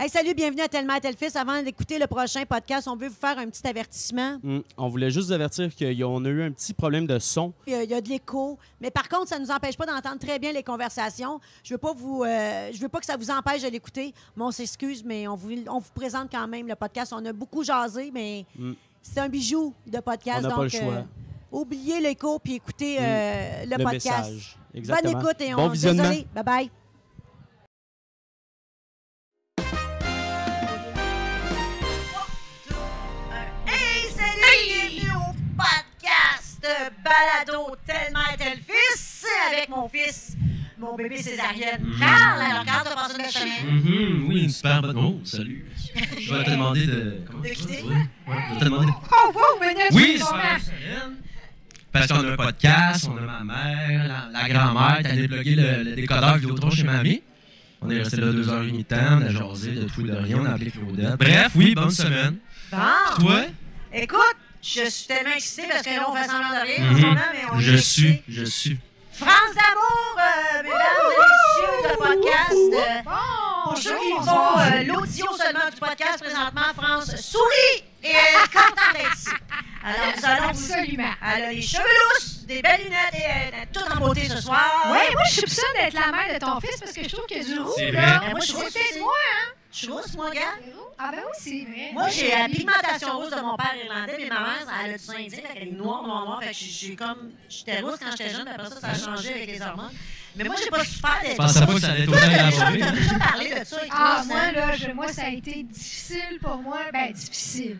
Hey, salut, bienvenue à Tellement à tel fils. Avant d'écouter le prochain podcast, on veut vous faire un petit avertissement. Mm, On voulait juste vous avertir qu'on a eu un petit problème de son. Il y a, il y a de l'écho, mais par contre, ça ne nous empêche pas d'entendre très bien les conversations. Je veux pas vous, euh, je veux pas que ça vous empêche de l'écouter. Mais on s'excuse, mais on vous, on vous présente quand même le podcast. On a beaucoup jasé, mais Mm. c'est un bijou de podcast. On n'a pas le choix. euh, oubliez l'écho puis écoutez euh, le, le podcast. message. Exactement. Bonne écoute et Bon on visionnement. désolé. Bye bye. Balado Tellement tel fils avec mon fils, mon bébé césarienne, Carl. Alors, Carl, t'as passé une belle semaine? Mhm, oui, une super bonne. Oh, salut. Je vais te demander de. Comment De quitter? vas? Ouais, je vais te demander. de- Oh, wow, Oui, c'est super bon, bonne semaine. Parce qu'on a un podcast, on a ma mère, la, la grand-mère, t'as débloqué le, le décodeur Vidéotron chez mamie. On est resté là deux heures et demie de temps, on a jasé de tout et de rien, on a appelé Claudette. Bref, oui, bonne semaine. Bon, Toi? écoute, je suis tellement excitée parce que là, on fait semblant de rien en Mhm. ce moment, mais on Je est suis, je suis. France d'amour, euh, mesdames et messieurs, de podcast. euh, Bon, Pour ceux qui bonjour. font euh, l'audio seulement du podcast présentement, France sourit et elle est contente. Alors, nous allons vous... Absolument. Elle a les cheveux lousses, des belles lunettes et elle est toute en beauté ce soir. Ouais, moi, je soupçonne d'être la mère de ton fils parce que je trouve qu'il y a du roux, C'est là. Moi, je C'est trouve peut-être aussi. moi, hein? Je suis rousse, moi, gars? Ah, ben oui, c'est vrai. Moi, j'ai la pigmentation rousse de mon père irlandais, mais ma mère, elle a du sang indien, fait qu'elle est noire, noire, noire. Fait que j'ai comme... J'étais rousse quand j'étais jeune, après ça, ça a changé avec les hormones. Mais moi, j'ai pas souffert Je d'être... pensais pas que ça allait t'as déjà, parlé de ça Ah, moi, là, je- moi, ça a été difficile pour moi. Ben, difficile.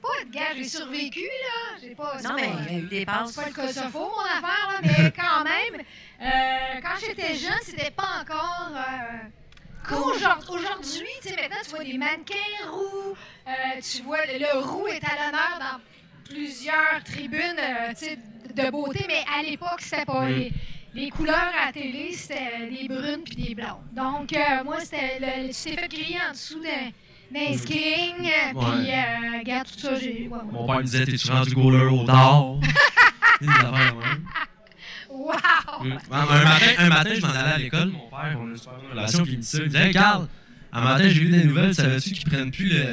Pas de gars, j'ai survécu, là. J'ai pas. Non, mais il y a eu des passes. C'est pas le faux, mon affaire, là, mais quand même, euh, quand j'étais jeune, c'était pas encore. Euh, Aujourd'hui, tu sais, maintenant, tu vois des mannequins roux, euh, tu vois, le, le roux est à l'honneur dans plusieurs tribunes euh, tu sais, de beauté, mais à l'époque, c'était pas. Mm. Les, les couleurs à la télé, c'était des brunes puis des blondes. Donc, euh, moi, c'était. le- Tu t'es fait griller en dessous d'un screen, euh, puis, euh, regarde, tout ça, j'ai. ouais, ouais. Mon père me disait, t'es-tu rendu goaler au nord? Des affaires de même. Wow! Mm. Un, un matin, un matin, je m'en allais à l'école, mon père, on a une super bonne relation, puis il me dit ça. Il me dit Hey, Carl, un matin, j'ai vu des nouvelles, savais-tu qu'ils prennent plus le,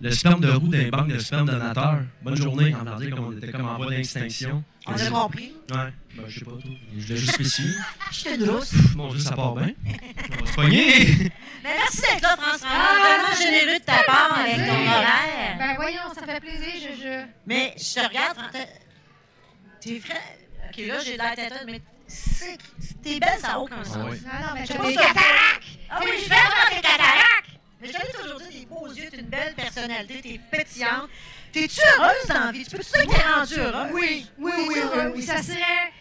le sperme de roue d'un banque de sperme donateurs Bonne journée, en dire comme on était comme en voie d'extinction. On a compris. Ouais, ben, je sais pas trop. Je l'ai juste spécifié. J'étais douce. Mon Dieu, ça part bien. On va se pogner. Mais merci d'être là, France. Ah, Vraiment généreux de ta part avec plaisir. ton horaire. Ben voyons, ça fait plaisir, je... je... Mais je te regarde, t'es- T'es frais. Ok, là, j'ai de l'air tête, mais c'est- t'es belle, ça n'a aucun sens. Ah ouais. Non, non, mais Je des cataractes! Ah oui, je vais faire tes cataractes! Mais je toujours dit, des beaux yeux, t'es une belle personnalité, t'es pétillante. T'es-tu heureuse dans la vie? Tu peux-tu dire que t'es rendue heureuse? Oui, oui, oui, oui, oui, ça serait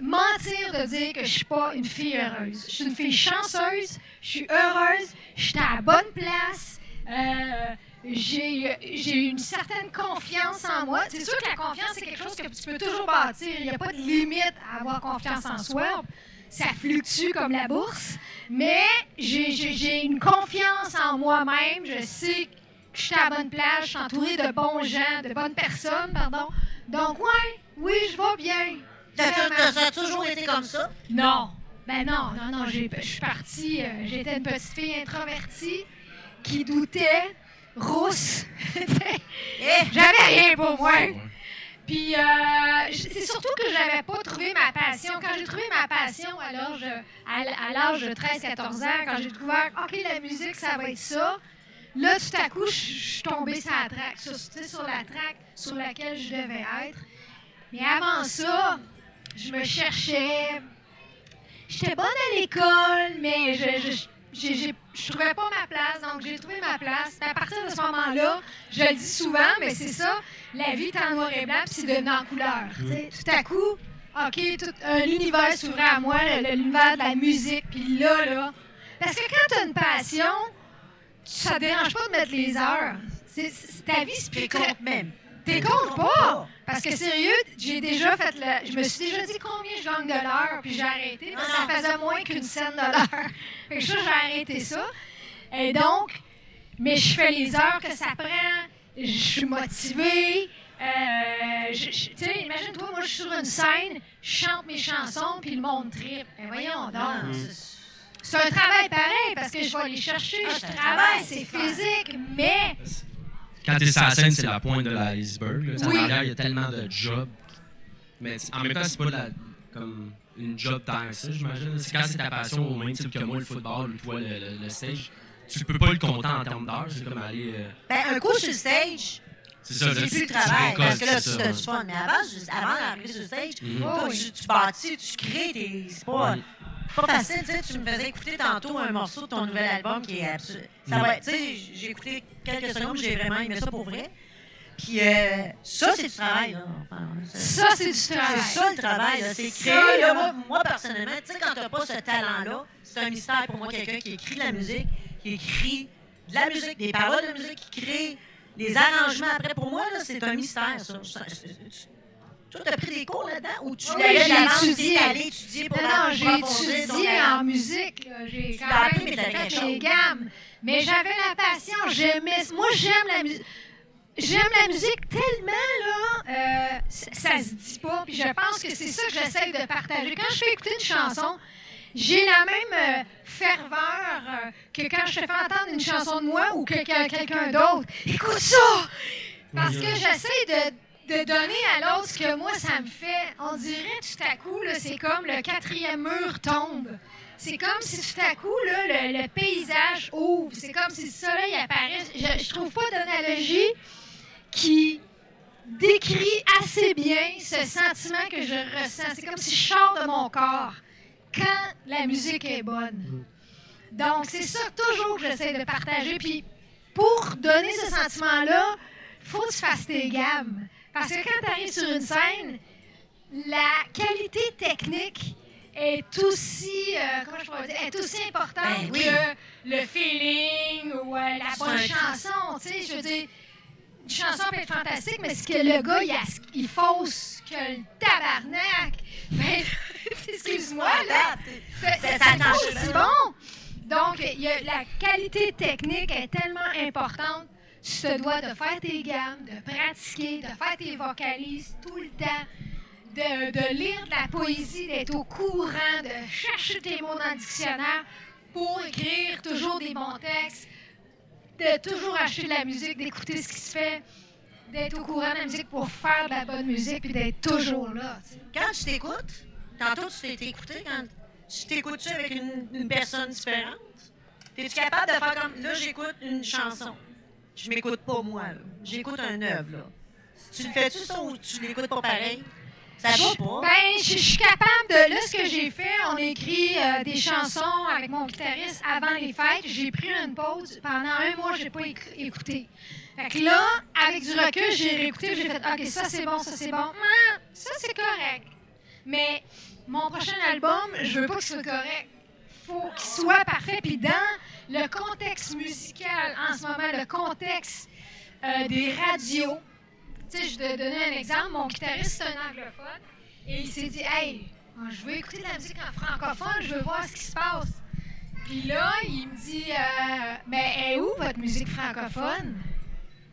mentir de dire que je suis pas une fille heureuse. Je suis une fille chanceuse, je suis heureuse, je suis à la bonne place, euh, j'ai j'ai une certaine confiance en moi. C'est sûr que la confiance, c'est quelque chose que tu peux toujours bâtir. Il n'y a pas de limite à avoir confiance en soi. Ça fluctue comme la bourse. Mais j'ai- une confiance en moi-même. Je sais que je suis à la bonne place, je suis entourée de bons gens, de bonnes personnes, pardon. Donc, ouais, oui, je vais bien. Ça a toujours été comme ça? Non. Ben non, non, non, je suis partie, euh, j'étais une petite fille introvertie qui doutait, rousse. Eh! J'avais rien pour moi. Puis, euh, c'est surtout que j'avais pas trouvé ma passion. Quand j'ai trouvé ma passion à l'âge, à l'âge de 13-14 ans, quand j'ai découvert, OK, la musique, ça va être ça, là, tout à coup, je suis tombée sur la traque, sur, tu sais, sur la traque sur laquelle je devais être. Mais avant ça, je me cherchais. J'étais bonne à l'école, mais je, je, j'ai- j'ai- je trouvais pas ma place, donc j'ai trouvé ma place. Puis à partir de ce moment-là, je le dis souvent, mais c'est ça, la vie est en noir et blanc, puis c'est devenu en couleur. Tout à coup, OK, tout, euh, l'univers s'ouvrait à moi, l'univers de la musique, puis là, là. Parce que quand tu as une passion, ça te dérange pas de mettre les heures. C'est, ta vie, c'est T'es compte même. T'es compte pas! Parce que sérieux, j'ai déjà fait le. Je me suis déjà dit combien je gagne de l'heure, puis j'ai arrêté. Parce que ça faisait moins qu'une scène de l'heure. Fait que ça, j'ai arrêté ça. Et donc, mais je fais les heures que ça prend. Je suis motivée. Euh, tu sais, imagine-toi, moi, je suis sur une scène, je chante mes chansons, puis le monde tripe. Ben voyons donc. Non, c'est- un travail pareil parce que je vais aller chercher, Ah, je travaille, travail, c'est c'est physique, mais Quand t'es sur la scène, c'est la pointe de l'iceberg. là. Tu sais, Oui. En arrière, il y a tellement de jobs. Mais en même temps, c'est pas de la, comme une job tant que ça, j'imagine. C'est quand c'est ta passion, au même titre que moi, le football ou toi, le, le- le stage. Tu peux pas le compter en termes d'heures. C'est comme aller. euh, Ben, un coup sur le stage, c'est ça, plus le travail. Parce que là, tu ouais. du fun. Mais avant, juste- avant d'arriver sur le stage, Mhm. tu, tu bâtis, tu crées tes. C'est pas. Pas facile. Tu sais, tu me faisais écouter tantôt un morceau de ton nouvel album qui est absolu. Ça va être- Tu sais, j'ai écouté quelques secondes, j'ai vraiment aimé ça pour vrai. Puis euh, ça, c'est du travail, là. Enfin, ça, c'est du travail. C'est ça le travail. C'est créer. là. Moi, moi, personnellement, tu sais, quand t'as pas ce talent-là, c'est un mystère pour moi, quelqu'un qui écrit de la musique, qui écrit de la musique, des paroles de musique, qui crée des arrangements après. Pour moi, là, c'est un mystère, ça. Ça, c'est- tu- Toi, t'as pris des cours là-dedans ou tu Oui, étudié. allé étudier pour Non, j'ai étudié en musique. J'ai quand l'as appris, même mais t'avais fait quelque mes chose. gammes. Mais j'avais la passion, j'aimais. Moi, j'aime la musique. J'aime la musique tellement, là, euh, ça, ça se dit pas. Puis je pense que c'est ça que j'essaie de partager. Quand je fais écouter une chanson, j'ai la même euh, ferveur euh, que quand je te fais entendre une chanson de moi ou que que- quelqu'un d'autre. Écoute ça! Parce que j'essaie de, de donner à l'autre ce que moi, ça me fait. On dirait tout à coup, c'est comme le quatrième mur tombe. C'est comme si tout à coup, le, paysage ouvre. C'est comme si le soleil apparaît. Je, je trouve pas d'analogie qui décrit assez bien ce sentiment que je ressens. C'est comme si je sors de mon corps quand la musique est bonne. Donc, c'est ça toujours que j'essaie de partager. Puis, pour donner ce sentiment-là, faut que tu fasses tes gammes. Parce que quand tu arrives sur une scène, la qualité technique est aussi, euh, comment je pourrais dire, est aussi importante Ben oui. que le feeling ou euh, la bonne chanson. Tu sais, je veux dire, une chanson peut être fantastique, mais ce que le gars, il, a- il fausse que le tabarnak. Ben, excuse-moi, là. C'est- change, aussi bon. Donc, y a- la qualité technique est tellement importante. Tu te dois de faire tes gammes, de pratiquer, de faire tes vocalises tout le temps, de, lire de la poésie, d'être au courant, de chercher tes mots dans le dictionnaire pour écrire toujours des bons textes, de toujours acheter de la musique, d'écouter ce qui se fait, d'être au courant de la musique pour faire de la bonne musique puis d'être toujours là. Quand tu t'écoutes, tantôt tu t'es écouté, quand tu t'écoutes-tu avec une, une personne différente? Es-tu capable de faire comme. Là, j'écoute une chanson? Je m'écoute pas moi. J'écoute un œuvre. Tu le fais-tu ça ou tu l'écoutes pas pareil? Ça va pas. Ben, je suis capable de. Là, ce que j'ai fait, on écrit euh, des chansons avec mon guitariste avant les fêtes. J'ai pris une pause. Pendant un mois, j'ai pas éc- écouté. Fait que là, avec du recul, j'ai réécouté. J'ai fait OK, ça c'est bon, ça c'est bon. Ah, ça c'est correct. Mais mon prochain album, je veux pas qu'il soit correct. faut qu'il soit parfait. Puis dans le contexte musical en ce moment, le contexte euh, des radios, tu sais, je vais te donner un exemple. Mon guitariste, c'est un anglophone. Et il s'est dit, hey, je veux écouter de la musique en francophone, je veux voir ce qui se passe. Puis là, il me dit, euh, mais est où votre musique francophone?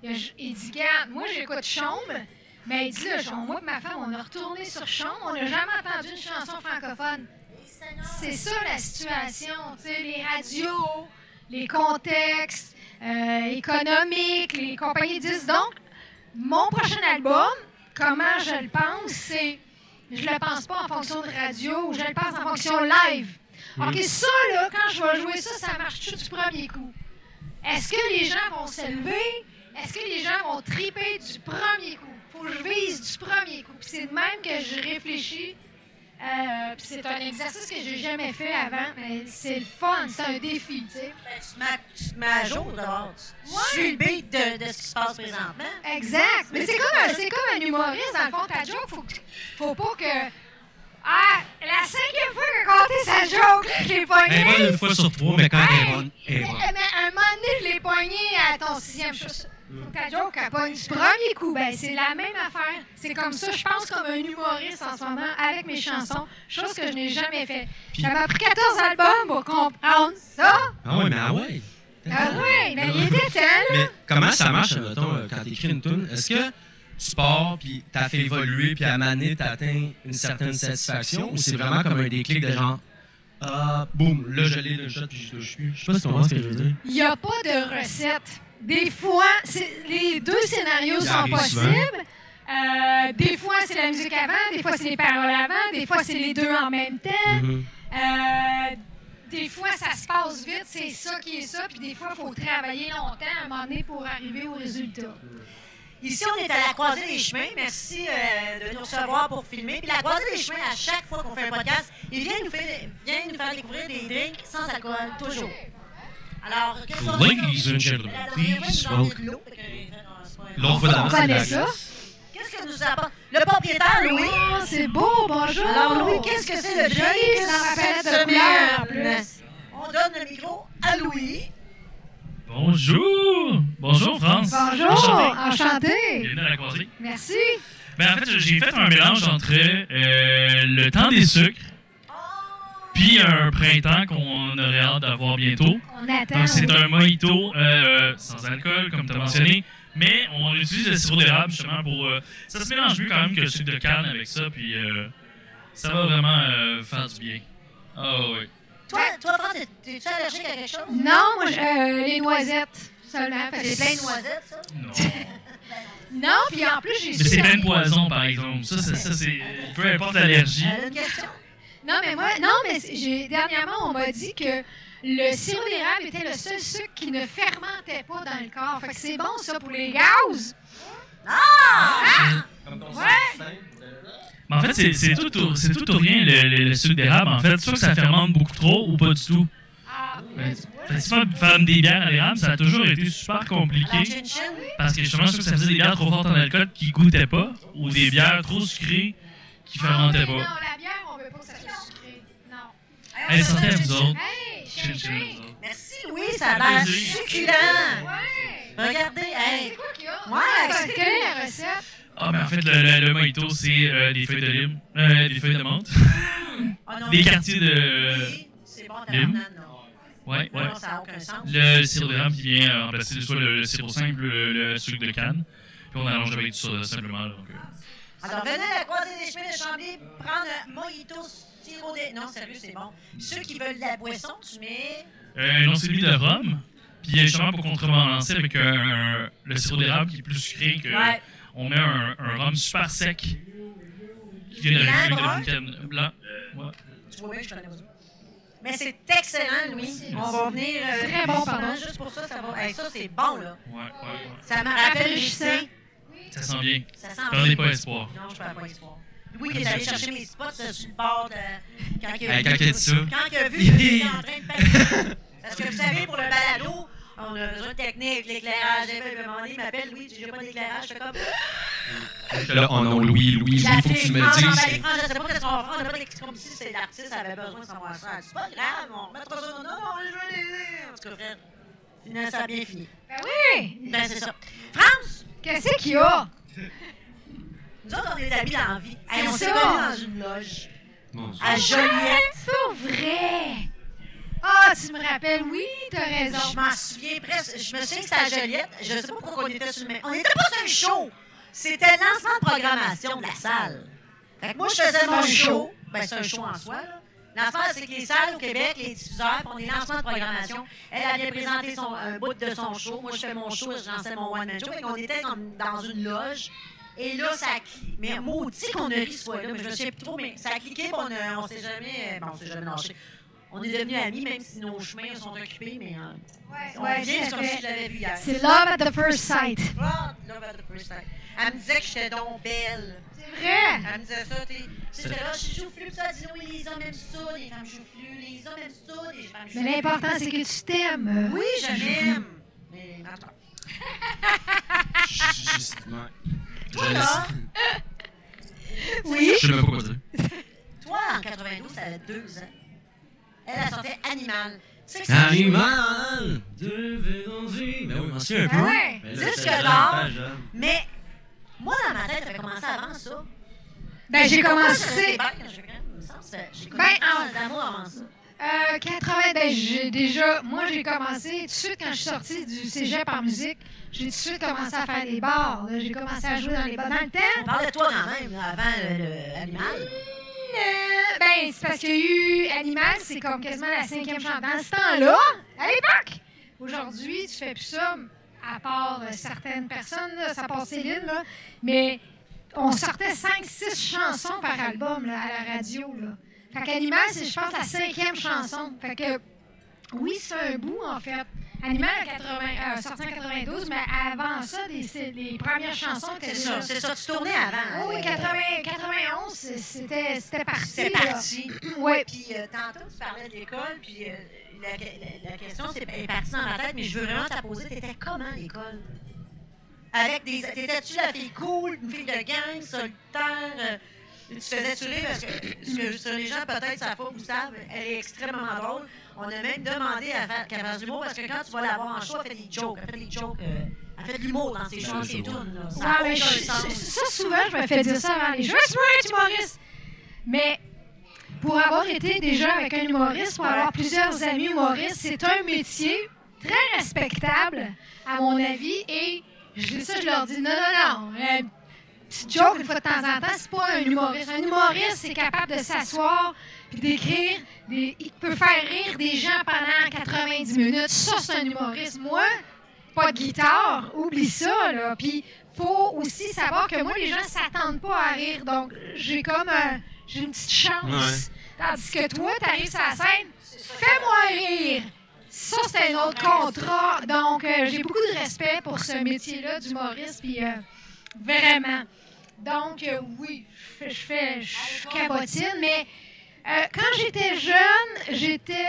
Il, dit, regarde, moi, j'écoute Chaume. Mais il dit, Chaume, moi et ma femme, on a retourné sur Chaume, on n'a jamais entendu une chanson francophone. C'est ça la situation, tu sais, les radios, les contextes euh, économiques, les compagnies disent donc, mon prochain album, comment je le pense, c'est, je le pense pas en fonction de radio, ou je le pense en fonction live. OK, ça, là, quand je vais jouer ça, ça marche tout du premier coup. Est-ce que les gens vont se lever? Est-ce que les gens vont triper du premier coup? Faut que je vise du premier coup. Puis c'est de même que je réfléchis. Euh, c'est un exercice que j'ai jamais fait avant, mais c'est le fun, c'est un défi, tu sais. Ben, tu, te mets, à jour d'abord. Tu, suis le beat de, de ce qui se passe présentement. Exact. Mais c'est comme, un- c'est comme un humoriste, dans le fond, ta joke, faut, faut pas que. Ah, la cinquième fois qu'il a compté sa joke, je l'ai Elle est bonne pognée. une fois sur trois, mais quand elle est bonne, elle est Mais, bonne. mais un moment donné, je l'ai pognée à ton sixième. Faut que ta joke, elle pogne du premier coup. Ben, c'est la même affaire. C'est comme ça, je pense comme un humoriste en ce moment avec mes chansons, chose que je n'ai jamais fait. M'a pris 14 albums pour comprendre ça. Ah ouais, mais ah ouais. Ah oui, mais il était là. Mais comment ça marche, mettons, euh, quand tu écris une tune? Est-ce que tu pars, puis t'as fait évoluer, puis à maner, t'atteins une certaine satisfaction, ou c'est vraiment comme un déclic de genre, Ah, boum, là, j'allais le shot, puis je touche plus. Je sais pas si tu comprends ce que je veux dire. Il n'y a pas de recette. Des fois, les deux scénarios sont possibles. Euh, des fois, c'est la musique avant, des fois, c'est les paroles avant, des fois, c'est les deux en même temps. Mhm. Euh, des fois, ça se passe vite, c'est ça qui est ça, puis des fois, il faut travailler longtemps à un moment donné pour arriver au résultat. Ici, on est à la croisée des chemins. Merci euh, de nous recevoir pour filmer. Puis la croisée des chemins, à chaque fois qu'on fait un podcast, il vient nous, fait- vient nous faire découvrir des drinks sans alcool, toujours. Alors, qu'est-ce qu'on Ladies and gentlemen, please welcome. que, euh, de connaît la ça? Qu'est-ce que nous apporte le propriétaire, Louis? Oh, c'est beau, bonjour! Alors, Louis, qu'est-ce que c'est le drink? Dans ma palette de couleurs, en semaine? plus. On donne le micro à Louis. Bonjour! Bonjour, France! Bonjour, Enchanté. enchanté! Bienvenue à la croisée. Merci. Ben, en fait, j'ai fait un mélange entre euh, le temps des sucres puis un printemps qu'on aurait hâte d'avoir bientôt. On attend. Donc, c'est un mojito euh, sans alcool, comme tu as mentionné, mais on utilise le sirop d'érable justement pour... euh, ça se mélange mieux quand même que le sucre de canne avec ça, puis euh, ça va vraiment euh, faire du bien. Ah oui. Toi, toi, t'es- t'es-tu allergique à quelque chose? Non, moi, je- euh, les noisettes seulement. parce que C'est plein de noisettes, ça? Non. Non, puis en plus, j'ai Mais su... c'est plein de poison, par exemple. Ça, ça, ça, c'est... Peu importe l'allergie. Une question? Non, mais moi, non, mais j'ai dernièrement, on m'a dit que le sirop d'érable était le seul sucre qui ne fermentait pas dans le corps. Fait que c'est bon, ça, pour les gaz. Mais en fait, c'est c'est tout, ou- c'est tout ou rien le, le- le sucre d'érable. En fait, soit que ça fermente beaucoup trop ou pas du tout. Ah, Ben, fait que faire, des bières à l'érable, ça a toujours été super compliqué. chin-chin? Parce que justement, soit que ça faisait des bières trop fortes en alcool qui goûtaient pas, ou des bières trop sucrées qui fermentaient Ah, pas. Non, la bière, on veut pas que ça soit sucré. Non. Hey, santé à vous autres. Hey, Chin, chin. Merci, Louis, ça a l'air succulent. Ouais. Regardez, C'est hey. quoi qu'il y a? Ouais, c'est c'est la recette? Ah, ben en fait, le, le, le mojito, c'est euh, des feuilles de lime, euh, des feuilles de menthe, non, des quartiers de. C'est bon, t'as lime. banane, non. Ouais, ouais. Non, ça n'a aucun sens. Le sirop d'érable qui vient euh, remplacer soit le, le sirop simple, le, le sucre de canne. Puis on allonge avec du soda simplement. là, Donc, euh, Alors, venez à la croisée des chemins de Chambly prendre un mojito sirop des... Non, sérieux, c'est bon. Ceux qui veulent de la boisson, tu mets... Euh, non, c'est lui de rhum. Puis euh, justement, pour contrebalancer avec le sirop d'érable qui est plus sucré, que, Ouais. On met un, un rhum super sec qui vient de brun? une canne blanc. Ouais. Tu vois bien que je connais pas ça. Mais c'est excellent, Louis. On va venir... euh, Très bon, pardon. Juste pour ça, ça va... Hey, ça, c'est bon, là. Ouais, ouais, ouais. Ça me rappelle lycée. Ça sent bien. Ça sent Perdez pas espoir. Non, je perds pas espoir. Louis, il est allé chercher mes spots euh, sur le bord de... Quand il a Hey, quand il a dit ça. Quand il a vu que j'étais en train de. Parce que vous savez, pour le balado, on a besoin de technique, l'éclairage. Un moment donné, il m'appelle, Louis, tu n'as pas d'éclairage. Je fais comme... Là, oh non, Louis, Louis, il faut que tu me dises. Je sais pas qu'est-ce qu'on va faire. On n'a pas d'électricité. Comme si c'est l'artiste avait besoin de savoir ça. C'est pas grave, on remettra ça. Non, non, je veux les En tout cas, frère, finalement, ça a bien fini. Ben oui! Ben, c'est ça. France, Qu'est-ce qu'il y a? nous autres, on est amis dans la vie. On s'est connus dans une loge à Joliette. C'est vrai! Ah, tu me rappelles, oui, t'as raison. Je m'en souviens presque. Je me souviens que c'était à Joliette. Je sais pas pourquoi on était sur le même. On n'était pas sur un show. C'était le lancement de programmation de la salle. Fait que moi, je faisais mon show. Ben, c'est un show en soi, là. L'affaire, c'est que les salles au Québec, les diffuseurs font des lancements de programmation. Elle, elle vient présenter son, un bout de son show. Moi, je fais mon show, je lançais mon one-man show. Qu'on était dans une loge. Et là, ça a cliqué. Mais maudit qu'on a ri ce. Mais je me souviens plus trop, mais ça a cliqué, on, a- on s'est jamais... euh, Bon, on s'est jamais lâché. On est devenus amis, même si nos chemins sont occupés, mais... euh, Ouais, on ouais, vient, comme si je l'avais vu hier. C'est Love at the First Sight. Ah, love at the first sight. Elle me disait que j'étais donc belle. C'est vrai! Elle me disait ça, t'es. J'étais là, je suis joufflue, ça, dis oui, les hommes aiment ça, les femmes joufflues, les hommes aiment ça, les femmes joufflues. Mais l'important, c'est que tu t'aimes. Oui, je m'aime. Mais, cas. Justement. Toi, là, Oui? Je sais même pas quoi dire. toi, en 92, t'avais deux ans. Elle, elle sortait Animal. Animal de danger. Ben oui, m'en souviens un peu. Ah ouais. Mais là, Disque c'était d'or. jeune, jeune. Mais, moi, dans ma tête, j'avais commencé avant ça. Ben, j'ai commencé. Ben, ben, en- d'amour avant ça. Euh, 80, ben, j'ai déjà, moi j'ai commencé tout de suite quand je suis sortie du cégep en musique, j'ai tout de suite commencé à faire des bars. J'ai commencé à jouer dans les bars. Dans le On temps, parle de toi quand même, avant le, le animal. Euh, ben, c'est parce qu'il y a eu Animal, c'est comme quasiment la cinquième chanson. Dans ce temps-là, à l'époque, aujourd'hui, tu fais plus ça, à part euh, certaines personnes, là, ça passe Céline, là, mais on sortait 5-6 chansons par album là, à la radio. Là. Fait qu'Animal, c'est, je pense, la cinquième chanson. Fait que, oui, c'est un bout, en fait. Animal a 80, euh, sorti en 92, mais avant ça, les, premières chansons étaient C'est ça, c'est ça, tu tournais avant. Oui, Euh, 80, 91, c'est- c'était, c'était parti. Là. parti. Oui. Puis euh, tantôt, tu parlais de l'école, puis euh, la, la- la question c'est, est partie dans ma tête, mais je veux vraiment te poser. T'étais comment l'école? Avec des. T'étais-tu la fille cool, une fille de gang, solitaire? euh, tu faisais tuer parce que, que que les gens peut-être savent pas ou savent, elle est extrêmement drôle. On a même demandé à faire, qu'elle fasse l'humour parce que quand tu vas la voir en show, elle fait des jokes. Elle fait des jokes. euh, elle fait de l'humour dans ses shows, dans ses tunes. là. Ça Ouais, a mais aucun je- sens. ça, souvent, je me fais dire ça avant les jeux. Je suis un humoriste. Mais pour avoir été déjà avec un humoriste, pour avoir plusieurs amis humoristes, c'est un métier très respectable, à mon avis. Et je ça, je leur dis non, non, non. euh, petite joke une fois de temps en temps, c'est pas un humoriste. Un humoriste, c'est capable de s'asseoir puis d'écrire. Des... Il peut faire rire des gens pendant 90 minutes. Ça, c'est un humoriste. Moi, pas de guitare, oublie ça, là. Puis, faut aussi savoir que moi, les gens s'attendent pas à rire. Donc, j'ai comme j'ai une petite chance. Tandis que toi, t'arrives sur la scène, fais-moi rire. Ça, c'est un autre contrat. Donc, euh, j'ai beaucoup de respect pour ce métier-là d'humoriste. Puis, euh, vraiment. Donc, euh, oui, je fais, je fais, je cabotine, mais euh, quand j'étais jeune, j'étais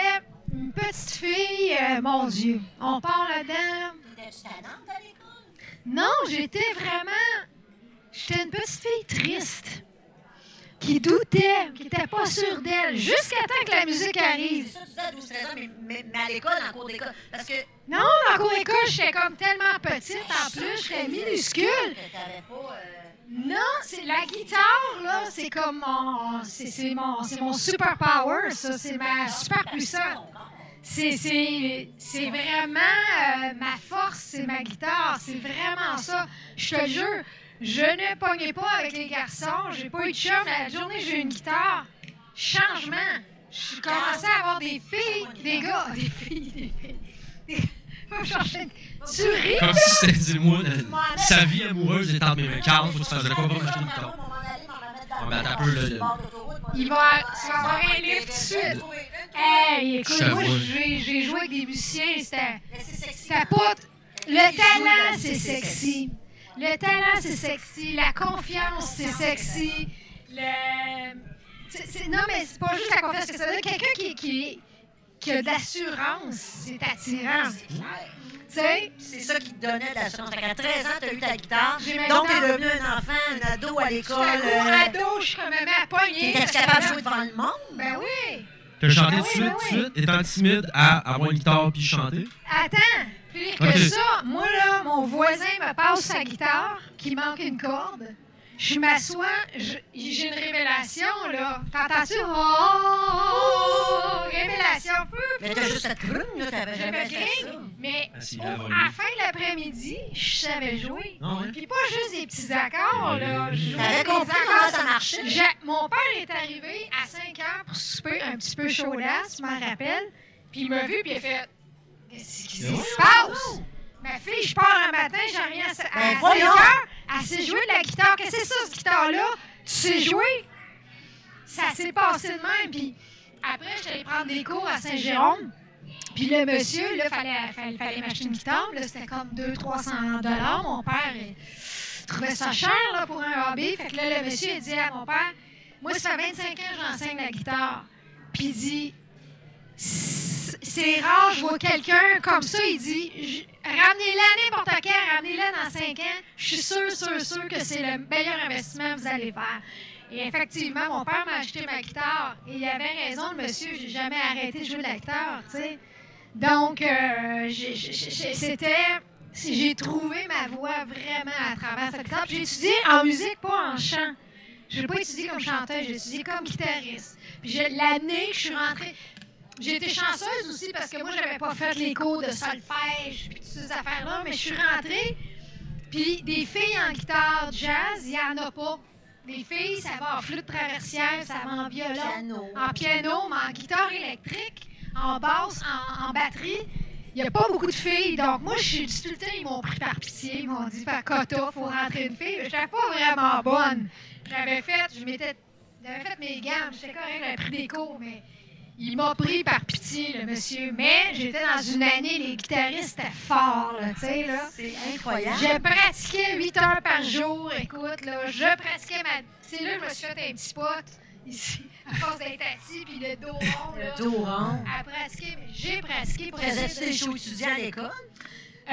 une petite fille, euh, mon Dieu, on part là-dedans. À l'école? Non, j'étais vraiment, j'étais une petite fille triste, qui doutait, qui n'était pas sûre d'elle, jusqu'à temps que la musique C'est arrive. ça, tu disais à 12-13 ans, mais, mais, mais à l'école, en cours d'école. Parce que Non, dans la cour d'école, j'étais comme tellement petite, en plus, j'étais minuscule. t'avais pas. euh, Non, c'est la guitare, là, c'est comme mon. C'est mon, mon super power, ça. C'est ma super puissance. C'est- vraiment euh, ma force, c'est ma guitare. C'est vraiment ça. Je te jure, je ne pognais pas avec les garçons. J'ai pas eu de chum. La journée j'ai eu une guitare, changement. Je commençais à avoir des filles, des gars. Des filles, des filles. Des- Tu ris? Comme si c'était, dis-moi, euh, sa vie amoureuse est entre mes mains. Carl, faut que tu fasses de quoi, va m'acheter une. Ouais, mais attends un peu, là, le- Il va, tu vas avoir un livre tout de suite. Hey, écoute, moi, j'ai j'ai joué avec des musiciens, c'était Mais c'est sexy. c'était pas... Le talent, c'est sexy. Le talent, c'est sexy. La confiance, c'est sexy. Le... c'est- c'est- non, mais c'est pas juste la confiance que ça veut dire. Quelqu'un qui, qui, qui a de l'assurance, c'est attirant. Tu sais? C'est ça qui te donnait de l'assurance. Qu'à 13 ans, t'as eu ta guitare. Donc, t'es guitare. devenu un enfant, un ado à l'école. suis un euh, ado, je suis comme à pogner. T'étais capable de jouer devant le monde? Ben oui. T'as chanté Ah tout de suite, ben tout de suite, étant timide à avoir une guitare puis chanter? Attends, pire que ça, moi là, mon voisin me passe sa guitare qui manque une corde. Je m'assois, j'ai une révélation là. T'entends-tu? Oh, révélation. Mais t'as juste cette crune, là, t'avais J'avais jamais fait ça. mais Ah, au- à la fin de l'après-midi, je savais jouer. Ah? Puis pas juste des petits accords là. T'avais des compris comment ça marchait? Mon père est arrivé à 5 heures pour souper un petit peu chaudasse, je m'en rappelle. Puis il m'a vu, puis il a fait Qu'est-ce qui Mais se passe? Ma fille, je pars un matin, j'ai rien à, à Ben 5 voyons! heures. Elle sait jouer de la guitare. Qu'est-ce que c'est ça, cette guitare-là? Tu sais jouer? Ça s'est passé de même. Puis après, je suis allée prendre des cours à Saint-Jérôme. Puis le monsieur, là, fallait, fallait, fallait m'acheter une guitare. Là, c'était comme 200-300 dollars. Mon père il trouvait ça cher là, pour un hobby. Fait que là, le monsieur, il dit à mon père, moi, ça fait 25 ans que j'enseigne la guitare. Puis il dit, c'est rare, je vois quelqu'un comme ça, il dit, ramenez-la n'importe quand, ramenez-la dans 5 ans. Je suis sûr, sûr, sûr que c'est le meilleur investissement que vous allez faire. Et effectivement, mon père m'a acheté ma guitare. Et il avait raison, le monsieur, j'ai jamais arrêté de jouer de la guitare, tu sais. Donc, euh, c'était. J'ai trouvé ma voix vraiment à travers cette guitare. J'ai étudié en musique, pas en chant. Je n'ai pas étudié comme chanteuse, j'ai étudié comme guitariste. Puis l'année que je suis rentrée, j'ai été chanceuse aussi parce que moi, j'avais pas fait les cours de solfège puis toutes ces affaires-là, mais je suis rentrée. Puis des filles en guitare jazz, il y en a pas. Les filles, ça va en flûte traversière, ça va en violon, Piano. en piano, mais en guitare électrique, en basse, en, en batterie. Il n'y a pas beaucoup de filles. Donc, moi, je suis tout le temps, ils m'ont pris par pitié. Ils m'ont dit, par quota, faut rentrer une fille. Je n'étais pas vraiment bonne. J'avais fait, je m'étais, j'avais fait mes gammes. J'étais correct, j'avais pris des cours, mais il m'a pris par pitié, le monsieur. Mais j'étais dans une année, les guitaristes étaient forts, là, tu sais, là. C'est incroyable. Je pratiquais 8 heures par jour, écoute, là. Je pratiquais ma. C'est là que je me suis fait un petit spot, ici, à force d'être assis, puis le dos rond, là. Le dos rond. À pratiquer, j'ai pratiqué pour Faisais-tu des de- shows étudiants à l'école?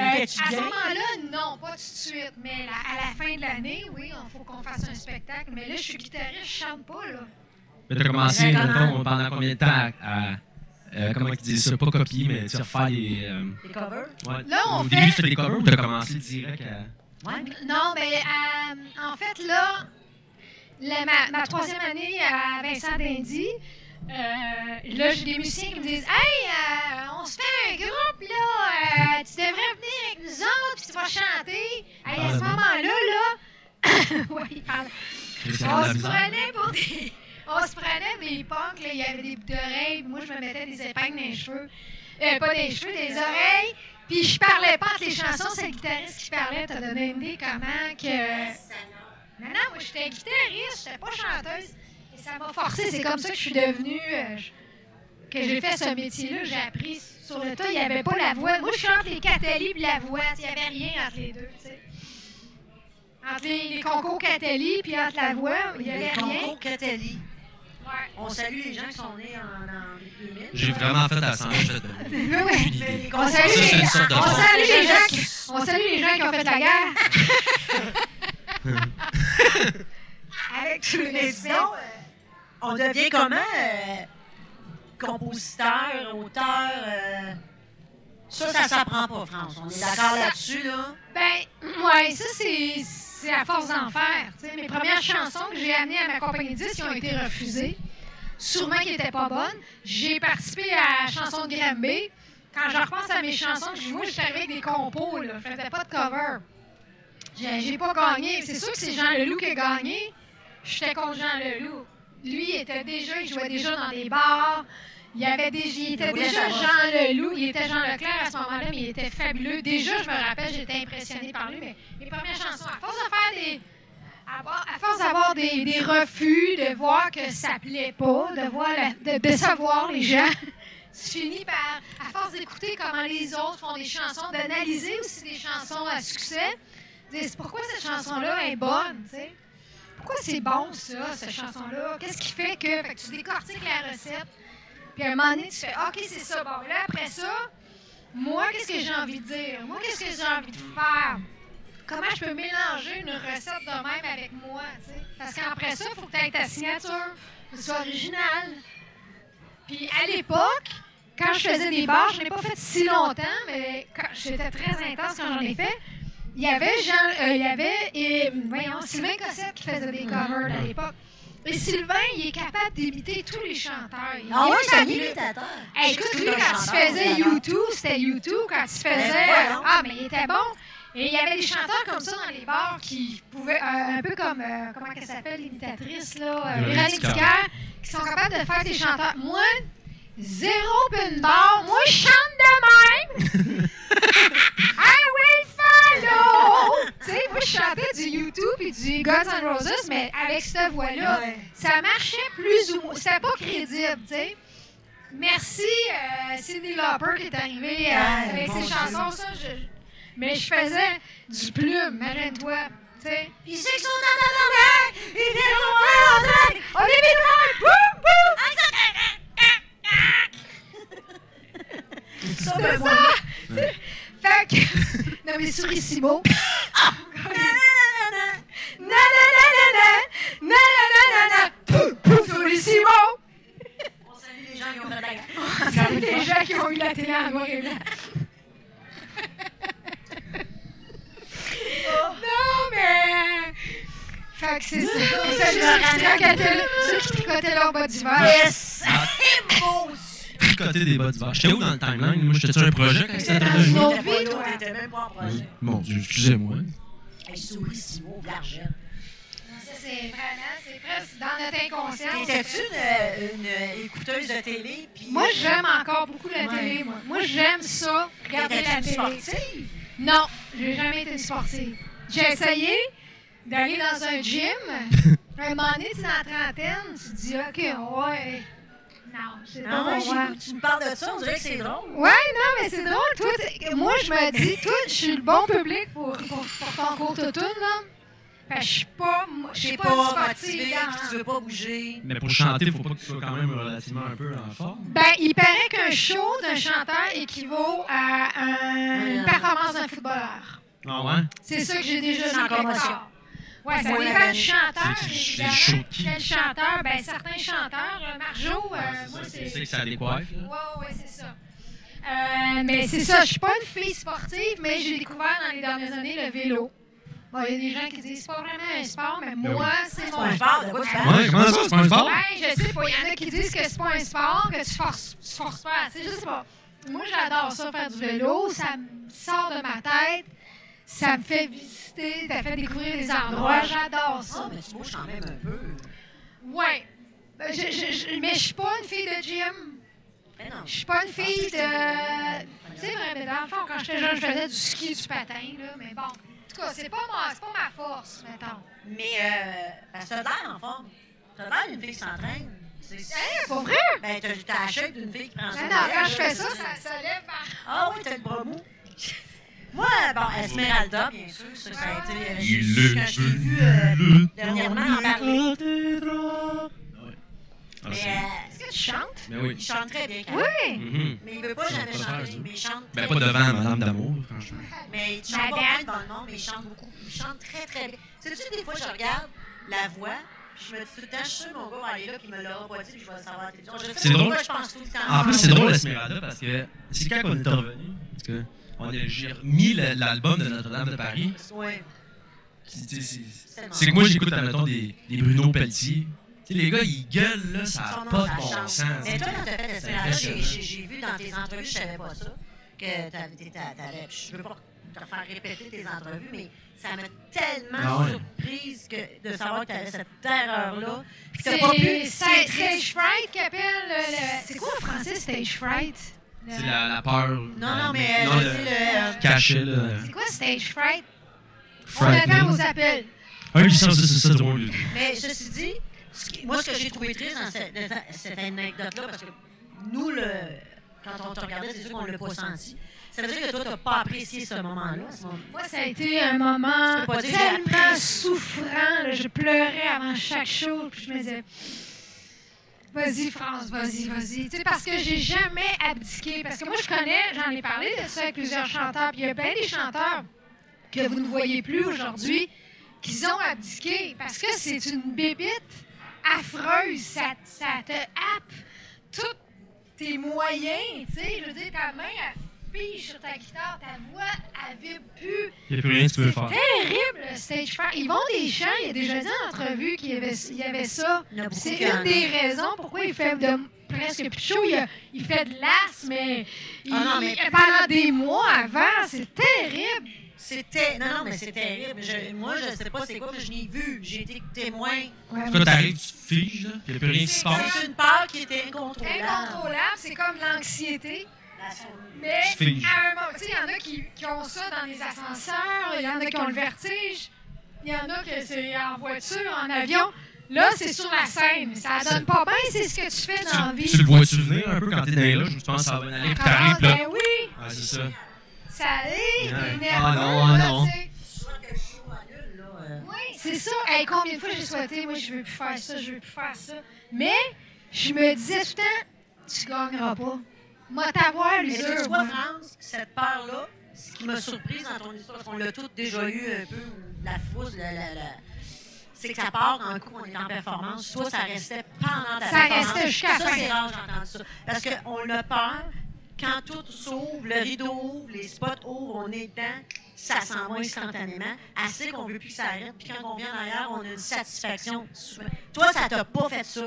Euh, à ce moment-là, non, pas tout de suite. Mais la- à la fin de l'année, oui, il faut qu'on fasse un spectacle. Mais là, je suis guitariste, je chante pas, là. Mais t'as commencé, mettons, pendant combien de temps à. euh, comment ils disent ça? Pas copier, mais tu refaire les. euh, Des covers? ouais. Là, on Au fait- début, c'était des covers ou t'as commencé direct à. Ouais. Non, mais euh, en fait, là, la- ma, ma troisième année à Vincent d'Indy, euh, là, j'ai des musiciens qui me disent Hey, euh, on se fait un groupe, là, euh, tu devrais venir avec nous autres, puis tu vas chanter. Hey, à ce moment-là, là, oui, pardon. On se prenait pour des. On se prenait des punks, là, il y avait des boucles d'oreilles, moi je me mettais des épingles dans les cheveux. Euh, pas des cheveux, des oreilles. Puis je parlais pas entre les chansons, c'est le guitariste qui parlait, t'as donné une idée comment que. Non, non, moi j'étais guitariste, j'étais pas chanteuse. Et ça m'a forcé, c'est comme ça que je suis devenue. euh, que j'ai fait ce métier-là, j'ai appris sur le tas, il n'y avait pas la voix. Moi je chante les Catali puis la voix, il n'y avait rien entre les deux, tu sais. Entre les, les concours Catali puis entre la voix, il n'y avait Les rien. concours Catali. On salue les gens qui sont nés en, en 2000. J'ai vraiment fait à 100 je te donne. Oui, oui. Aucune idée. Les On salue, Ça, c'est les, une sorte de on sport. salue les gens qui, on salue les gens qui ont fait la guerre. Avec Mais euh, on devient comment euh, compositeur, auteur? euh, ça, ça s'apprend pas, France. On est d'accord là-dessus, là? Ben, ouais, ça, c'est, c'est à force d'en faire. Mes premières chansons que j'ai amenées à ma compagnie de disques qui ont été refusées, sûrement qui n'étaient pas bonnes. J'ai participé à la chanson de Granby. Quand je repense à mes chansons, je- moi, j'étais avec des compos, là. Je faisais pas de cover. J'ai pas gagné. C'est sûr que c'est Jean Leloup qui a gagné. J'étais contre Jean Leloup. Lui, il était déjà, il jouait déjà dans des bars. Il, y avait des, il était déjà. Jean Leloup. Il était Jean Leclerc à ce moment-là, mais il était fabuleux. Déjà, je me rappelle, j'étais impressionnée par lui. Mais mes premières chansons, à force des. À, force d'avoir des, des refus, de voir que ça plaît pas, de voir la- de décevoir les gens, tu finis par, à force d'écouter comment les autres font des chansons, d'analyser aussi des chansons à succès, pourquoi cette chanson-là est bonne, tu sais? Pourquoi c'est bon, ça, cette chanson-là? Qu'est-ce qui fait que. Fait que tu décortiques la recette? Puis à un moment donné, tu fais OK, c'est ça. Bon, là, après ça, moi, qu'est-ce que j'ai envie de dire? Moi, qu'est-ce que j'ai envie de faire? Comment je peux mélanger une recette de même avec moi? Parce qu'après ça, il faut que tu aies ta signature, que soit original. Puis à l'époque, quand je faisais des bars, je n'ai pas fait si longtemps, mais j'étais très intense quand j'en ai fait. Il y avait Jean, euh, il y avait et, voyons, Sylvain Cossette qui faisait des covers à l'époque. Et Sylvain, il est capable d'imiter tous les chanteurs. Il Ah ouais, c'est un imitateur. Hey, écoute, lui, quand il faisait. YouTube, c'était YouTube. Quand il faisait. Ben, voyons. ah, mais il était bon. Et il y avait des chanteurs comme ça dans les bars qui pouvaient, euh, un peu comme, euh, comment elle s'appelle, l'imitatrice, là, euh, Véronique qui sont capables de faire des chanteurs. Moi, zéro open bar. Moi, je chante de même. Follow. tu sais, moi, je chantais du YouTube et du Guns N' Roses, mais avec cette voix-là, Ouais. ça marchait plus ou moins. C'était pas crédible, tu sais. Merci, euh, Cindy Lauper qui est arrivée euh, Ouais, avec mon ses Dieu. chansons, ça. je- mais je faisais du plume, imagine-toi. Ils sait qu'ils sont en tabarnak! Ils viennent au vrai On est mis loin! Boum, boum! Ça, C'est ben, moi. ça! Fait que. non, mais Sourissimo. Nanana. Nananana! Nananana! Sourissimo! On salue les gens qui ont la guerre. C'est les gens qui ont eu la télé en noir et blanc. non, mais. Fait que c'est ça. Ça, je ceux qui tricotaient- Ceux qui tricotaient leur bas d'hiver. Yes! C'est beau! Tricoter des bas d'hiver. J'étais où dans le timeline? Moi, j'étais sur un projet quand c'était une autre T'étais même pas en projet. Mon Dieu, excusez-moi. Hey, souris, Simon, Gargette. Ça, c'est vraiment, c'est presque dans notre inconscient. T'étais-tu une, une écouteuse de télé? puis, Moi, j'aime encore beaucoup la Ouais. télé, moi. Moi, j'aime ça, regarder la télé. sportive? Non, j'ai jamais été une sportive. J'ai essayé d'aller dans un gym. un moment donné, tu es dans la trentaine, tu te dis, OK, ouais. Pas Ah ouais, tu me parles de ça, on dirait que c'est drôle. Ouais, non, mais c'est drôle. Toi, t'es- moi, je me dis, toi, je suis le bon public pour, pour, pour ton cours d'automne, là. Fait que je suis pas, moi, je suis sais pas, motivé, dans- puis tu veux pas bouger. Mais pour chanter, il faut pas que tu sois quand même relativement un peu en forme. Ben, il paraît qu'un show d'un chanteur équivaut à un- une performance d'un footballeur. Ah ouais? C'est ça que j'ai déjà lu encore moi, ça. Ouais, dépend du chanteur, C'est- chaud? Quel chanteur? Ben, certains chanteurs. euh, Marjo, euh, moi, C'est c'est... ça que ça décoiffe. là. Ouais, ouais, c'est ça. Euh, mais c'est ça, je suis pas une fille sportive, mais j'ai découvert dans les dernières années le vélo. Bon, il y a des gens qui disent c'est pas vraiment un sport, mais Ben moi, c'est C'est mon pas un sport, de quoi tu parles? Ouais, comment ça, c'est pas un sport? Je sais pas. Il y en a qui disent que c'est pas un sport, que tu forces, tu forces pas assez. Je sais pas. Moi, j'adore ça, faire du vélo. Ça me sort de ma tête. Ça me fait visiter, ça fait découvrir des endroits. J'adore ça. mais tu bouges quand même un peu. Ouais. Euh, je- je- je- mais je suis pas une fille de gym. Mais non. Je suis pas une fille de. Tu sais, vrai, mais dans le fond, quand j'étais jeune, je faisais du ski, du patin, là. Mais bon. En tout cas, c'est pas, ma- c'est pas ma force, mettons. Mais, euh, t'as l'air en forme. T'as l'air d'une fille qui s'entraîne. C'est Hein, pas vrai? Ben, t'as la shape d'une fille qui prend Non, soin non, quand je fais ça, ça, ça lève. Ah oui, t'as le bras mou. Moi, bon, Esmeralda, bien sûr, ça, ça a été. euh, j'ai- Il est je t'ai vu euh, dernièrement en parler. Ah, Mais c'est- euh, Est-ce que tu chantes? Mais oui. il chante très bien, quand Oui! Mhm. Mais il veut pas jamais chanter, mais il chante. Ben, très pas bien. devant Madame d'amour, franchement. Mais il chante pas bien dans le monde, mais il chante beaucoup. Il chante très, très bien. Sais-tu, des fois, je regarde la voix, puis je me dis tout le temps, je suis sûre, mon gars va aller là, puis il me l'aura pas dit, puis je vais le savoir à la télévision. Je sais C'est pas drôle. pourquoi je pense tout le temps. En plus, c'est drôle, Esmeralda, parce que c'est quand qu'on est revenu. Parce que on a, j'ai remis le- l'album de Notre-Dame de Paris. Ouais. C'est que moi, j'écoute, admettons, des, des Bruno Pelletier. Tu sais, les gars, ils gueulent, là, ça n'a pas de bon change. sens. Mais toi, quand t'as fait impressionnant. j'ai vu dans tes entrevues, je savais pas ça, que t'avais-. Je veux pas te faire répéter tes entrevues, mais ça m'a tellement Ah ouais. surprise que, de savoir que t'avais cette terreur-là. Puis que C'est t'as pas pu. sta- Stage Fright qui appelle le. le- C'est quoi en français, Stage Fright? Le- C'est la, la peur. Non, non, mais non, euh, le je dis le. euh, là. C'est quoi Stage Fright? On Frightening. attend vos appels. Un 800, c'est ça, drôle. Mais ceci dit, ce qui- moi, ce que j'ai trouvé triste dans cette, dans cette anecdote-là, parce que nous, le, quand on te regardait, c'est sûr qu'on ne l'a pas senti. Ça veut dire que toi, tu n'as pas apprécié ce moment-là. moment- Moi, ça a été un moment tellement souffrant. là. Je pleurais avant chaque show. Puis je me disais, vas-y, France, vas-y, vas-y. Tu sais, parce que j'ai jamais abdiqué. Parce que moi, je connais, j'en ai parlé de ça avec plusieurs chanteurs. Puis il y a bien des chanteurs que vous ne voyez plus aujourd'hui qui ont abdiqué. Parce que c'est une bébite affreuse. Ça, ça te happe tous tes moyens. Tu sais, je veux dire, ta main, sur ta guitare, ta voix, elle vibre plus. Il n'y a plus rien que tu peux faire. Terrible, le stage fright. Yvon Deschamps, il a déjà dit en entrevue qu'il y avait, il y avait ça. Il y C'est une des raisons pourquoi il fait de presque plus show. Il, a- il fait de l'as, mais, il- Ah non, mais- pendant des mois avant, c'est terrible. C'était. Non, non, mais c'est terrible. Je- moi, je ne sais pas c'est quoi, mais je l'ai vu. J'ai été témoin. Toi, t'arrives, tu figes, là, il n'y a plus rien qui se passe. C'est une peur qui était incontrôlable. Incontrôlable, c'est comme l'anxiété. Mais à un moment, tu sais, il y en a qui, qui ont ça dans les ascenseurs, il y en a qui ont le vertige, il y en a que c'est en voiture, en avion. Là, c'est sur la scène. Ça donne pas bien, c'est ce que tu fais dans la vie. tu le vois-tu venir un peu quand t'es dans les loges, tu penses que ça va bien aller, puis Ah, t'arrives, puis là. ben oui, Ah, c'est ça. ça allait, Ouais. t'es Ah nerveux, non, ah non. Je là. euh. Oui, c'est ça. Hey, combien de fois j'ai souhaité, moi, je veux plus faire ça, je veux plus faire ça. Mais je me disais tout le temps, tu gagneras pas. Moi, t'avoir Mais tu vois. France, cette peur-là, ce qui m'a surprise dans ton histoire, parce qu'on l'a toutes déjà eu un peu, la frousse, la, la, la- c'est que ça part en coup, on est en performance. Toi, ça restait pendant ta Ça performance. restait jusqu'à la Ça, fin. c'est rare, j'ai entendu ça. Parce qu'on a peur, quand tout s'ouvre, le rideau ouvre, les spots ouvrent, on est dedans, ça s'en va instantanément. Assez qu'on veut plus que ça arrête. Puis quand on vient derrière, on a une satisfaction. Toi, ça t'a pas fait ça.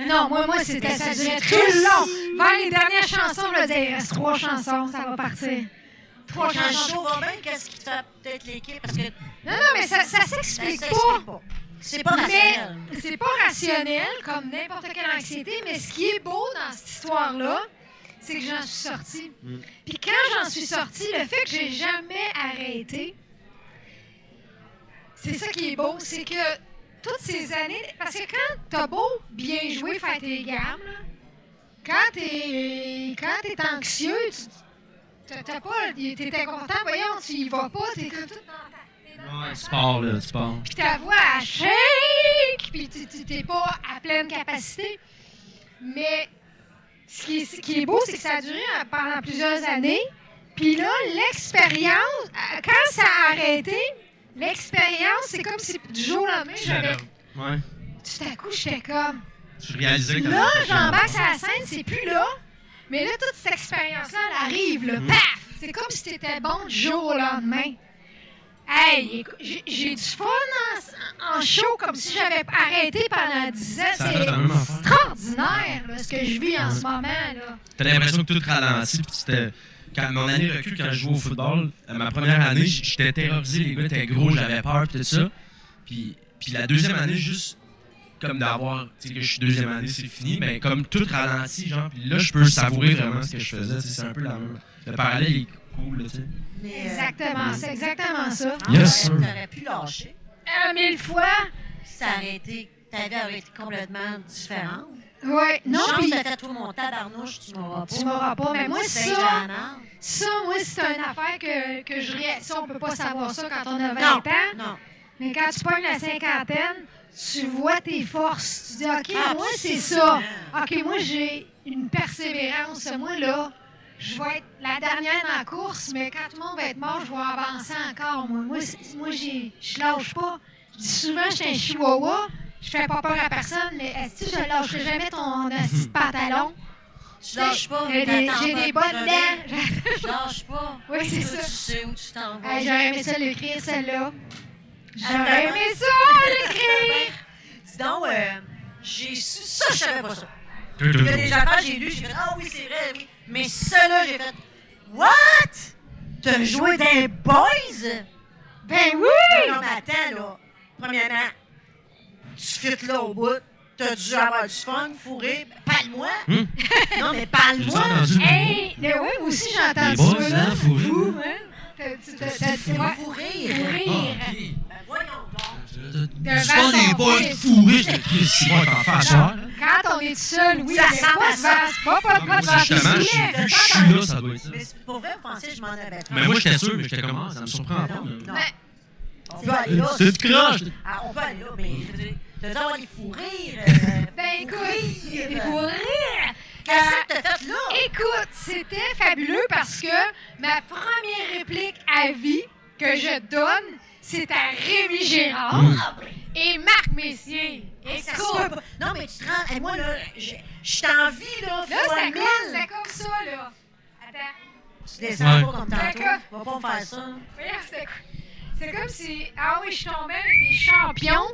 Non, non, moi, moi, c'était, ça durait tout le long. Vers les dernières chansons, je disais, il reste trois chansons, ça va partir. Trois Quand chansons. va bien, qu'est-ce qui fait peut-être l'équipe? Parce que Non, non, mais ça, s'explique pas. pas. C'est pas rationnel. c'est pas rationnel comme n'importe quelle anxiété, mais ce qui est beau dans cette histoire-là, c'est que j'en suis sortie. Mm. Puis quand j'en suis sortie, le fait que j'ai jamais arrêté, c'est ça qui est beau, c'est que toutes ces années, parce que quand t'as beau bien jouer, faire tes gammes, là, quand t'es quand t'es anxieux, tu t'as- pas, t'es inconfortable, voyons, tu y vas pas, t'es comme tout dans ta Ouais, pars, là, pars. puis ta voix elle shake, puis t'es pas à pleine capacité. Mais ce qui est, ce qui est beau, c'est que ça a duré euh, pendant plusieurs années. Puis là, l'expérience, euh, quand ça a arrêté, l'expérience, c'est comme si du jour au lendemain, j'avais. Ouais. Tout à coup, j'étais comme. Je réalisais que Là, j'embarque sur la scène, c'est plus là. Mais là, toute cette expérience-là, elle arrive, là, Mm. paf! C'est comme si t'étais bon du jour au lendemain. Hey, écoute, j'ai du fun en, en show, comme si j'avais arrêté pendant 10 ans. C'est extraordinaire, là, ce que je vis en ce moment, là. T'as l'impression que tout ralentit, puis c'était. Quand mon année recul, quand je jouais au football, euh, ma première année, j'étais terrorisé, les gars étaient gros, j'avais peur, tout ça. Puis, puis la deuxième année, juste comme d'avoir, tu sais, que je suis deuxième année, c'est fini, mais comme tout ralentit, genre, puis là, je peux savourer vraiment ce que je faisais, tu sais, c'est un peu la même. Le parallèle est cool, là, tu sais. Euh, Exactement, c'est exactement ça. en Yes, fait, sir. T'aurais pu lâcher. Un mille fois. Ça aurait été. Ta vie aurait été complètement différente. Ouais, non, puis de fait tout mon tabarnouche, tu m'auras pas. tu m'auras pas. Mais moi, C'est ça, ça, moi, c'est une affaire que, que je ré... Ça, on peut pas savoir ça quand on a 20 Non, ans. non. Mais quand tu pognes la cinquantaine, tu vois tes forces. Tu dis, OK, Ah, moi, c'est ça. OK, moi, j'ai une persévérance. Moi, là, je vais être la dernière dans la course, mais quand tout le monde va être mort, je vais avancer encore. Moi, moi, moi j'ai- je lâche pas. Je dis souvent, je suis un chihuahua. Je fais pas peur à personne, mais est-ce que je lâcherai jamais ton de pantalon? Tu lâches pas. J'ai des, t'attends j'ai des de bonnes dents. Je lâche pas. Oui, c'est ça. Tu sais où tu t'en vas. Hey, J'aurais aimé ça l'écrire, celle-là. J'aurais aimé ça l'écrire. Dis donc, euh, j'ai su ça, je savais pas ça. Il y a des affaires, j'ai lu, j'ai fait Ah oui, c'est vrai, oui. Mais ça, là, j'ai fait What? T'as joué dans les Boys? Ben oui! Non, mais attends, là. Premièrement, tu fites là au bout. T'as dû avoir du fun, fourré. Parle-moi. Hum? Non, mais J'ai parle-moi. entendu. Hey! Mais oui, moi aussi boys, ça. là. hein, hein? T'as- tu- t'as- t'as- C'est ouais. fourré. Ah. Ben voyons donc. De Tu vois des triste. fourrés, je te crie, si moi t'en fais asseoir. Quand on est seul, oui, Ça ressemble pas vase, pas, pas, pas de Moi, vase justement, de je suis- je suis là, ça doit être ça. Mais c'est- pour vrai, vous pensez que je m'en avais. Mais moi, j'étais sûr, mais j'étais comme, ah, ça me surprend pas. là. C'est de croche. Ah, on peut aller là, mais veux dire, fous rires. Ben écoute, il faut rire. Qu'est-ce que t'as fait là? Écoute, c'était fabuleux parce que ma première réplique à vie que je donne, c'est à Rémi Gérard Mm. et Marc Messier. Hey, ça. Non, mais tu te rends. hey, moi, là, je je suis en vie, là. là, comme, mille. c'était comme ça, là. Attends. Tu descends Ouais. pas comme tantôt. On va pas me faire ça. C'est comme si, ah oui, je tombais avec des champions,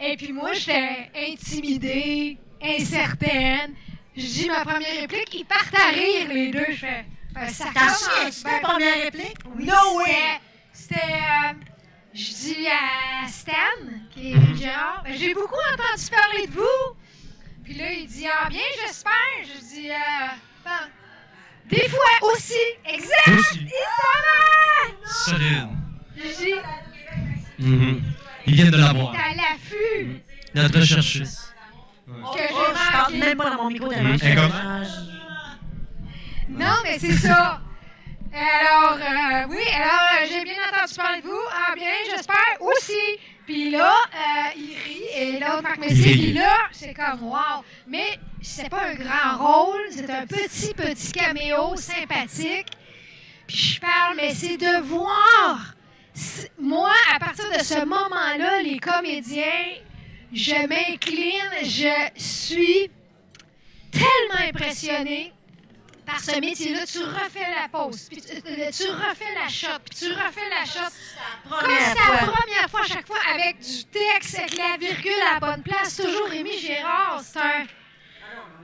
et puis moi, j'étais intimidée, incertaine. Je dis ma première réplique, ils partent à rire, les deux. Je fais, ben, ça commence ta première réplique? Oui, No way! c'était- euh, je dis à Stan, qui est Mhm. Gérard, ben, j'ai beaucoup entendu parler de vous. Puis là, il dit, ah bien, j'espère. Je dis, euh, ben, des fois aussi. Exact! Aussi. Il s'en va! Solide. Je dis, Mhm. Ils viennent de l'avoir. T'as l'affût Notre recherchiste. que Oh, je parle même pas dans mon micro tellement Mm. je Et comme- Non, mais c'est ça. Alors, euh, oui, alors, euh, j'ai bien entendu parler de vous. Ah, bien, j'espère aussi. Puis là, euh, il rit, et l'autre, Marc Messier, puis là, c'est comme, wow. Mais c'est pas un grand rôle, c'est un petit, petit caméo sympathique. Puis je parle, mais c'est de voir. Moi, à partir de ce moment-là, les comédiens, je m'incline, je suis tellement impressionnée par ce métier-là. Tu refais la pause, puis tu, euh, tu refais la shot, puis tu refais la shot. Comme c'est la première fois, à chaque fois, avec du texte, avec la virgule à la bonne place. Toujours Rémi Gérard, c'est un...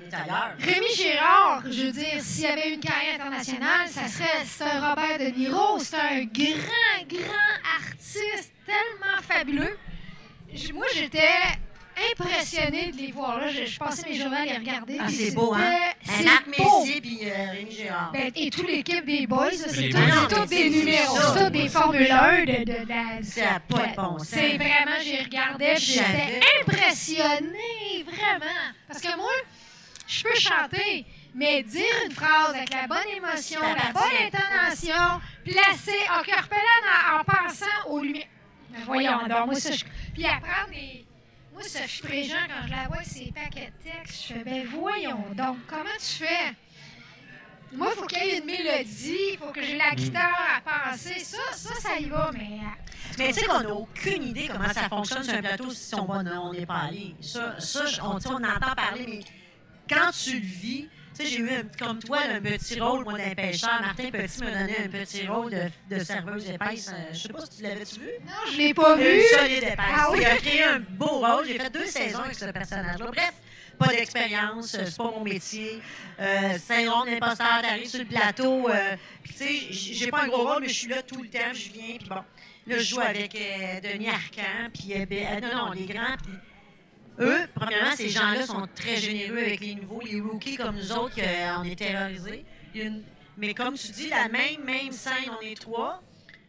On est ailleurs. Rémi Gérard, je veux dire, s'il y avait une carrière internationale, ça serait c'est un Robert De Niro, c'est un grand, grand artiste, tellement fabuleux. moi, j'étais impressionnée de les voir. Là, je, je passais mes journées à les regarder. Ah, c'est beau, hein? C'est beau. Messi puis euh, Rémi Gérard. Ben, et toute l'équipe des boys, c'est tous des numéros, c'est tous des Formule 1 de, de, de- Ça a pas de bon sens. C'est vraiment, j'ai regardé, puis j'étais impressionnée, vraiment. Parce que moi, je peux chanter, mais dire une phrase avec la bonne émotion, Ça la bonne intonation, placer, en en, en pensant aux lumières. Ben, Voyons donc, moi, ça, je... Puis apprendre des... Moi, Sophie Préjean, quand je la vois avec ses paquets de textes, je fais, ben voyons donc, comment tu fais? Moi, il faut qu'il y ait une mélodie, il faut que j'ai la guitare à penser. Ça, ça, ça y va, mais... euh, Mais tu sais qu'on n'a aucune idée comment ça fonctionne sur un plateau si on n'est pas allé. Ça, ça je- on, tu sais, on entend parler, mais quand tu le vis, tu sais, j'ai eu, comme toi, un petit rôle, moi, d'un pêcheur. Martin Petit m'a donné un petit rôle de, de serveuse épaisse. Euh, Je sais pas si tu l'avais-tu vu? Non, je l'ai pas vu. Solide épaisse. Ah oui? Il a créé un beau rôle. J'ai fait deux saisons avec ce personnage-là. Bref, pas d'expérience, euh, c'est pas mon métier. Euh, Saint-Rond, imposteur, t'arrives sur le plateau. euh, puis tu sais, j'ai pas un gros rôle, mais je suis là tout le temps, je viens, puis bon. Là, je joue avec euh, Denis Arcan, puis ben, non, non, les grands, puis eux, premièrement, ces gens-là sont très généreux avec les nouveaux, les rookies comme nous autres, qu'on est terrorisés. Une- Mais comme tu dis, la même, même scène, on est trois.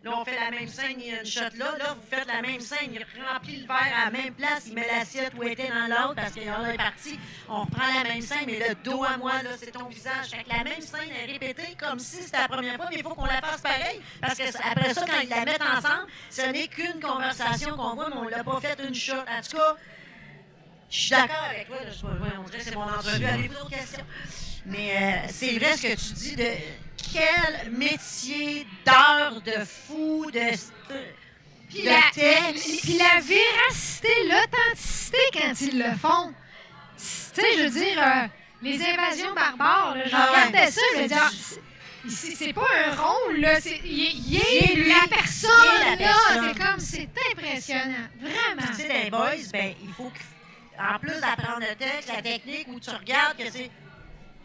Là, on fait la même scène, il y a une shot là. Là, vous faites la même scène, il remplit le verre à la même place, il met l'assiette où était dans l'autre parce qu'il est parti. On reprend la même scène, mais le dos à moi, là, c'est ton visage. Fait que la même scène est répétée comme si c'était la première fois, mais il faut qu'on la fasse pareil. Parce que après ça, quand ils la mettent ensemble, ce n'est qu'une conversation qu'on voit, mais on l'a pas fait une shot. En tout cas, je suis d'accord avec toi. là. Je- on dirait que c'est mon entrevue. Avez-vous d'autres questions? Mais euh, c'est vrai ce que tu dis de quel métier d'heure de fou, de. Puis de la, texte. puis la véracité, l'authenticité quand ils le font. Tu sais, je veux dire, euh, les invasions barbares, je Ah ouais. regardais ça, je me disais, ah, c'est- pas un rôle, là, c'est il est- lui. la personne, est la là, c'est comme, c'est impressionnant, vraiment. Tu sais, les boys, ben, il faut que, en plus d'apprendre le texte, la technique, où tu regardes que c'est.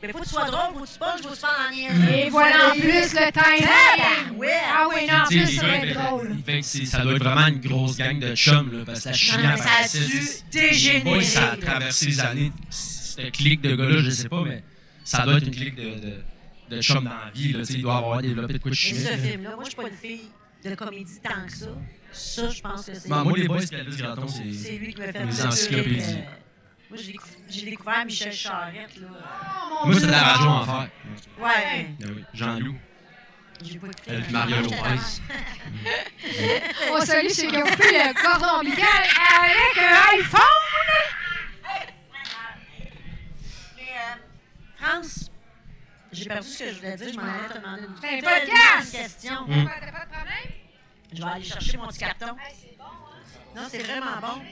Il faut que tu sois drôle, faut que tu punches, faut que tu parles en niaiseux. Et voilà, en plus, le timing. Tabarouette. Ah oui, non, en plus, être drôle. il fait que c'est- ça doit être vraiment une grosse gang de chums, là, parce que la chimie mais ça a dû c'est- dégénérer. Moi, ça a traversé les années. Cette clique de gars-là, je sais pas, mais ça doit être une clique de, chums dans la vie. Là, tu sais, il doit avoir développé de quoi de Et chimique. ce là. film-là, moi, je suis pas une fille de comédie tant que ça. Ça, je pense que c'est. Bon, moi, les boys, puis Elvis Gratton, C'est c'est. lui qui m'a fait Les encyclopédies. euh, Moi, j'ai décou- j'ai découvert Michel Charette, là. Oh, Moi, c'est la radio en fer. Ouais. Ah oui, Jean-Loup, J'ai pas écouté. El Mario Lopez. On salue ceux qui ont coupé le cordon ombilical avec un iPhone. Mais, euh, France, j'ai perdu ce que je voulais dire. Je m'en allais te demander une Ben, podcast! de question. Mm. T'as pas de problème? Je vais aller chercher mon petit carton. Bon. hein? Non, c'est vraiment bon.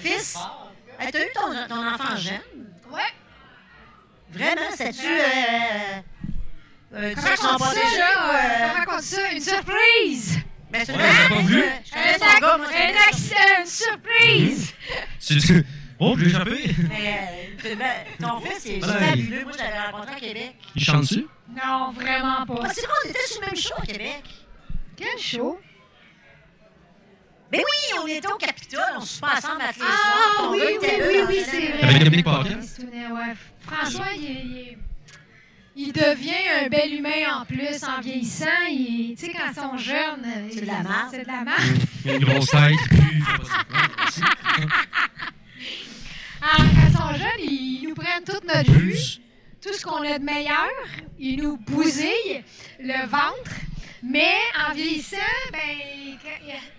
Fils, hey, t'as eu ton, ton enfant jeune? Ouais. Vraiment, c'est-tu... Euh, euh, Comment on ça, là? euh, Comment on ça? Une surprise! Ben, c'est pas vu. Je connais Un, son ac- gars, moi, je un connais son- accent, une surprise! C'est- Oh, j'ai échappé. Mais euh, ben, ton fils, il est fabuleux. Moi, je l'avais rencontré à Québec. Il chante dessus? Non, vraiment Ah, pas. c'est vrai, on était sur le même show à Québec. Quel show! Ben oui, on était au Capitole, on se passe ensemble à tous. Ah oui, oui, oui, oui, la- c'est Avec vrai. Dominique se tenait, ouais. François, il, est- il devient un bel humain en plus en vieillissant. Il- Tu sais, quand ils sont jeunes, euh, C'est de la marde. C'est de la marde. Il a une grosse tête. merci. Ah, quand ils sont jeunes, ils nous prennent toute notre vue, tout ce qu'on a de meilleur. Ils nous bousillent le ventre. Mais en vieillissant, ben,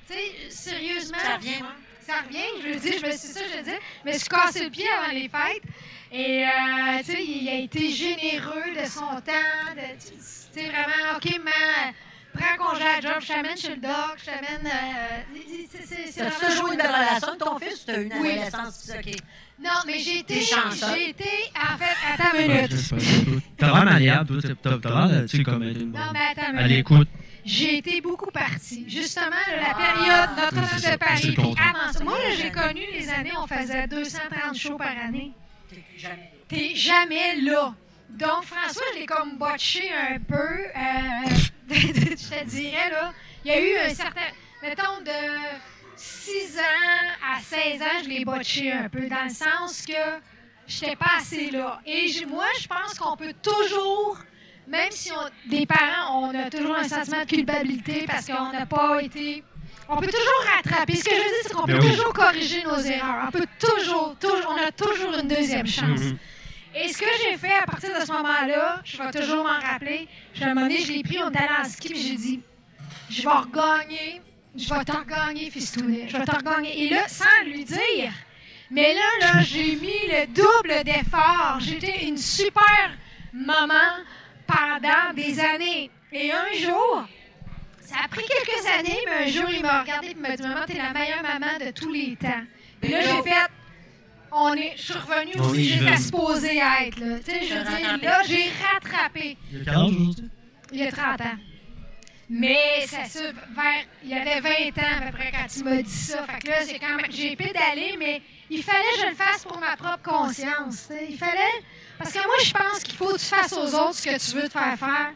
tu sais, sérieusement, Ça revient, moi. ça revient. Je veux dire, je me suis ça, je veux dire, je me suis cassé le pied avant les fêtes. Et euh, tu sais, il a été généreux de son temps. Tu sais, vraiment, OK, man, prends congé à job, je t'amène chez le doc, je t'amène. euh, c'est- c'est T'as-tu vraiment toujours une belle relation avec ton fils ou t'as eu une Oui. adolescence? OK. Non, mais j'ai été. T'es. J'ai été. En fait, attends une minute. T'as l'air malléable, toi. T'as l'air, de- tu sais, comme une Non, mais attends une minute. l'écoute. J'ai été beaucoup partie. Justement, là, la période Notre-Dame de Paris. Puis avant ça, moi, là, j'ai connu les années où on faisait 230 shows par année. T'es jamais. T'es jamais là. Donc, François, je l'ai comme botché un peu. euh, je te dirais, là. Il y a eu un certain. Mettons, de 6 ans à 16 ans, je l'ai botché un peu, dans le sens que j'étais pas assez là. Et moi, je pense qu'on peut toujours, même si on, des parents, on a toujours un sentiment de culpabilité parce qu'on n'a pas été. On peut toujours rattraper. Ce que je veux dire, c'est qu'on peut Ben oui. toujours corriger nos erreurs. On peut toujours, toujours, on a toujours une deuxième chance. Mhm. Et ce que j'ai fait à partir de ce moment-là, je vais toujours m'en rappeler. J'ai un moment donné, je l'ai pris, on était allé en ski, puis j'ai dit, je vais regagner, je vais te regagner, Fistounet, je vais te regagner. Et là, sans lui dire, mais là, là, j'ai mis le double d'effort. J'étais une super maman pendant des années. Et un jour, ça a pris quelques années, mais un jour, il m'a regardé et m'a dit, maman, t'es la meilleure maman de tous les temps. Et là, j'ai fait, on est, je suis revenue est j'étais supposée être. Là. Tu sais, je veux dire, là, j'ai rattrapé. Il y a quel âge aujourd'hui? Il y a 30 ans. Mais ça, ça, vers, il y avait 20 ans à peu près quand il m'a dit ça. Fait que là, j'ai quand même, j'ai pédalé, mais il fallait que je le fasse pour ma propre conscience. Il fallait, parce que moi, je pense qu'il faut que tu fasses aux autres ce que tu veux te faire faire,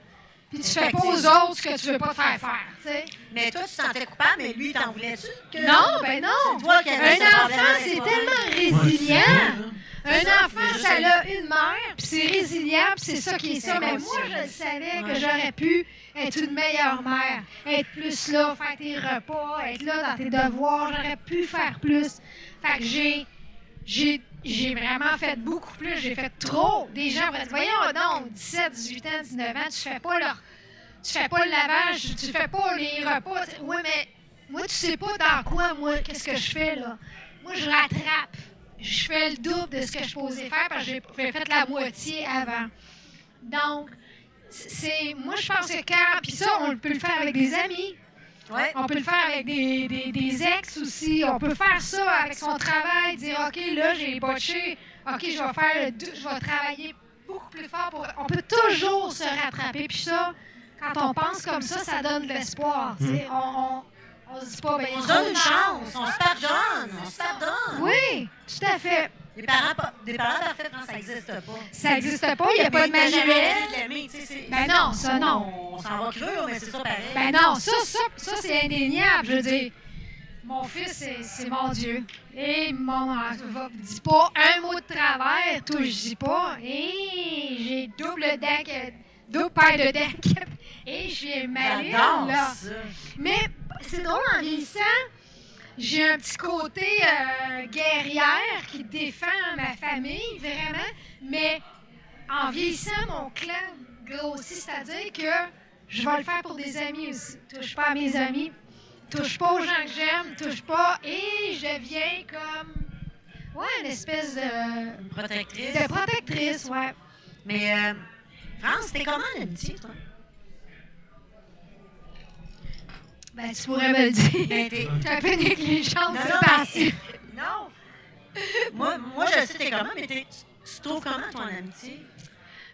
puis tu fais pas aux autres ce que tu veux pas te faire faire. tu sais. Mais toi, tu te sentais coupable, mais lui, t'en voulais-tu? que- Non, ben non. C'est toi qui avais Un enfant, c'est tellement résilient. c'est Un enfant, ça a une mère, puis c'est résilient, puis c'est ça qui est ça. Mais moi, je le savais que j'aurais pu être une meilleure mère, être plus là, faire tes repas, être là dans tes devoirs. J'aurais pu faire plus. Fait que j'ai, j'ai, j'ai vraiment fait beaucoup plus. J'ai fait trop. Des gens vont dire, voyons, non, 17, 18 ans, 19 ans, tu fais pas leur, tu fais pas le lavage, tu fais pas les repas. Oui, mais moi, tu sais pas dans quoi, moi, qu'est-ce que je fais, là. Moi, je rattrape. Je fais le double de ce que je posais faire parce que j'ai fait la moitié avant. Donc, c'est moi, je pense que quand. Puis ça, on peut le faire avec des amis. Ouais. On peut le faire avec des, des, des ex aussi. On peut faire ça avec son travail, dire OK, là, j'ai botché. OK, je vais faire je vais travailler beaucoup plus fort pour. On peut toujours se rattraper. Puis ça, quand on pense comme ça, ça donne de l'espoir. On, on, on se dit pas, ben, On se donne une chance, on se pardonne, on se pardonne. Oui, tout à fait. Des parents, pa- des parents parfaits, non, ça n'existe pas. Ça n'existe pas, il n'y a pas de manuel. Ben non, ça, non. On s'en va creux, mais c'est ça pareil. Ben non, ça, ça, ça c'est indéniable. Je veux dire, mon fils, c'est- c'est mon Dieu. Et mon dis pas un mot de travers, tout je dis pas. Et j'ai double que- double paire de dents. Et j'ai maline, J'adore là. Mais c'est drôle, en vieillissant, j'ai un petit côté euh, guerrière qui défend ma famille, vraiment. Mais en vieillissant, mon clan grossit, c'est-à-dire que je vais le faire pour des amis aussi. Touche pas à mes amis, touche pas aux gens que j'aime, touche pas. Et je deviens comme. Ouais, une espèce de, Une protectrice. de protectrice, ouais. Mais, euh, France, t'es comment l'amitié, toi? Ben, tu pourrais me le dire. Ben, t'es- un peu négligente, Non, c'est non, Non! moi, moi, je sais t'es comment, mais t'es- tu, tu trouves comment ton amitié?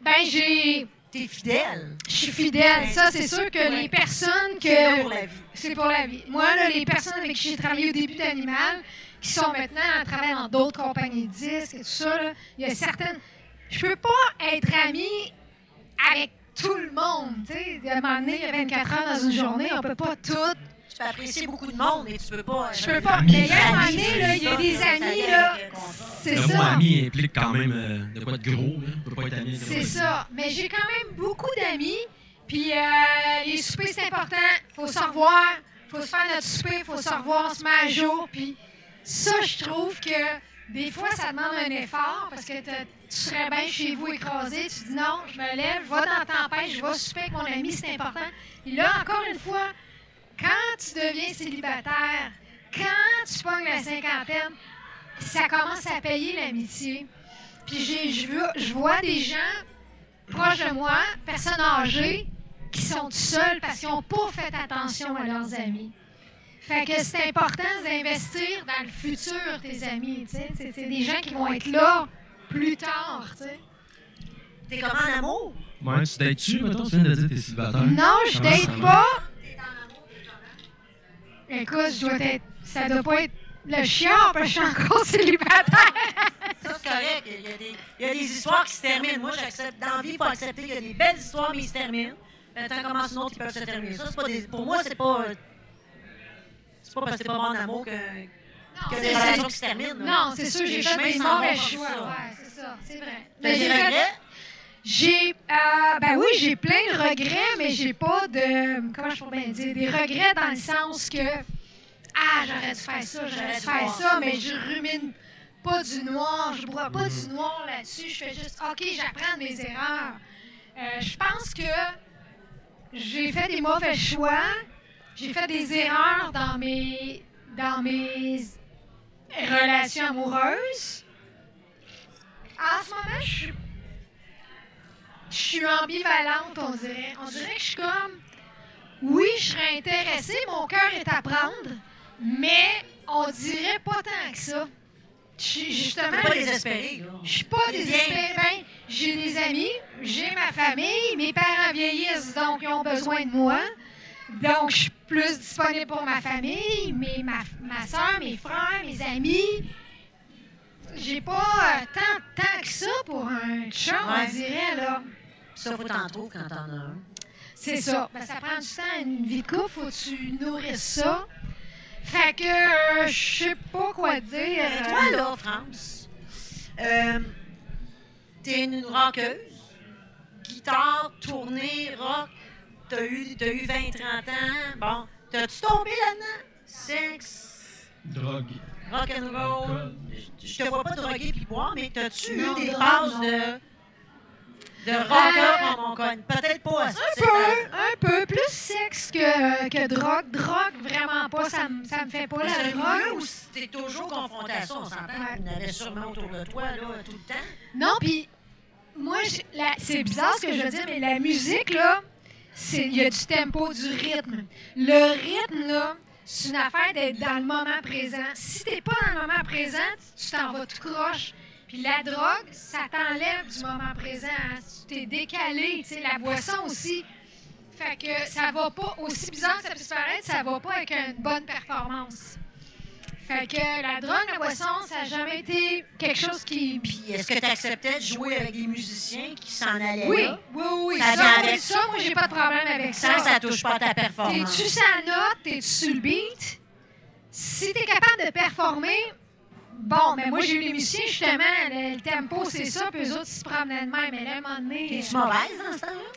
Ben, j'ai. T'es fidèle. Je suis fidèle. Ben, Ça, c'est sûr que ouais. les personnes C'est que. pour la vie. C'est pour la vie. Moi, là, les personnes avec qui j'ai travaillé au début d'Animal, qui sont maintenant à travailler dans d'autres compagnies de disques et tout ça, là, il y a certaines. Je peux pas être amie avec tout le monde. Tu sais, à un moment donné, il y a 24 heures dans une journée, on peut pas tout. Tu peux apprécier beaucoup de monde, mais tu peux pas. Je peux pas. Mais il y a un moment donné, là, il y a des amis, là. le. C'est Le ça. mot ami implique quand même euh, de quoi de gros. On peut pas être ami C'est ça. Mais j'ai quand même beaucoup d'amis. Puis euh, les soupers, c'est important. faut se revoir. faut se faire notre souper. faut se revoir. On se met à jour. Puis ça, je trouve que des fois, ça demande un effort parce que tu serais bien chez vous écrasé. Tu dis non, je me lève, je vais dans tempête, je vais souper avec mon ami, c'est important. Et là, encore une fois, quand tu deviens célibataire, quand tu pognes la cinquantaine, ça commence à payer l'amitié. Puis je vois- des gens proches de moi, personnes âgées, qui sont seuls parce qu'ils n'ont pas fait attention à leurs amis. Fait que c'est important d'investir dans le futur, tes amis. C'est des gens qui vont être là plus tard. T'es comment en amour? Ouais, tu dates-tu, mettons, tu viens de dire que t'es célibataire. Non, je Comment ça date marche? pas. Écoute, je dois être. Ça doit pas être le chiard parce que je suis encore célibataire. Ça, c'est correct. Il y, a des, il y a des histoires qui se terminent. Moi, j'accepte. Dans la vie, il faut accepter qu'il y a des belles histoires, mais ils se terminent. Puis, Attends, commence une autre, ils peuvent se terminer? Ça, c'est pas des, pour moi, c'est pas. C'est pas parce que t'es pas bon en amour que, Non, que c'est des ça. relations qui se terminent. là. Non, c'est sûr, j'ai fait des mauvais choix. Ouais, c'est ça, c'est vrai. T'as Mais des j'ai fait- regrets? J'ai, euh, ben oui, j'ai plein de regrets, mais j'ai pas de, comment je pourrais bien dire, des regrets dans le sens que, ah, j'aurais dû faire ça, j'aurais dû faire ça, mais je rumine pas du noir, je bois pas du noir là-dessus, je fais juste, ok, j'apprends de mes erreurs. Euh, je pense que j'ai fait des mauvais choix, j'ai fait des erreurs dans mes, dans mes relations amoureuses. En ce moment, je suis je suis ambivalente, on dirait. On dirait que je suis comme. Oui, je serais intéressée, mon cœur est à prendre, mais on dirait pas tant que ça. Je suis justement. Pas je- désespéré, là. je suis pas désespérée. Ben, j'ai des amis, j'ai ma famille, mes parents vieillissent, donc ils ont besoin de moi. Donc, je suis plus disponible pour ma famille, mais ma, ma soeur, mes frères, mes amis. J'ai pas euh, tant, tant que ça pour un chum, Ouais. on dirait, là. Ça, faut t'en trouver quand t'en as un. C'est ça. Ben, ça prend du temps, une vie de couple, faut que tu nourrisses ça. Fait que euh, je sais pas quoi dire. Mais euh, toi, là, France, euh, t'es une rockeuse, guitare, tournée, rock, t'as eu, t'as eu 20-30 ans, bon, t'as-tu tombé là-dedans? Sexe, Drogue. rock and roll, Alcool. je te vois pas droguer puis boire, mais t'as-tu eu des non. de, de rocker comme on connaît? Peut-être pas Un peu, un peu. Plus sexe que, que drogue. Drogue, vraiment pas. Ça, me- ça me fait pas Mais la drogue. où t'es toujours confronté à ça, on s'entend. Ouais. Il y en avait sûrement autour de toi, là, tout le temps. Non, puis moi, la- c'est bizarre ce que je veux dire, mais la musique, là, il y a du tempo, du rythme. Le rythme, là, c'est une affaire d'être dans le moment présent. Si t'es pas dans le moment présent, tu t'en vas tout croche. Puis la drogue, ça t'enlève du moment présent. hein. Tu t'es décalé, tu sais, la boisson aussi. Fait que ça va pas, aussi bizarre que ça puisse paraître, ça va pas avec une bonne performance. Fait que la drogue, la boisson, ça n'a jamais été quelque chose qui... Puis est-ce que tu acceptais de jouer avec des musiciens qui s'en allaient Oui, là? oui, oui. Ça Ça, avec. ça, moi, j'ai pas de problème avec ça. Ça, ça touche pas à ta performance. T'es-tu sa note? T'es-tu sur le beat? Si t'es capable de performer, bon, mais moi, j'ai eu les musiciens, justement, le, le tempo, c'est ça, puis eux autres, ils se promenaient de même. Mais là, à un moment donné... T'es-tu mauvaise dans ce temps-là?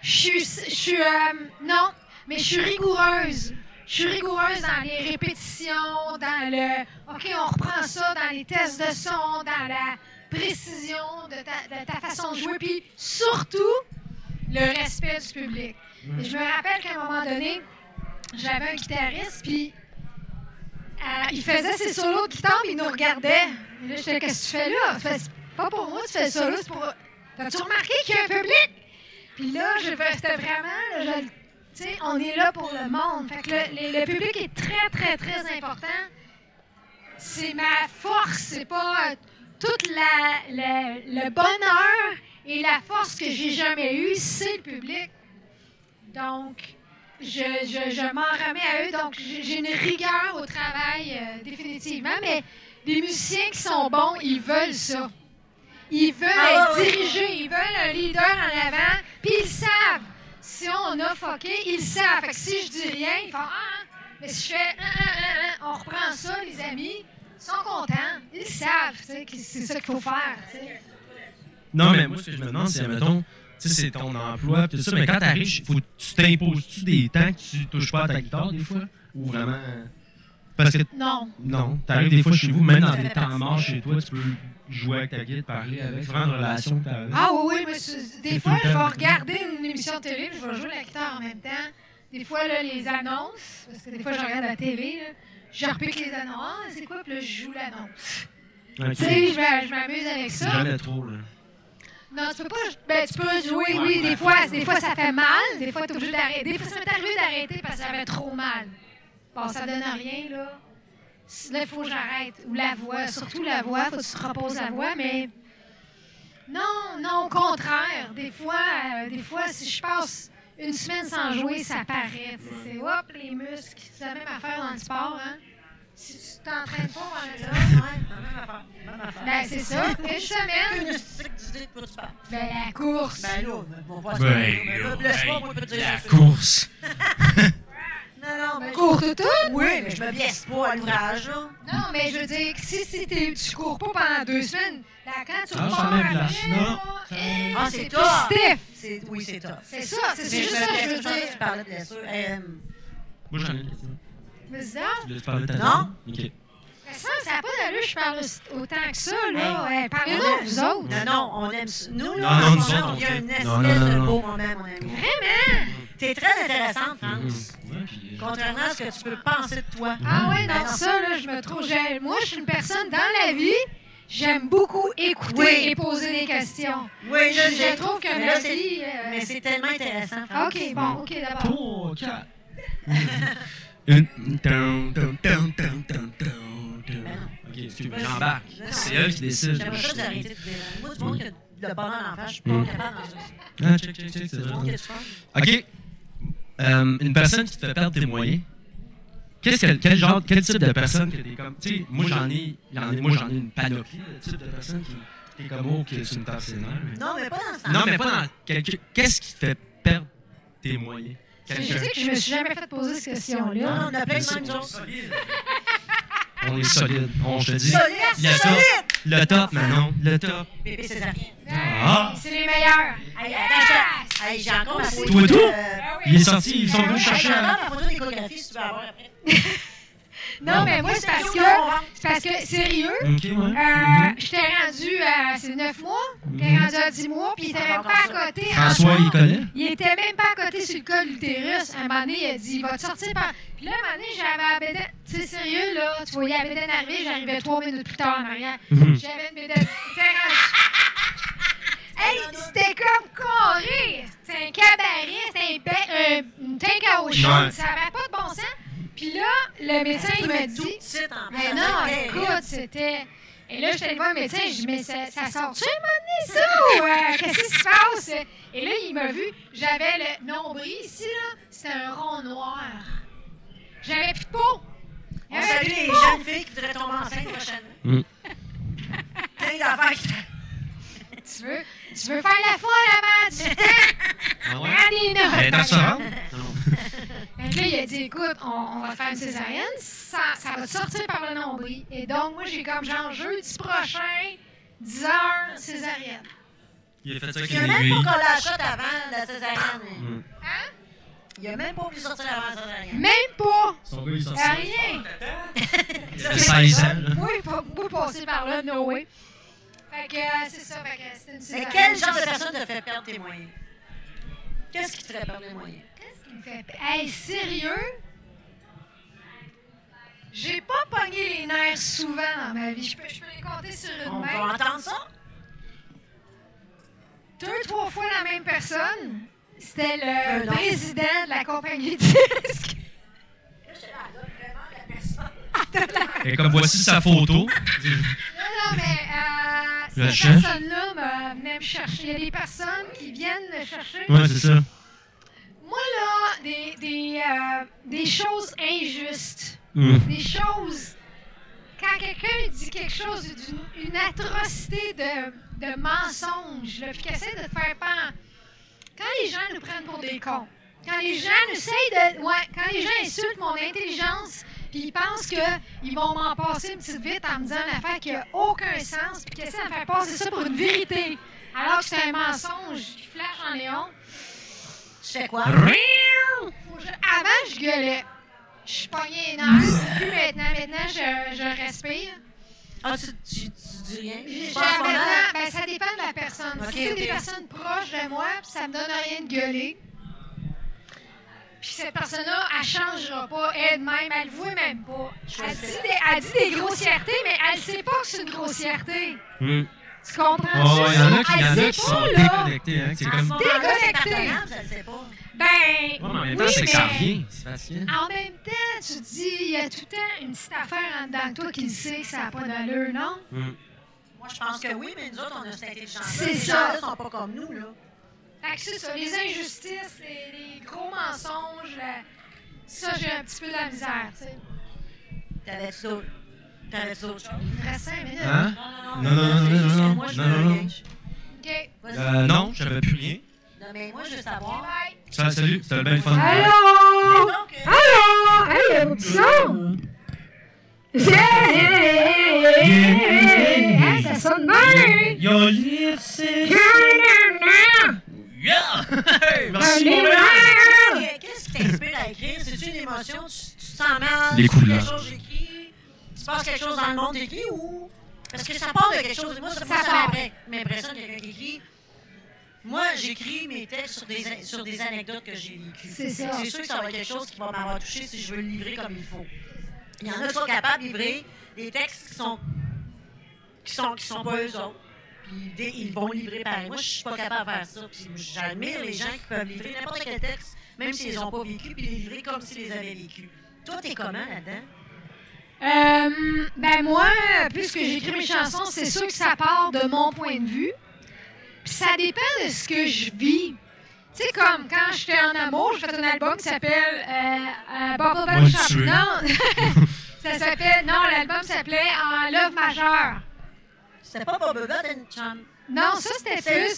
Je suis... Je suis... euh, non, mais je suis rigoureuse. Je suis rigoureuse dans les répétitions, dans le... OK, on reprend ça, dans les tests de son, dans la précision de ta, façon de jouer, puis surtout, le respect du public. Je me rappelle qu'à un moment donné, j'avais un guitariste, puis euh, il faisait ses solos de guitare, puis il nous regardait. Et là, j'étais, qu'est-ce que tu fais là? Pas pour moi, tu fais le solo, c'est pour. T'as-tu remarqué qu'il y a un public? Puis là, je c'était vraiment. Sais, on est là pour le monde. Fait que le, le- le public est très, très, très important. C'est ma force, c'est pas euh, toute la, la- le bonheur et la force que j'ai jamais eue, c'est le public. Donc, je, je, je m'en remets à eux. Donc, j'ai une rigueur au travail, euh, définitivement. Mais les musiciens qui sont bons, ils veulent ça. Ils veulent Ah, être dirigés, ils veulent un leader en avant, puis ils savent. Si on a fucké, ils savent. Fait que si je dis rien, ils font Ah, ah. mais si je fais Ah, ah, ah, ah, on reprend ça, les amis, ils sont contents. Ils savent, tu sais, que c'est ça qu'il faut faire. tu sais. Non, mais moi, ce que je me demande, c'est, mettons, tu sais, c'est ton emploi, tout ça, mais quand t'arrives, faut, tu t'imposes-tu des temps que tu touches pas à ta guitare, des fois? Ou vraiment. Parce que, Non. non, t'arrives des fois chez vous, même dans des temps morts chez toi, tu peux jouer avec ta guitare, parler avec, une relation que t'as avec. Ah oui, oui, mais des fois, je vais regarder une émission de télé, je vais jouer la guitare en même temps. Des fois, là, les annonces, parce que des fois, je regarde la télé, là, je repique les annonces. Ah, c'est quoi? Puis là, je joue l'annonce. Tu sais, je m'a- je m'amuse avec C'est ça. jamais trop, là. Non, tu peux pas. Ben, tu peux jouer, oui, des fois, des fois, ça fait mal. Des fois, tu es obligé d'arrêter. Des fois, ça m'est arrivé d'arrêter parce que ça avait trop mal. Bon, ça donne rien, là. Là, il faut que j'arrête. Ou la voix, surtout la voix, faut que tu te reposes la voix, mais. Non, non, au contraire. Des fois, euh, des fois, si je passe une semaine sans jouer, ça paraît. C'est hop, les muscles. C'est la même affaire dans le sport, hein. Si tu t'entraînes pas pendant ça, Ouais, ben c'est ça. Une semaine, ben la course. Ben là, Ben, la course. Non, non, mais Cours. cours tout? Tout? Oui, mais je me blesse pas à l'ouvrage, là. Non, mais je veux dire, que si, si t'es- tu cours pas pendant deux semaines, là, quand tu Ah, repars ça là, eh, Ah, c'est tough. stiff. C'est- Oui, c'est tough. C'est ça, c'est Mais c'est juste me ça que je blesse, veux je pensais que dire. tu parlais de blessure. Euh, Moi, j'en ai une question. Mais ça, Tu voulais te parler de ta Non? Ok. mais ça, ça n'a pas d'allure, je parle autant que ça, là. Hey, Eh, Parlez-nous, vous autres. Non, non, on aime ça. Nous, Non, là, non, en ce moment, autres, on vit on un fait- espèce Non, non, non, de non. beau moment, mon ami. Vraiment? T'es très intéressante, France. Mhm. Puis, euh, Contrairement à ce que tu peux penser de toi. Ah ouais, Ben non, ça, là, je me trouve... j'ai- Moi, je suis une personne dans la vie, j'aime beaucoup écouter Oui. et poser des questions. Oui, je Je sais. trouve que Mais là, c'est- euh, Mais c'est tellement intéressant, France. OK, bon, OK, d'abord. Tum. Ok, excuse-moi, j'embarque. Non, non. C'est elle qui décide. J'aimerais ça d'arrêter de dire. Moi, du monde qui a le bonheur en face, je suis pas Mm. capable dans ça. Ah, check, check, check, c'est C'est du monde qui a vrai. du fun. Ok. Euh, une personne qui te fait perdre tes moyens. Qu'est-ce que, quel genre, quel type de personne que t'es comme, tu sais, moi j'en ai, moi j'en ai une panoplie de type de personnes qui, t'es comme, oh, que tu me tapes ses nerfs. Non, mais pas dans ce temps Non, mais pas dans, qu'est-ce qui te fait perdre tes moyens? Je sais que je me suis jamais fait poser cette question-là. on a plein de autres. On est solide. On, je te dis, Solide, le top, solide! le top, Manon, le top. Bébé césarien. Ah. C'est les meilleurs. Hey, attends. Hey, j'ai encore ma photo. Toi, tout? de- Il est sorti, ils sont venus chercher un... encore ma photo d'échographie si tu veux avoir après. Non, mais moi, c'est parce que... C'est parce que, sérieux, Ok, ouais. euh, j'étais rendu à... C'est 9 mois? J'étais rendu à 10 mois, puis il était même pas à côté. un François, il connaît? Il était même pas à côté sur le col de l'utérus. À un moment donné, il a dit, il va te sortir par... Puis là, à un moment donné, j'avais la bédaine... Tu sais, sérieux, là, tu voyais la bédaine arriver, j'arrivais trois minutes plus tard en arrière. Mhm. J'avais une bédaine... Hey, c'était comme carré! C'était un cabaret, c'était un ba- euh, chaude, Ouais. ça avait pas de bon sens. Puis là, le médecin, il m'a dit... Mais non, écoute, c'était. Et là, j'étais allée voir le médecin, je dis, mais ça, ça sort-tu un moment donné, ça? Ou qu'est-ce qui se passe? Et là, il m'a vu, j'avais le nombril ici, là, c'était un rond noir. J'avais plus de peau. On J'avais salue les peau. jeunes filles qui voudraient tomber enceintes prochainement. Mm. Plein d'affaires qui Tu veux, tu veux faire la folle avant 18 ans? Ah ouais? Adina! Elle est en là, il a dit, écoute, on, on va te faire une césarienne, ça, ça va te sortir par le nombril. Et donc, moi, j'ai comme genre jeudi prochain, 10 heures, césarienne. Il a fait ça Il a même pas qu'on l'achète avant la césarienne. Mm. Hein? Il a même pas voulu sortir avant la césarienne. Même pas! Son gars, il. Rien! Il avait 16 ans, là. Oui, pas, pas passer par là, no way. Fait que euh, c'est ça, fait que c'était une Mais césarienne. quel genre de personne te fait perdre tes moyens? Qu'est-ce qui te fait perdre les moyens? Me fait. Hey, sérieux? J'ai pas pogné les nerfs souvent dans ma vie. Je peux, je peux les compter sur une On main. va entendre ça? Deux, trois fois la même personne. C'était le président de la compagnie de. Et comme voici sa photo. Non, non, mais euh, cette personne-là me- venait me chercher. Il y a des personnes qui viennent me chercher. Ouais, c'est ça. Des choses injustes, Mm. des choses. Quand quelqu'un dit quelque chose d'une une atrocité de, de mensonge, puis qu'il essaie de te faire peur. Quand les gens nous prennent pour des cons, quand les gens essayent de. Ouais, quand les gens insultent mon intelligence, puis ils pensent qu'ils vont m'en passer une petite vite en me disant une affaire qui n'a aucun sens, puis qu'ils essaient de me faire passer ça pour une vérité, alors que c'est un mensonge qui flash en néon. Tu fais quoi? Je- Avant, je gueulais. Je suis pognée les nerfs. Plus maintenant. Maintenant, je, je respire. Ah, tu, tu, tu dis rien? J'ai- maintenant, ben, ça dépend de la personne. Ok, si c'est ok. des personnes proches de moi, puis ça me donne rien de gueuler. Puis cette personne-là, elle changera pas elle-même, elle le voit même pas. Elle dit, des, elle dit des grossièretés, mais elle sait pas que c'est une grossièreté. Mm. Tu comprends? Oh, il y en a qui, y en a elle qui sait sont pas, là. déconnectés, hein. C'est ce comme. moment-là, Déconnecté. ça le sait pas. Ben, Ouais, mais en même temps, oui, c'est que ça mais- revient. C'est facile. En même temps, tu te dis, il y a tout le temps une petite affaire en dedans de toi qui le sait que ça n'a pas d'allure, non? Mm. Moi, je pense que oui, mais nous autres, on a cette intelligence. C'est Les ça. sont pas comme nous, là. Fait que c'est ça, les injustices, les, les gros mensonges, ça, j'ai un petit peu de la misère, tu sais. T'avais-tu d'autres T'avais-tu d'autres choses? Il me reste cinq minutes. Hein? Non, Non, non, non, c'est non, juste que non, Moi, je non, me non, non. engage. OK. Vas-y. Euh, non, j'avais plus rien. Non, mais moi, je veux savoir. bye. Ça, salut, c'était bien le fun. Allô? Allô? hey, un petit son! Yeah, yeah, yeah, yeah. Hey, ça sonne bien! Your lips is- Yeah! Hey, merci, mon. Qu'est-ce qui t'inspire à écrire? C'est-tu une émotion? Tu, tu te sens mal? Les couleurs. Tu passes quelque chose dans le monde, t'écris ou... Parce que ça part de quelque chose. Moi, ça, m'impressionne quelqu'un qui? écrit. Moi, j'écris mes textes sur des, sur des anecdotes que j'ai vécues. C'est ça. C'est sûr que ça va être quelque chose qui va m'avoir touché si je veux le livrer comme il faut. Il y en a qui sont capables de livrer des textes qui sont qui sont, qui sont pas eux autres. Puis ils vont livrer pareil. Moi, je suis pas capable de faire ça. Puis j'admire les gens qui peuvent livrer n'importe quel texte, même s'ils les ont pas vécu, puis les livrer comme s'ils les avaient vécus. Toi, t'es comment là-dedans? Euh, ben moi, puisque j'écris mes chansons, c'est sûr que ça part de mon point de vue. Puis ça dépend de ce que je vis. Tu sais, comme quand j'étais en amour, j'ai fait un album qui s'appelle euh, euh, Bubble Band. Non, ça s'appelle. Non, l'album s'appelait En Love Majeur. C'était pas t'es une chum. Non, ça c'était plus.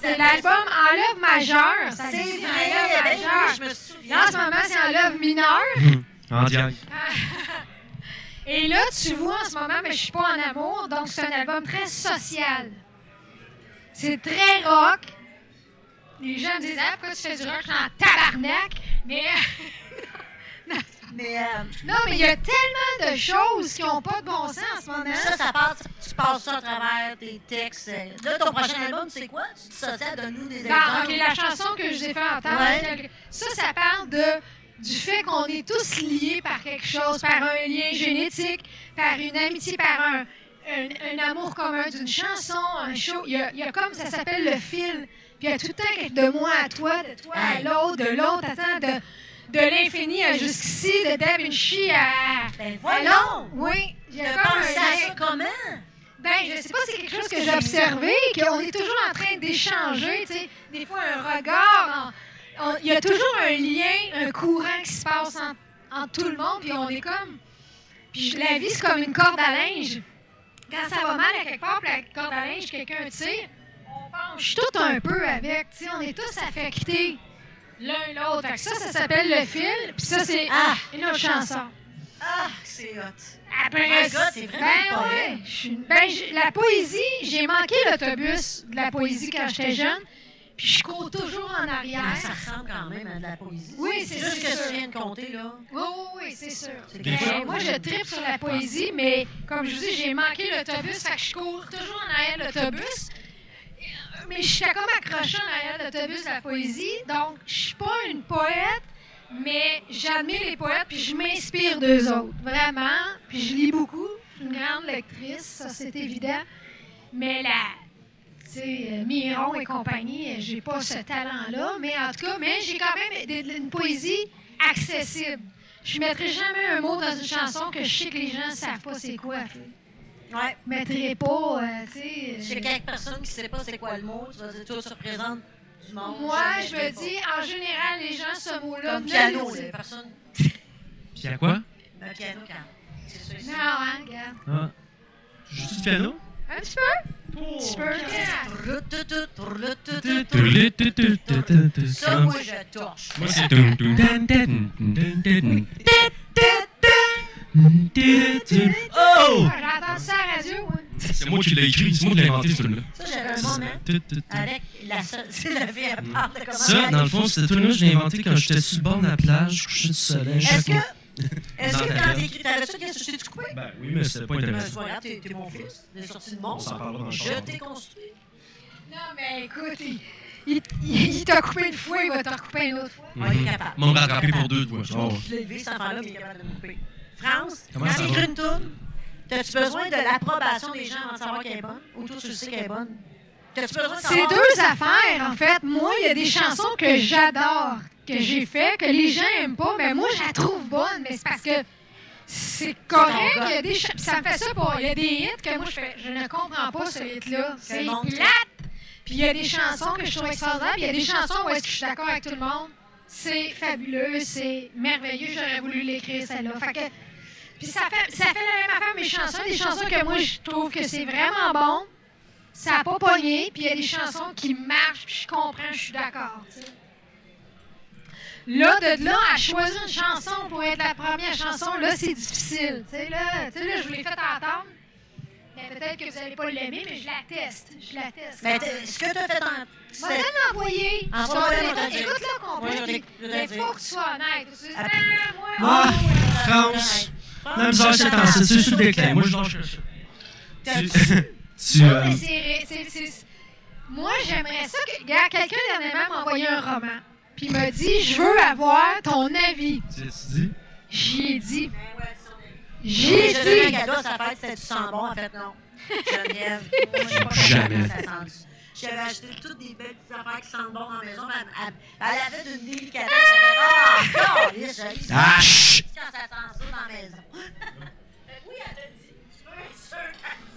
c'est l'album En Love Majeur. Ça C'est vrai, En Love oui, Majeur. je me Là, souviens. en ce moment, c'est En Love Mineur. En diable. Et là, tu vois, en ce moment, mais je suis pas en amour, donc c'est un album très social. C'est très rock. Les gens me disent, ah, pourquoi tu fais du rock? Je suis en tabarnak? Mais, Mais euh, non, mais il y a tellement de choses qui n'ont pas de bon sens en ce moment. ça, ça passe, tu passes ça à travers tes textes. Là, ton prochain album, c'est quoi? Tu te donne-nous des Dans, exemples. la chanson que je vous ai fait entendre, Ouais. ça, ça parle de, du fait qu'on est tous liés par quelque chose, par un lien génétique, par une amitié, par un, un, un amour commun d'une chanson, un show. Il y a, il y a comme ça s'appelle le fil. Puis il y a tout le temps de moi à toi, de toi à l'autre, de l'autre, attends, de, de l'infini à jusqu'ici, de Da Vinci à. Ben à voyons! l'autre. Oui, il y a De comme un penser à ça comment? Ben, je sais pas, c'est quelque chose que j'ai observé, qu'on est toujours en train d'échanger, tu sais, des fois un regard, il y a toujours un lien, un courant qui se passe en- tout le monde, puis on est comme... Puis je- la vie, c'est comme une corde à linge. Quand ça va mal à quelque part, puis la corde à linge, quelqu'un tire, on penche tout un peu avec, on est tous affectés l'un l'autre. Ça, ça s'appelle le fil, puis ça, c'est Ah. une autre chanson. Ah, c'est hot. Après ça- t'es vraiment ben ouais, ben, j'ai- la poésie, j'ai manqué l'autobus de la poésie quand j'étais jeune, puis je cours toujours en arrière. Ça ressemble quand même à de la poésie. Oui, c'est juste que tu viens de compter, là. Oui, oui, oui, c'est sûr. Fois- Ben, moi, je tripe sur la poésie, mais comme je vous dis, j'ai manqué l'autobus, fait que je cours toujours en arrière de l'autobus. Mais je suis comme accrochée en arrière de l'autobus de la poésie, donc je suis pas une poète, mais j'admire les poètes, puis je m'inspire d'eux autres, vraiment. Puis je lis beaucoup, je suis une grande lectrice, ça c'est évident. Mais la, sais, euh, Miron et compagnie, euh, j'ai pas ce talent-là, mais en tout cas, mais j'ai quand même des- une poésie accessible. Je mettrai jamais un mot dans une chanson que je sais que les gens savent pas c'est quoi. tu sais. Ouais. Je mettrai pas, euh, tu sais. euh, Chez quelques personnes qui ne savent pas c'est quoi le mot, tu vas dire, toi, tu représentes du monde. Moi, je me dis, en général, les gens, ce mot-là, Comme piano, le les personnes. Puis à quoi? Un piano, quand? C'est ça. Non, hein, regarde. Ah. Je du piano? Un petit peu. Un petit peu. regarde. Ça, moi, je torche. Moi, c'est. Oh! J'ai entendu ça à la radio, moi. C'est moi qui l'ai écrit, c'est moi qui l'ai inventé, ce. Ça, j'avais un moment avec la. C'est la vie, elle parle de comment. Ça, dans le fond, cette tune-là, je l'ai inventé quand j'étais sur le bord de la plage, couché du soleil. Est-ce chaque que. Est-ce Dans que gueule. t'es écrit, t'avais-tu qu'est-ce que je t'ai coupé? Ben oui, mais c'était pas Ben, intéressant. c'est pas grave, t'es mon fils, t'es sorti de monde. On s'en parlera dans le Je t'ai construit. Non, mais écoute, il, il, il- t'a coupé une fois, il va t'en couper une autre fois. Ah, il est capable. M'ont rattrapé pour deux fois. Oh. Je l'ai élevé, cet enfant-là, mais il est capable de me couper. France, Comment quand t'écris une tourne, t'as-tu besoin de l'approbation des gens avant de savoir qu'elle est bonne? Ou toi, tu le sais qu'elle est bonne? T'as-tu besoin de C'est deux affaires, en fait. Moi, il y a des chansons que j'adore, que j'ai fait, que les gens aiment pas, mais moi, je la trouve bonne, mais c'est parce que c'est correct. Il y a des ça me fait ça pour. Il y a des hits que moi, je fais. Je ne comprends pas ce hit-là. C'est plate. Puis il y a des chansons que je trouve extraordinaires, puis il y a des chansons où est-ce que je suis d'accord avec tout le monde. C'est fabuleux, c'est merveilleux. J'aurais voulu l'écrire, celle-là. Fait que. Puis ça fait, ça fait la même affaire, mes chansons. Des chansons que moi, je trouve que c'est vraiment bon. Ça n'a pas pogné, puis il y a des chansons qui marchent, puis je comprends, je suis d'accord. Là, de là à choisir une chanson pour être la première chanson, là, c'est difficile. Tu sais, là, tu sais, là, je vous l'ai fait entendre. Mais peut-être que vous n'allez pas l'aimer, mais je la teste. Je la teste. Mais ce que tu as fait en. L'envoyer. Écoute-le complet. je vais- je vais Mais il faut que tu sois honnête. Tu dis, ah, moi, Ah. France. La misère, c'est en c'est sur le déclin. Moi, je lâche ça. Tu. Euh, Moi, j'aimerais ça que. Regarde, quelqu'un dernièrement m'a envoyé un roman. Puis il m'a dit Je veux avoir ton avis. Tu dis? J'y ai dit. J'ai J'ai donné un dit. cadeau sa fête, c'était du sang bon, en fait, non. Geneviève, moi, je sais pas Jamais. ça. J'avais acheté toutes des belles petites affaires qui sentent bon dans la maison. mais Elle, elle, elle avait d'une délicatesse. Elle fait Ah, oh, ça. Ah, chut! Quand ça sent ça dans la maison? oui, elle t'a dit. Tu veux être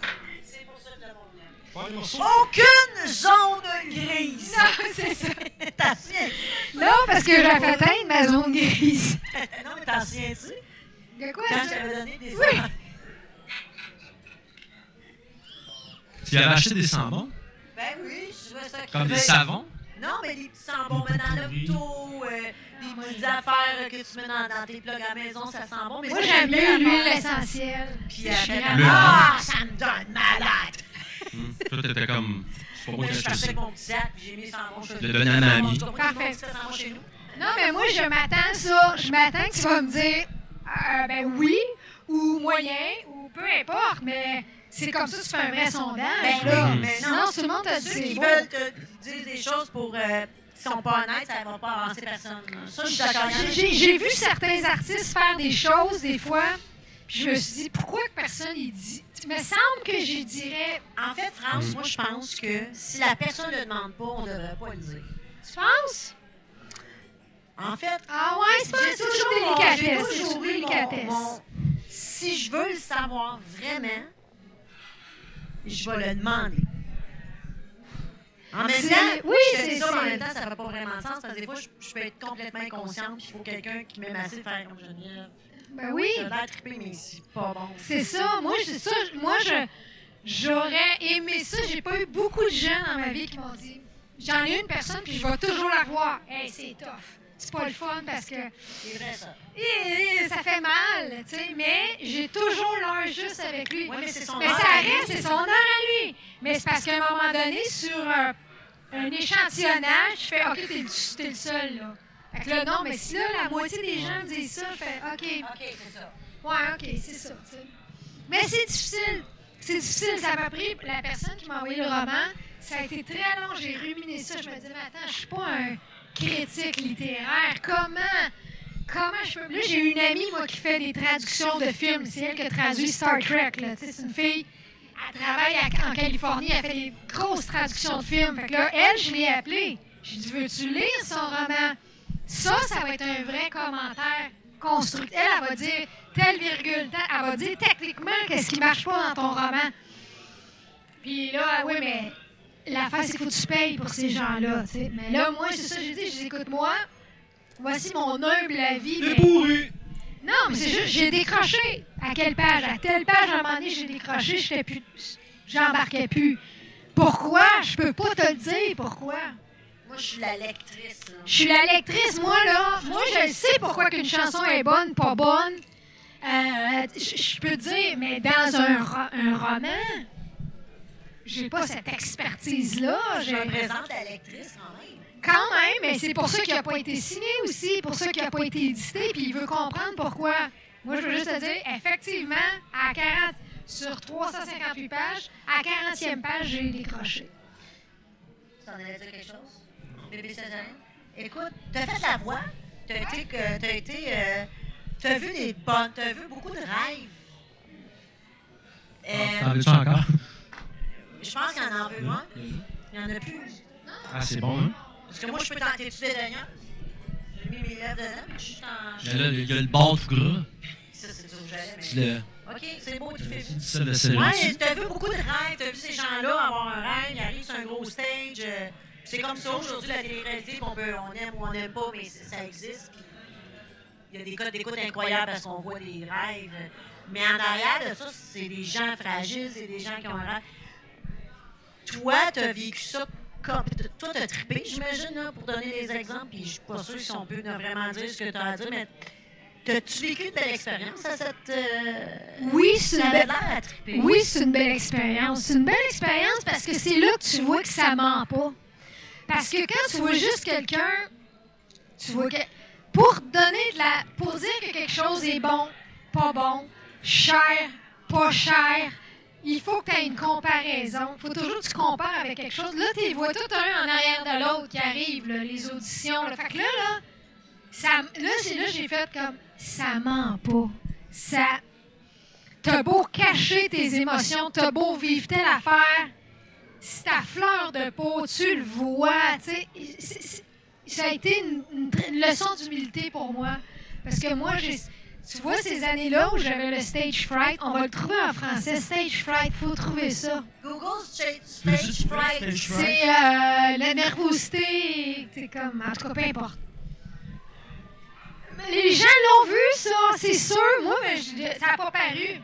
Aucune zone grise. Non, c'est ça. T'as souviens? Non, parce que j'ai fait atteindre ma zone grise. Non, mais t'en souviens-tu? De quoi Quand ça? j'avais donné des Oui. Tu avais acheté des sambons? Ben oui, je trouvais ça Comme des savons? Non, mais des petits sambons, mais dans l'hôpital, euh, des petites affaires que tu mets dans, dans tes plugs à la maison, ça sent bon. Mais Moi, j'aime bien mieux l'huile essentielle. Puis elle Ah, ça me donne malade! Hmm. Toi, t'étais comme. C'est pas moi qui je ça. mon petit sac, puis j'ai mis sans bon Je l'ai donné à ma amie. Parfait. Ça chez nous. Non, mais moi, je m'attends ça. Je m'attends que tu vas me dire, euh, ben oui, ou moyen, ou peu importe, mais c'est comme ça que tu fais un vrai sondage. Ben là. mais non. Sinon, tout le monde te dit Ceux qui beau. veulent te dire des choses pour. euh, qui sont pas honnêtes, ça va pas avancer personne. Ça, je suis d'accord. En j'ai vu certains artistes faire des choses, des fois, puis je me suis dit, pourquoi que personne y dit? Il me semble que j'y dirais, En fait, France, moi, je pense que si la personne ne le demande pas, on ne devrait pas le dire. tu penses? En fait, Ah ouais, c'est toujours, délicatesse. C'est toujours mon- délicatesse. mon- Si je veux le savoir vraiment, je vais le demander. En même temps, oui, je c'est- ça, mais en même temps, ça fait pas vraiment de sens parce que des fois, je, je peux être complètement inconsciente il faut quelqu'un qui m'aime assez faire comme Geneviève. Ben oui. Mais c'est pas bon. C'est ça. Moi, c'est ça. Moi, je j'aurais aimé ça. J'ai pas eu beaucoup de gens dans ma vie qui m'ont dit. J'en ai une personne, puis je vais toujours la revoir. Hey, c'est tough. C'est pas le fun parce que C'est vrai, ça. ça fait mal, tu sais. Mais j'ai toujours l'heure juste avec lui. Oui, mais c'est son Mais heure ça reste, c'est son heure à lui. Mais c'est parce qu'à un moment donné, sur un échantillonnage, je fais OK, t'es le, t'es le seul, là. Fait que là, non, mais si là, la moitié des gens disent ça, je fais OK, OK, c'est ça. Ouais, OK, c'est ça. Mais c'est difficile. C'est difficile. Ça m'a pris. La personne qui m'a envoyé le roman, ça a été très long. J'ai ruminé ça. Je me disais, mais attends, je suis pas un critique littéraire. Comment. Comment je peux. Là, j'ai une amie, moi, qui fait des traductions de films. C'est elle qui a traduit Star Trek. Là. Tu sais, C'est une fille. Elle travaille à- en Californie. Elle fait des grosses traductions de films. Fait que là, elle, je l'ai appelée. J'ai dit, veux-tu lire son roman? Ça, ça va être un vrai commentaire constructif. Elle, elle va dire telle virgule, telle- elle va dire techniquement qu'est-ce qui marche pas dans ton roman. Puis là, oui, mais l'affaire, c'est qu'il faut que tu payes pour ces gens-là. Mais là, moi, c'est ça que j'ai dit. Je dis, écoute, moi, voici mon humble avis. T'es mais- bourré! non, mais c'est juste, j'ai décroché. À quelle page? À telle page, à un moment donné, j'ai décroché, j'étais plus. J'embarquais plus. Pourquoi? Je peux pas te le dire pourquoi? Moi, je suis la lectrice. là. Je suis la lectrice, moi, là. Moi, je sais pourquoi qu'une chanson est bonne, pas bonne. Euh, je peux dire, mais dans un, ro- un roman, j'ai pas cette expertise-là. Je représente la lectrice quand même. Quand même, mais c'est pour ça qu'il n'a pas été signé aussi, pour ça qu'il n'a pas été édité, puis il veut comprendre pourquoi. Moi, je veux juste te dire, effectivement, à 40, sur 358 pages, à 40e page, j'ai décroché. Tu t'en allais dire quelque chose? Bébé? Écoute, t'as fait la voix. T'as été. que- T'as été. euh, t'as vu des bonnes. T'as vu beaucoup de rêves. T'en Euh, veux-tu encore? je pense qu'il y en a un. Il n'y en a plus. Ah, c'est bon, hein? Parce que moi, je peux tenter tu Daniel. J'ai mis mes lèvres dedans, mais je suis en. Mais là, il y a le bord tout gras. Ça, c'est Tu le. Ok, c'est beau, tu fais ça, le Ouais, t'as vu beaucoup de rêves, t'as vu ces gens-là avoir un rêve, ils arrivent sur un gros stage. euh, c'est comme ça aujourd'hui, la télé-réalité, qu'on peut, on aime ou on n'aime pas, mais ça existe. Il y a des codes d'écoute incroyables parce qu'on voit des rêves. Mais en arrière de ça, c'est des gens fragiles, c'est des gens qui ont un. Toi, t'as vécu ça comme, toi, t'as trippé, j'imagine, pour donner des exemples, puis je suis pas sûre si on peut ne vraiment dire ce que t'as à dire, mais t'as-tu vécu une belle expérience à cette... euh, Oui, c'est une belle... à. Oui, une belle expérience. C'est une belle expérience parce que c'est là que tu vois que ça ment pas. Parce que quand tu vois juste quelqu'un, tu vois que pour donner de la, pour dire que quelque chose est bon, pas bon, cher, pas cher, il faut que tu aies une comparaison. Il faut toujours que tu compares avec quelque chose. Là, tu vois tout un en arrière de l'autre qui arrivent, là, les auditions. là. Fait que là, là, ça, là, là j'ai fait comme ça ment pas. Ça, T'as beau cacher tes émotions, t'as beau vivre telle affaire, si ta fleur de peau, tu le vois, c'est- c'est- Ça a été une, une tr- une leçon d'humilité pour moi. Parce que moi, j'ai. Tu vois, ces années-là où j'avais le stage fright, on va le trouver en français, stage fright, faut trouver ça. Google Stage, stage Fright. Stage fright. C'est euh, la nervosité, c'est comme, en tout cas, peu importe. Mais Les gens l'ont vu, ça, c'est sûr. Moi, mais je- ça n'a pas paru.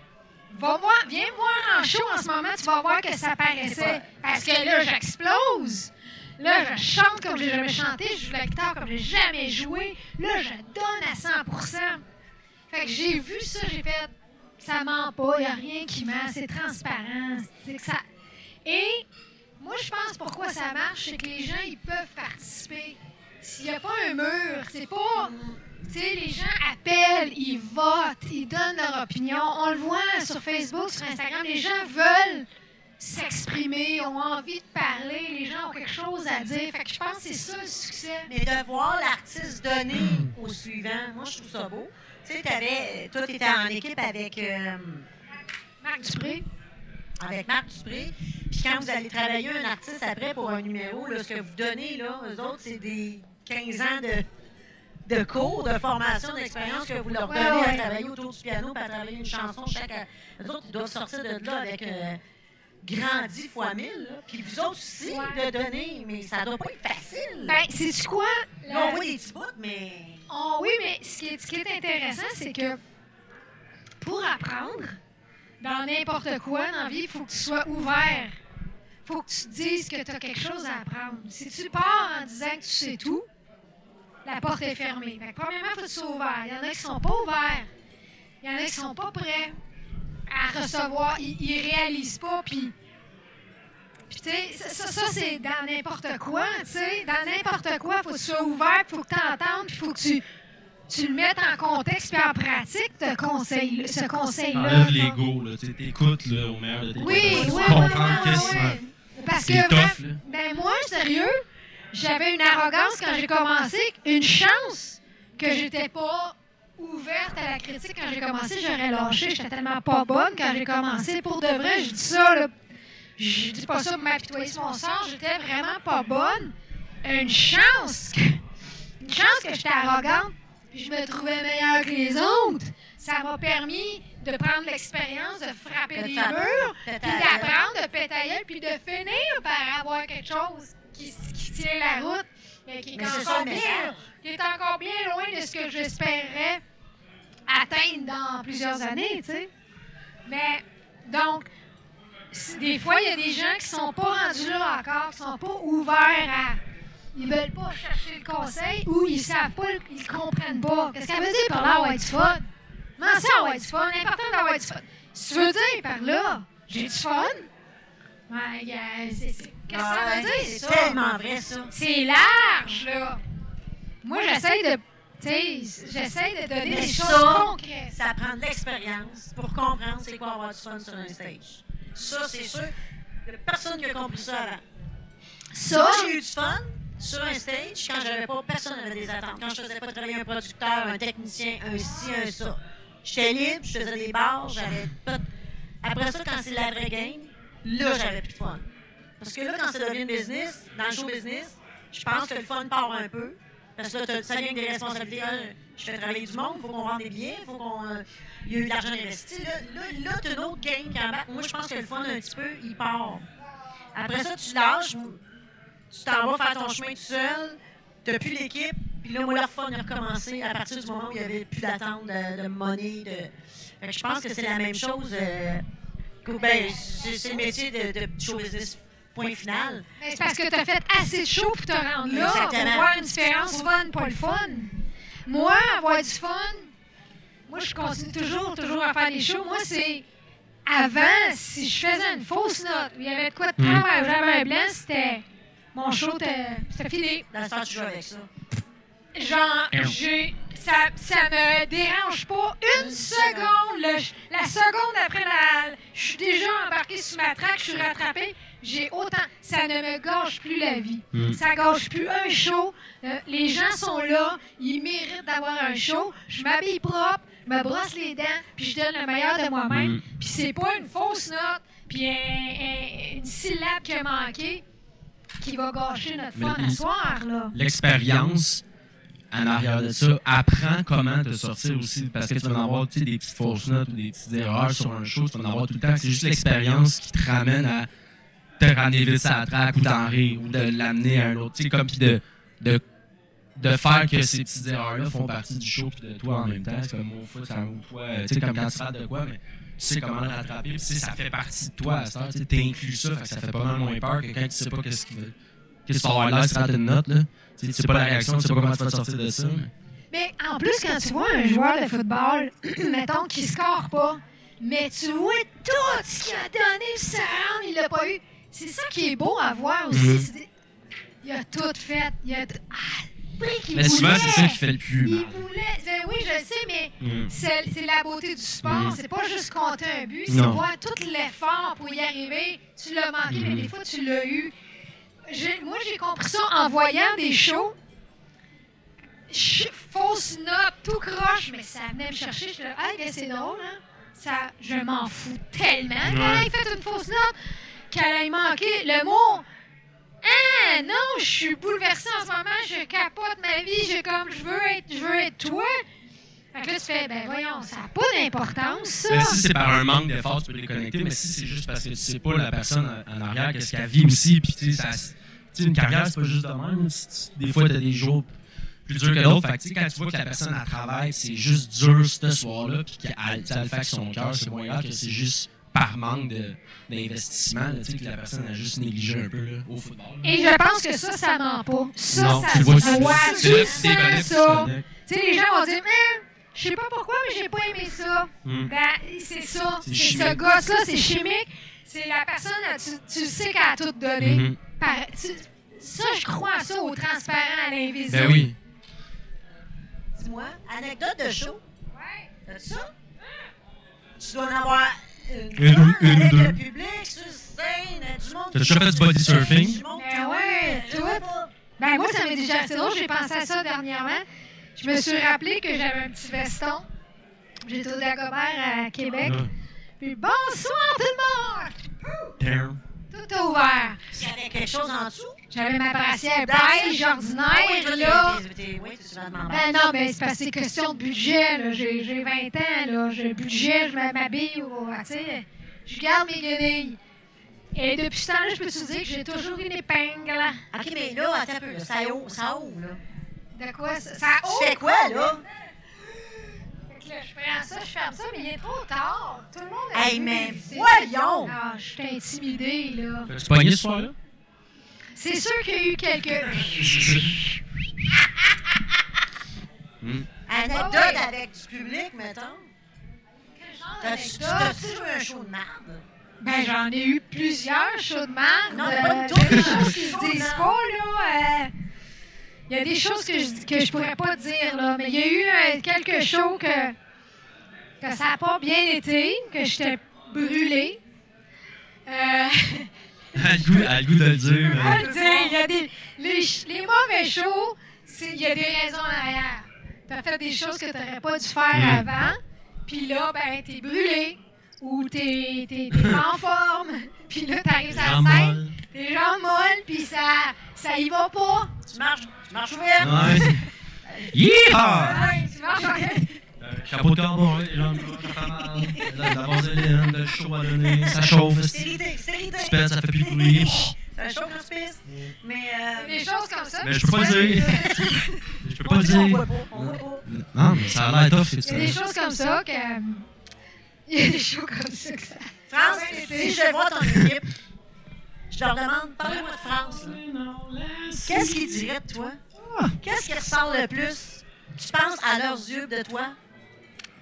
Va voir, viens voir en show en ce moment, tu vas voir que ça paraissait. Parce que là, j'explose. Là, je chante comme j'ai jamais chanté, je joue la guitare comme j'ai jamais joué. Là, je donne à 100% Fait que j'ai vu ça, j'ai fait, ça ment pas, il n'y a rien qui ment, c'est transparent. Que ça... Et moi, je pense pourquoi ça marche, c'est que les gens, ils peuvent participer. S'il n'y a pas un mur, c'est pas... Tu sais, les gens appellent, ils votent, ils donnent leur opinion. On le voit sur Facebook, sur Instagram, les gens veulent s'exprimer, ont envie de parler, les gens ont quelque chose à dire. Fait que je pense que c'est ça le succès. Mais de voir l'artiste donner au suivant, moi, je trouve ça beau. Tu sais, t'avais- toi, tu étais en équipe avec, euh, Marc Dupré. avec Marc Dupré. Puis quand vous allez travailler un artiste après pour un numéro, là, ce que vous donnez, là, eux autres, c'est des 15 ans de, de cours, de formation, d'expérience que vous leur donnez ouais. à travailler autour du piano, puis à travailler une chanson chaque. Eux autres, ils doivent sortir de là avec euh, grandi fois mille. là. Puis vous autres aussi, Ouais. de donner, mais ça doit pas être facile. Ben, c'est quoi? Là, la- on voit des petits bouts, mais. Oh, oui, mais ce qui est, ce qui est intéressant, c'est que pour apprendre, dans n'importe quoi dans la vie, il faut que tu sois ouvert. Il faut que tu te dises que tu as quelque chose à apprendre. Si tu pars en disant que tu sais tout, la porte est fermée. Fait que premièrement, il faut sois ouvert. Il y en a qui sont pas ouverts. Il y en a qui sont pas prêts à recevoir. Ils, ils réalisent pas, puis... Tu sais, ça, ça, ça, c'est dans n'importe quoi, tu sais. Dans n'importe quoi, il faut que tu sois ouvert, il faut que tu entendes, puis il faut que tu, tu le mettes en contexte puis en pratique, ce conseil- ce conseil-là. Enlève l'ego. Tu sais, t'écoutes, là, au meilleur de tes Oui, oui, oui, oui. Parce que, ben moi, sérieux, j'avais une arrogance quand j'ai commencé, une chance que j'étais pas ouverte à la critique quand j'ai commencé, j'aurais lâché, j'étais tellement pas bonne quand j'ai commencé. Pour de vrai, je dis ça, là, je dis pas ça pour m'apitoyer sur mon sort, j'étais vraiment pas bonne. Une chance, que- une chance que j'étais arrogante, puis je me trouvais meilleure que les autres. Ça m'a permis de prendre l'expérience, de frapper faire- murs, puis d'apprendre, de gueule, puis de finir par avoir quelque chose qui, qui tient la route, mais qui est, encore bien, qui est encore bien loin de ce que j'espérais atteindre dans plusieurs années, tu sais. Mais, donc, des fois, il y a des gens qui sont pas rendus là encore, qui sont pas ouverts à... Ils veulent pas chercher le conseil ou ils savent pas, ils comprennent pas. Qu'est-ce qu'elle veut dire par là, avoir du fun? Comment ça, avoir du fun? L'important d'avoir du fun. Si tu veux dire par là, j'ai du fun? Ouais, c'est- Qu'est-ce que ça veut dire, C'est tellement vrai, ça. C'est large, là. Moi, j'essaie de. J'essaie de donner des choses concrètes. Ça prend de l'expérience pour comprendre c'est quoi avoir du fun sur un stage. Ça, c'est sûr. Personne qui a compris ça avant. Ça, j'ai eu du fun sur un stage quand j'avais pas, personne n'avait des attentes. Quand je faisais pas travailler un producteur, un technicien, un ci, un ça. J'étais libre, je faisais des bars, j'avais pas. de- Après ça, quand c'est la vraie game, là, j'avais plus de fun. Parce que là, quand ça devient business, dans le show business, je pense que le fun part un peu. Parce que ça vient des responsabilités. Je fais travailler du monde, il faut qu'on vende des billets, il faut qu'on. euh, il y a eu de l'argent investi. Là, là, là tu as une autre game qui. Moi, je pense que le fun, un petit peu, il part. Après ça, tu lâches, tu t'en vas faire ton chemin tout seul, tu n'as plus l'équipe, puis là, moi, le fun a recommencé à partir du moment où il n'y avait plus d'attente de, money. Je pense que c'est la même chose. euh, que, ben, c'est c'est le métier de, de show business. Point final. Mais c'est parce que t'as fait assez de show pour te rendre là, Exactement. pour voir une différence fun, pas le fun. Moi, avoir du fun, moi, je continue toujours, toujours à faire des shows. Moi, c'est avant, si je faisais une fausse note, il y avait de quoi de travail, j'avais un blanc, c'était. Mon show, était- c'était fini. Dans ce temps, tu joues avec ça. Genre, j'ai. Ça, ça me dérange pas une Une seconde. Le- la seconde après la. Je suis déjà embarqué sur ma traque, je suis rattrapé. J'ai autant. Ça ne me gâche plus la vie. Mm. Ça gâche plus un show. Euh, les gens sont là. Ils méritent d'avoir un show. Je m'habille propre. Je me brosse les dents. Puis je donne le meilleur de moi-même. Mm. Puis c'est pas une fausse note. Puis un- un- une syllabe qui a manqué qui va gâcher notre fun à soir, là. L'expérience en arrière de ça apprend comment te sortir aussi. Parce que tu vas en avoir des petites fausses notes ou des petites erreurs sur un show, tu vas en avoir tout le temps. C'est juste l'expérience qui te ramène à te ramener vite la traque ou t'en rire ou de l'amener à un autre. Tu sais, comme puis de, de, de faire que ces petites erreurs-là font partie du show puis de toi en même temps. C'est comme au foot, ça ou toi, tu sais, comme quand tu rates de quoi, mais tu sais comment le rattraper. Puis ça fait partie de toi à cette heure. Tu inclus ça, ça fait pas mal moins peur que quand tu sais pas qu'est-ce qui va. Qu'est-ce que tu vas avoir si tu une note, là. Tu sais, pas la réaction, tu sais pas comment tu vas sortir de ça. mais- en plus, quand tu vois un joueur de football, mettons, qui score pas, mais tu vois tout ce qu'il a donné sur sa il l'a pas eu. C'est ça qui est beau à voir aussi. C'est des- Il a tout fait. Il a. t- Ah, le prix qu'il Mais souvent, c'est ça qui fait le plus Il mal. voulait. ben oui, je le sais, mais Mm. c'est c'est la beauté du sport. Mhm. C'est pas juste compter un but, c'est voir tout l'effort pour y arriver. Tu l'as manqué, mais Mhm. des fois, tu l'as eu. J'ai- Moi, j'ai compris ça en voyant des shows. Ch- Fausse note, tout croche, mais ça venait me chercher. Je ah, ben, c'est drôle, hein? Ça, je m'en fous tellement. Ouais. Hey, faites une fausse note qu'elle ait manqué le mot. Ah non, je suis bouleversée en ce moment, je capote ma vie, je comme je veux être, je veux être toi. Fait que là, tu fais, ben voyons, ça n'a pas d'importance, ça. Mais si c'est par un manque d'effort, tu peux les connecter, mais si c'est juste parce que tu sais pas la personne en arrière, qu'est-ce qu'elle vit aussi, puis tu sais, tu une carrière, c'est pas juste de même. Tu- tu- Des fois, t'as des jours plus durs que d'autres. Fait que, tu quand tu vois que la personne, elle travaille, c'est juste dur ce soir-là, puis qu'elle tu le fait avec son cœur, c'est moins grave que c'est juste par manque de- d'investissement, là, tu sais, que la personne a juste négligé un peu là, au football. là. Et je pense que ça, ça ment pas. Ça, non, ça tu le vois, se voit. ça. connectes. Tu sais, les gens vont dire, Hein, je sais pas pourquoi, mais j'ai pas aimé ça. Hmm. Ben, c'est ça. C'est C'est ce gosse-là, c'est chimique. C'est la personne, tu, tu sais qu'elle a tout donné. Mhm. Par- tu- ça, je crois à ça, au transparent, à l'invisible. Ben oui. Dis-moi, anecdote de show. Ouais. T'as ça? Tu dois en avoir une, Une une deux. le public, sur scène, du monde. T'as déjà fait du body surfing? Du monde Ben ouais, pas. Ben moi, ça m'est déjà assez drôle. J'ai pensé à ça dernièrement. Je me suis rappelé que j'avais un petit veston. J'étais au Dagobert à Québec. Ah. Puis bonsoir tout le monde! Damn. Tout a ouvert. Il y avait quelque chose en dessous? J'avais ma brassière beige Ah ordinaire, là. Ben non, ben c'est parce que c'est question de budget, là. J'ai j'ai 20 ans, là. J'ai le budget, je m'habille, ou, tu sais. Je garde mes guenilles. Et depuis ce temps-là, je peux te dire que j'ai toujours une épingle. OK, mais là, attends un peu, là, ça ouvre, ça ouvre, là. De quoi ça? Ça Tu ouvre! fais quoi, là? Fait que là, je prends ça, je ferme ça, mais il est trop tard. Tout le monde a Hey, mais voyons! Ah, je suis intimidée, là. Tu pogné ce soir-là? C'est sûr qu'il y a eu quelques... Anecdote Ah ouais. avec du public, mettons. Quel genre T'as-tu joué un show de merde? Ben, j'en ai eu plusieurs shows de marde. Non, euh, pas de Il y a tout. des choses qui se Show de disent pas, là. euh, Il y a des choses que je, que je pourrais pas dire, là. Mais il y a eu euh, quelques shows que, que ça n'a pas bien été, que j'étais brûlée. Euh, a le goût, elle a le goût de le dire. on va mais- le dire, il y a des, les, les mauvais shows, c'est- il y a des raisons en arrière. Tu as fait des choses que tu n'aurais pas dû faire avant, puis là, ben, t'es brûlé, ou t'es t'es- t'es pas en forme, puis là, t'arrives à Jambes la scène, tes jambes molles, puis ça, ça y va pas. Tu marches, tu marches ouvert? Ouais. Yeehaw! Ouais, tu marches Chapeau de mal. La vaseline, le chaud à donner, ça chauffe. Stérilité, stérilité. Tu pètes, ça fait plus de bruit. Ça chauffe quand tu pisses. Mais, euh... Des choses comme ça. Mais je peux pas dire. Je peux pas dire. voit pas, on voit pas. Non, mais ça a l'air tough, Il y a des choses comme ça que. Il y a des choses comme ça que ça. France, si je voir ton équipe, je leur demande, parlez-moi de France. Qu'est-ce qu'ils diraient de toi? Qu'est-ce qui ressort le plus? Tu penses à leurs yeux de toi?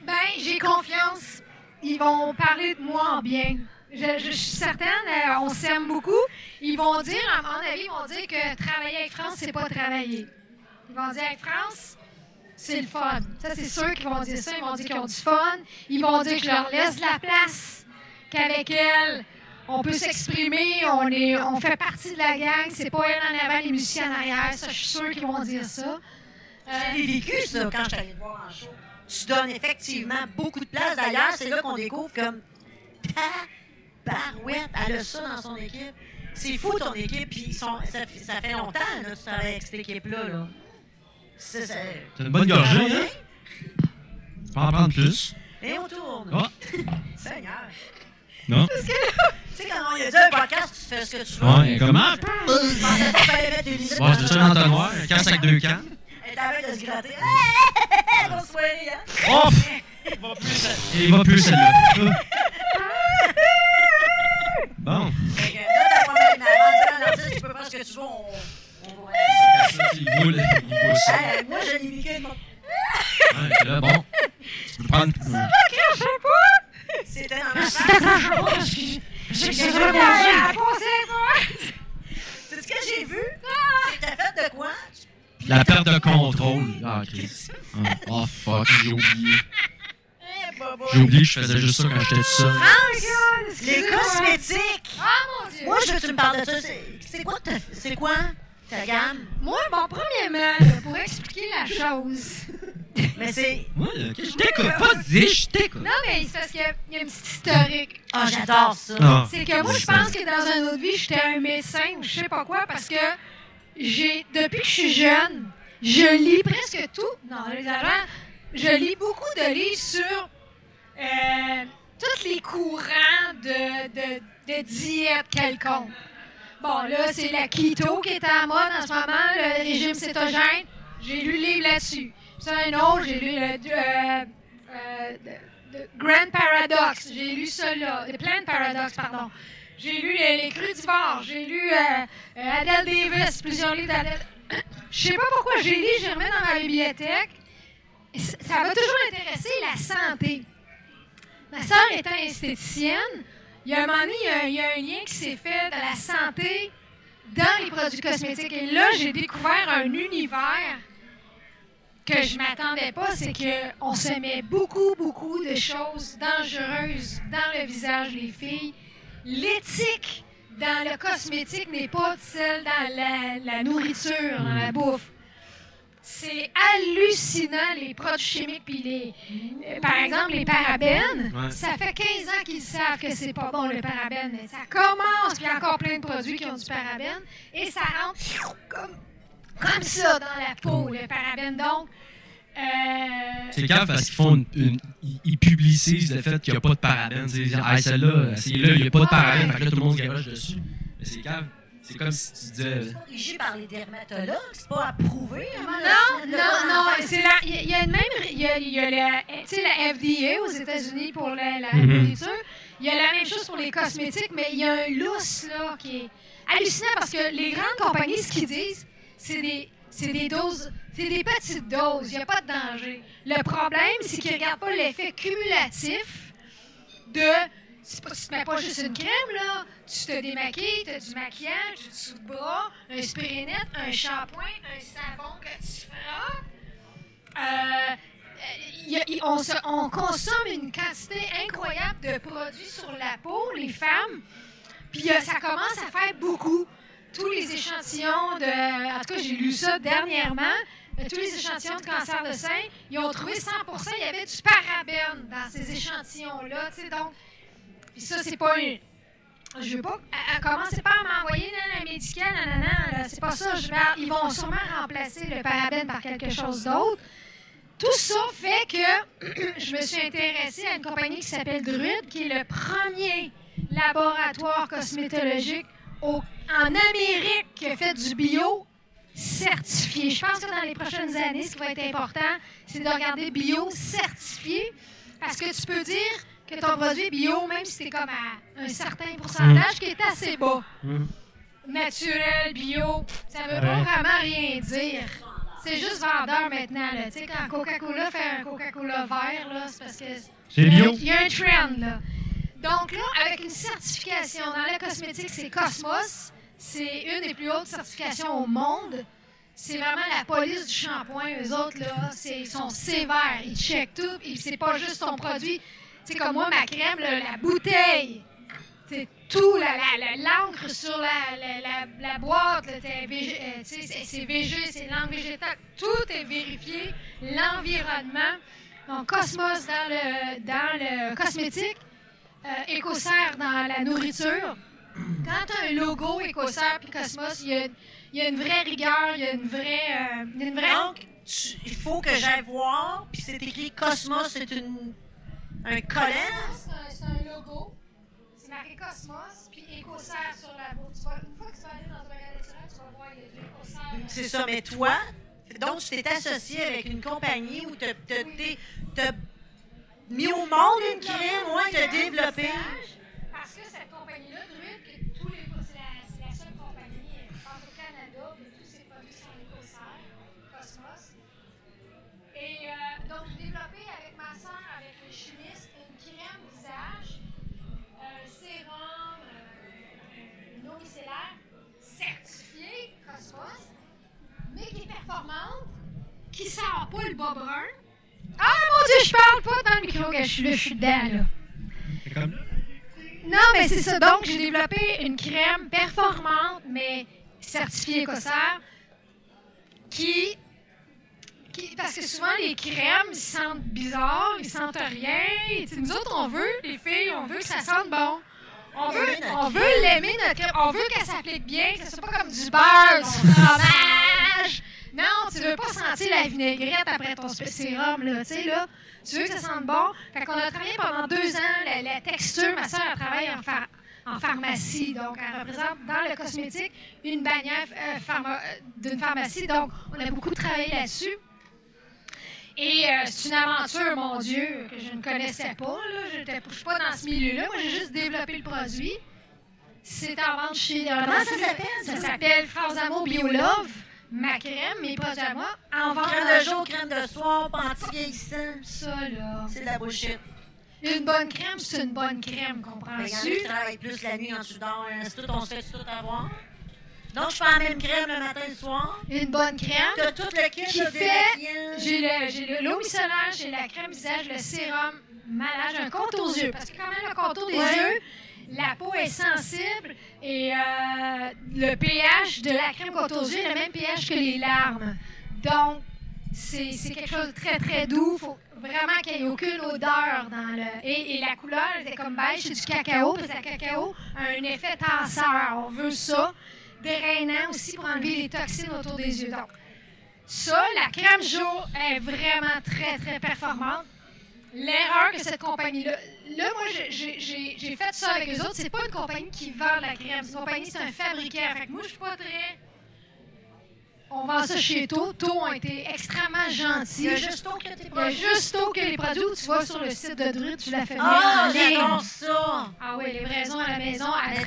Ben, j'ai confiance. Ils vont parler de moi en bien. Je, suis certaine, euh, on s'aime beaucoup. Ils vont dire, à mon avis, ils vont dire que travailler avec France, c'est pas travailler. Ils vont dire avec France, c'est le fun. Ça, c'est sûr qu'ils vont dire ça. Ils vont dire qu'ils ont du fun. Ils vont dire que je leur laisse la place, qu'avec elle, on peut s'exprimer, on, on fait partie de la gang. C'est pas elle en avant, les musiciens en arrière. Ça, je suis sûre qu'ils vont dire ça. Euh, J'ai vécu ça quand je suis voir en show. Tu donnes effectivement beaucoup de place. D'ailleurs, c'est là qu'on découvre comme ta barouette, elle a ça dans son équipe. C'est fou ton équipe, puis ils sont- ça, fait- ça fait longtemps que tu travailles avec cette équipe-là. Là. C'est, une bonne gorgée, hein? Tu peux en prendre plus. Et on tourne. Ah, Seigneur. non? Tu sais, quand on a dit un podcast, tu fais ce que tu veux. Ouais, comment? Je pensais pas qu'il fallait mettre une limite Bon, c'est le- un entonnoir, un casque avec deux cannes. Elle est en train de se gratter. Grosse soirée, hein? Oh! Il va plus celle-là. Bon. Fait que là, t'as pas. Un artiste, tu peux faire ce que tu veux. On, on va- Il boule, il boule ça. Hey, moi, vécu avec mon... Ouais, là, bon. Tu peux prendre. C'était dans ma face. J'ai à poser, moi. C'est ce que j'ai vu. C'est t'as fait de quoi? La perte de contrôle. Ah, Chris. Ah, Oh, fuck, j'ai oublié. J'ai oublié que je faisais juste ça quand j'étais tout seul. Les cosmétiques. Ah, mon Dieu! Moi, je veux que tu me parles de ça. C'est c'est quoi, ta- c'est quoi ta gamme? Moi, bon, premièrement, là, pour expliquer la chose. Mais c'est... Ouais, ok, je t'écoute. Vas-y, je t'écoute. Non, mais c'est parce qu'il y a- il y a une petite historique. Ah, j'adore ça. C'est que moi, je pense que dans une autre vie, j'étais un médecin ou je sais pas quoi, parce que depuis que je suis jeune, je lis presque tout. Non, les je lis beaucoup de livres sur euh, tous les courants de, de, de diète quelconque. Bon, là, c'est la keto qui est à mode en ce moment, le régime cétogène. J'ai lu le livre là-dessus. Puis un autre, j'ai lu le euh, euh, de- de Grand Paradox. J'ai lu ça là. The Plant Paradox, pardon. J'ai lu les, les Crudivores. J'ai lu euh, euh, Adele Davis, plusieurs livres d'Adele. Je sais pas pourquoi j'ai lu, j'ai remis dans ma bibliothèque. Ça m'a toujours intéressé la santé. Ma sœur étant esthéticienne, il y a un moment donné, il y a un lien qui s'est fait de la santé dans les produits cosmétiques. Et là, j'ai découvert un univers que je m'attendais pas, c'est qu'on se met beaucoup, beaucoup de choses dangereuses dans le visage des filles. L'éthique dans le cosmétique n'est pas celle dans la, la nourriture, dans la bouffe. C'est hallucinant, les produits chimiques, puis les, euh, par exemple, les parabènes. Ouais. Ça fait 15 ans qu'ils savent que c'est pas bon, le parabène, mais ça commence, puis il y a encore plein de produits qui ont du parabène, et ça rentre comme, comme ça dans la peau, le parabène. Donc, C'est grave parce qu'ils font une, une- ils- ils publicisent le fait qu'il n'y a pas de parabène. Tu sais, ah, celle-là, c'est là, il n'y a pas de parabène. Fait que là, tout le monde se garoche dessus. Mais c'est grave. C'est comme si tu disais. C'est corrigé par les dermatologues, c'est pas approuvé. hein, Non, non, non, enfin, c'est la, il y a- même, il y a, il y a la, tu sais, la FDA aux États-Unis pour la, la Mhm. nourriture. Il y a la même chose pour les cosmétiques, mais il y a un lousse là qui est hallucinant parce que les grandes compagnies, ce qu'ils disent, c'est des, c'est des doses, c'est des petites doses. Il n'y a pas de danger. Le problème, c'est qu'ils ne regardent pas l'effet cumulatif de pas- tu te mets pas juste une crème, là. Tu te démaquilles, tu as du maquillage, du dessous de bras, un spray net, un shampoing, un savon que tu feras. Euh, se- on consomme une quantité incroyable de produits sur la peau, les femmes. Puis euh, ça commence à faire beaucoup. Tous les échantillons de. En tout cas, j'ai lu ça dernièrement. tous les échantillons de cancer de sein, ils ont trouvé 100 il y avait du parabène dans ces échantillons-là. Donc, puis ça, c'est pas une. Je veux pas. à- à- Commencez pas à m'envoyer dans la médicale, nanana, c'est pas ça. Ils vont sûrement remplacer le parabène par quelque chose d'autre. Tout ça fait que je me suis intéressée à une compagnie qui s'appelle Druid, qui est le premier laboratoire cosmétologique au- en Amérique qui a fait du bio certifié. Je pense que dans les prochaines années, ce qui va être important, c'est de regarder bio certifié parce que tu peux dire que ton produit bio, même si c'est comme à un certain pourcentage qui est assez bas. Mhm. naturel, bio, ça veut Ouais. pas vraiment rien dire. C'est juste vendeur maintenant. Là. Quand Coca-Cola fait un Coca-Cola vert, c'est parce que C'est il y a- bio. il y a un trend. Là. Donc là, avec une certification dans la cosmétique, c'est Cosmos. C'est une des plus hautes certifications au monde. C'est vraiment la police du shampoing. Eux autres, là, c'est- ils sont sévères. Ils checkent tout. Et c'est pas juste ton produit. Sais, comme moi, ma crème, là, la bouteille, c'est tout, la- la- la- l'encre sur la, la, boîte, végé- euh, c'est c'est VG, c'est végétale. Tout est vérifié. L'environnement. Donc, Cosmos dans le, dans le cosmétique, euh, Écossaire dans la nourriture. Quand tu as un logo Écossaire puis Cosmos, il y y a une vraie rigueur, il y a une vraie. euh, une vraie... Donc, tu- il faut que j'aille voir, puis c'est écrit Cosmos, c'est une, un collège. C'est un, un logo. C'est marqué Cosmos, puis Écossaire sur la. Tu vas- Une fois que tu vas aller dans un magasin tu vas voir, il y a Écossaire. C'est ça, mais toi, donc tu t'es associé avec une compagnie où tu as mis au monde une crème, ouais, tu as développé. Parce que cette compagnie-là, Druid, c'est la, seule compagnie, euh, je au Canada, où tous ses produits sont écossaires, Cosmos. Et euh, donc, j'ai développé avec ma soeur, avec les chimistes, une crème visage, un sérum, euh, une eau micellaire certifiée Cosmos, mais qui est performante, qui sort pas le bas brun. Ah mon dieu, je parle pas dans le micro, que je suis là, je suis dedans là. C'est comme. Non, mais c'est ça. Donc, j'ai développé une crème performante, mais certifiée écossaire, qui, qui. Parce que souvent, les crèmes, ils sentent bizarre, ils sentent rien. Sais, nous autres, on veut, les filles, on veut que ça sente bon. On veut, on veut l'aimer, notre crème. On veut qu'elle s'applique bien, que ce soit pas comme du beurre, du fromage. Non, tu veux pas sentir la vinaigrette après ton sérum, là. Tu sais, là, tu veux que ça sente bon? Fait qu'on a travaillé pendant deux ans la, la texture. Ma soeur, elle travaille en, phar- en pharmacie. Donc, elle représente dans le cosmétique une bannière euh, pharma- euh, d'une pharmacie. Donc, on a beaucoup travaillé là-dessus. Et euh, c'est une aventure, mon Dieu, que je ne connaissais pas. Je ne suis pas dans ce milieu-là. Moi, j'ai juste développé le produit. C'est en vente chez... Comment ça s'appelle, Ça ça? s'appelle Frasamo BioLove. Ma crème, mes produits à moi, en vente. Crème de jour, crème de soir, pas anti-vieillissant. Ça, là. C'est de la bullshit. Une bonne crème, c'est une bonne crème, Mais il y en a comprends-tu? qui travaillent plus la nuit tu dors. Est-ce que tout, on se fait tout avoir? Donc, je fais la même crème le matin et le soir. Une bonne crème. T'as tout le kit Qui fait-? J'ai le- j'ai le- l'eau micellaire, j'ai la crème visage, le sérum malade, j'ai un compte aux yeux. Parce que quand même, le contour des Ouais. yeux, la peau est sensible et euh, le pH de la crème contour aux yeux est le même pH que les larmes. Donc, c'est quelque chose de très, très doux. Faut vraiment qu'il n'y ait aucune odeur dans le... Et, la couleur, est comme beige, du cacao, parce que le cacao a un effet tenseur. On veut ça. Drainant aussi pour enlever les toxines autour des yeux. Donc, ça, la crème jour est vraiment très, très performante. L'erreur que cette compagnie-là. Là, moi, j'ai- fait ça avec eux autres. C'est pas une compagnie qui vend la crème. C'est une compagnie, c'est un fabricant. Fait que moi, je suis pas très. On vend ça chez To. To ont été extrêmement Il gentils. y a juste au que t'es Il y a pas juste que les produits tu vas sur le site de Druid, tu la fais venir Ah, j'adore ça! Ah oui, livraison à la maison, à les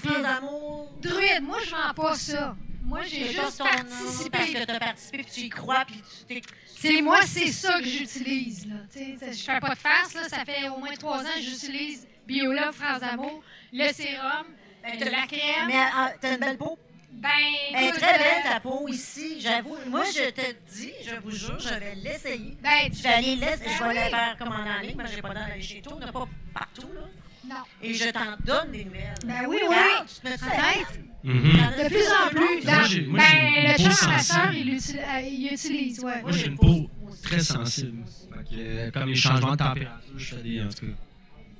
fleurs d'amour. Druide, moi, je vends pas ça. Moi, j'ai juste participé. Parce que t'as participé, puis tu y crois, puis tu t'es... C'est moi, c'est ça que j'utilise. là. Je fais pas de farce, là. ça fait au moins trois ans que j'utilise Biolove, France d'amour, le sérum, Ben, de la crème. Mais ah, t'as une belle peau. Ben, Elle est écoute, très belle, ta peau, ici. J'avoue, moi, je te dis, je vous jure, je vais l'essayer. Ben, Je vais aller l'essayer, Ben je vais oui. la faire commander en ligne, mais j'ai pas d'aller chez toi, on n'a pas partout, là. Non. Et je t'en donne des nouvelles. Ben oui, oui. Regarde, Tu te mets ça Arrête. Mhm. De plus en plus. Moi, moi, ben, le à ma soeur, il l'utilise, euh, il utilise, ouais. Moi, j'ai une peau très sensible. Euh, comme les changements de température, je fais des, en tout cas,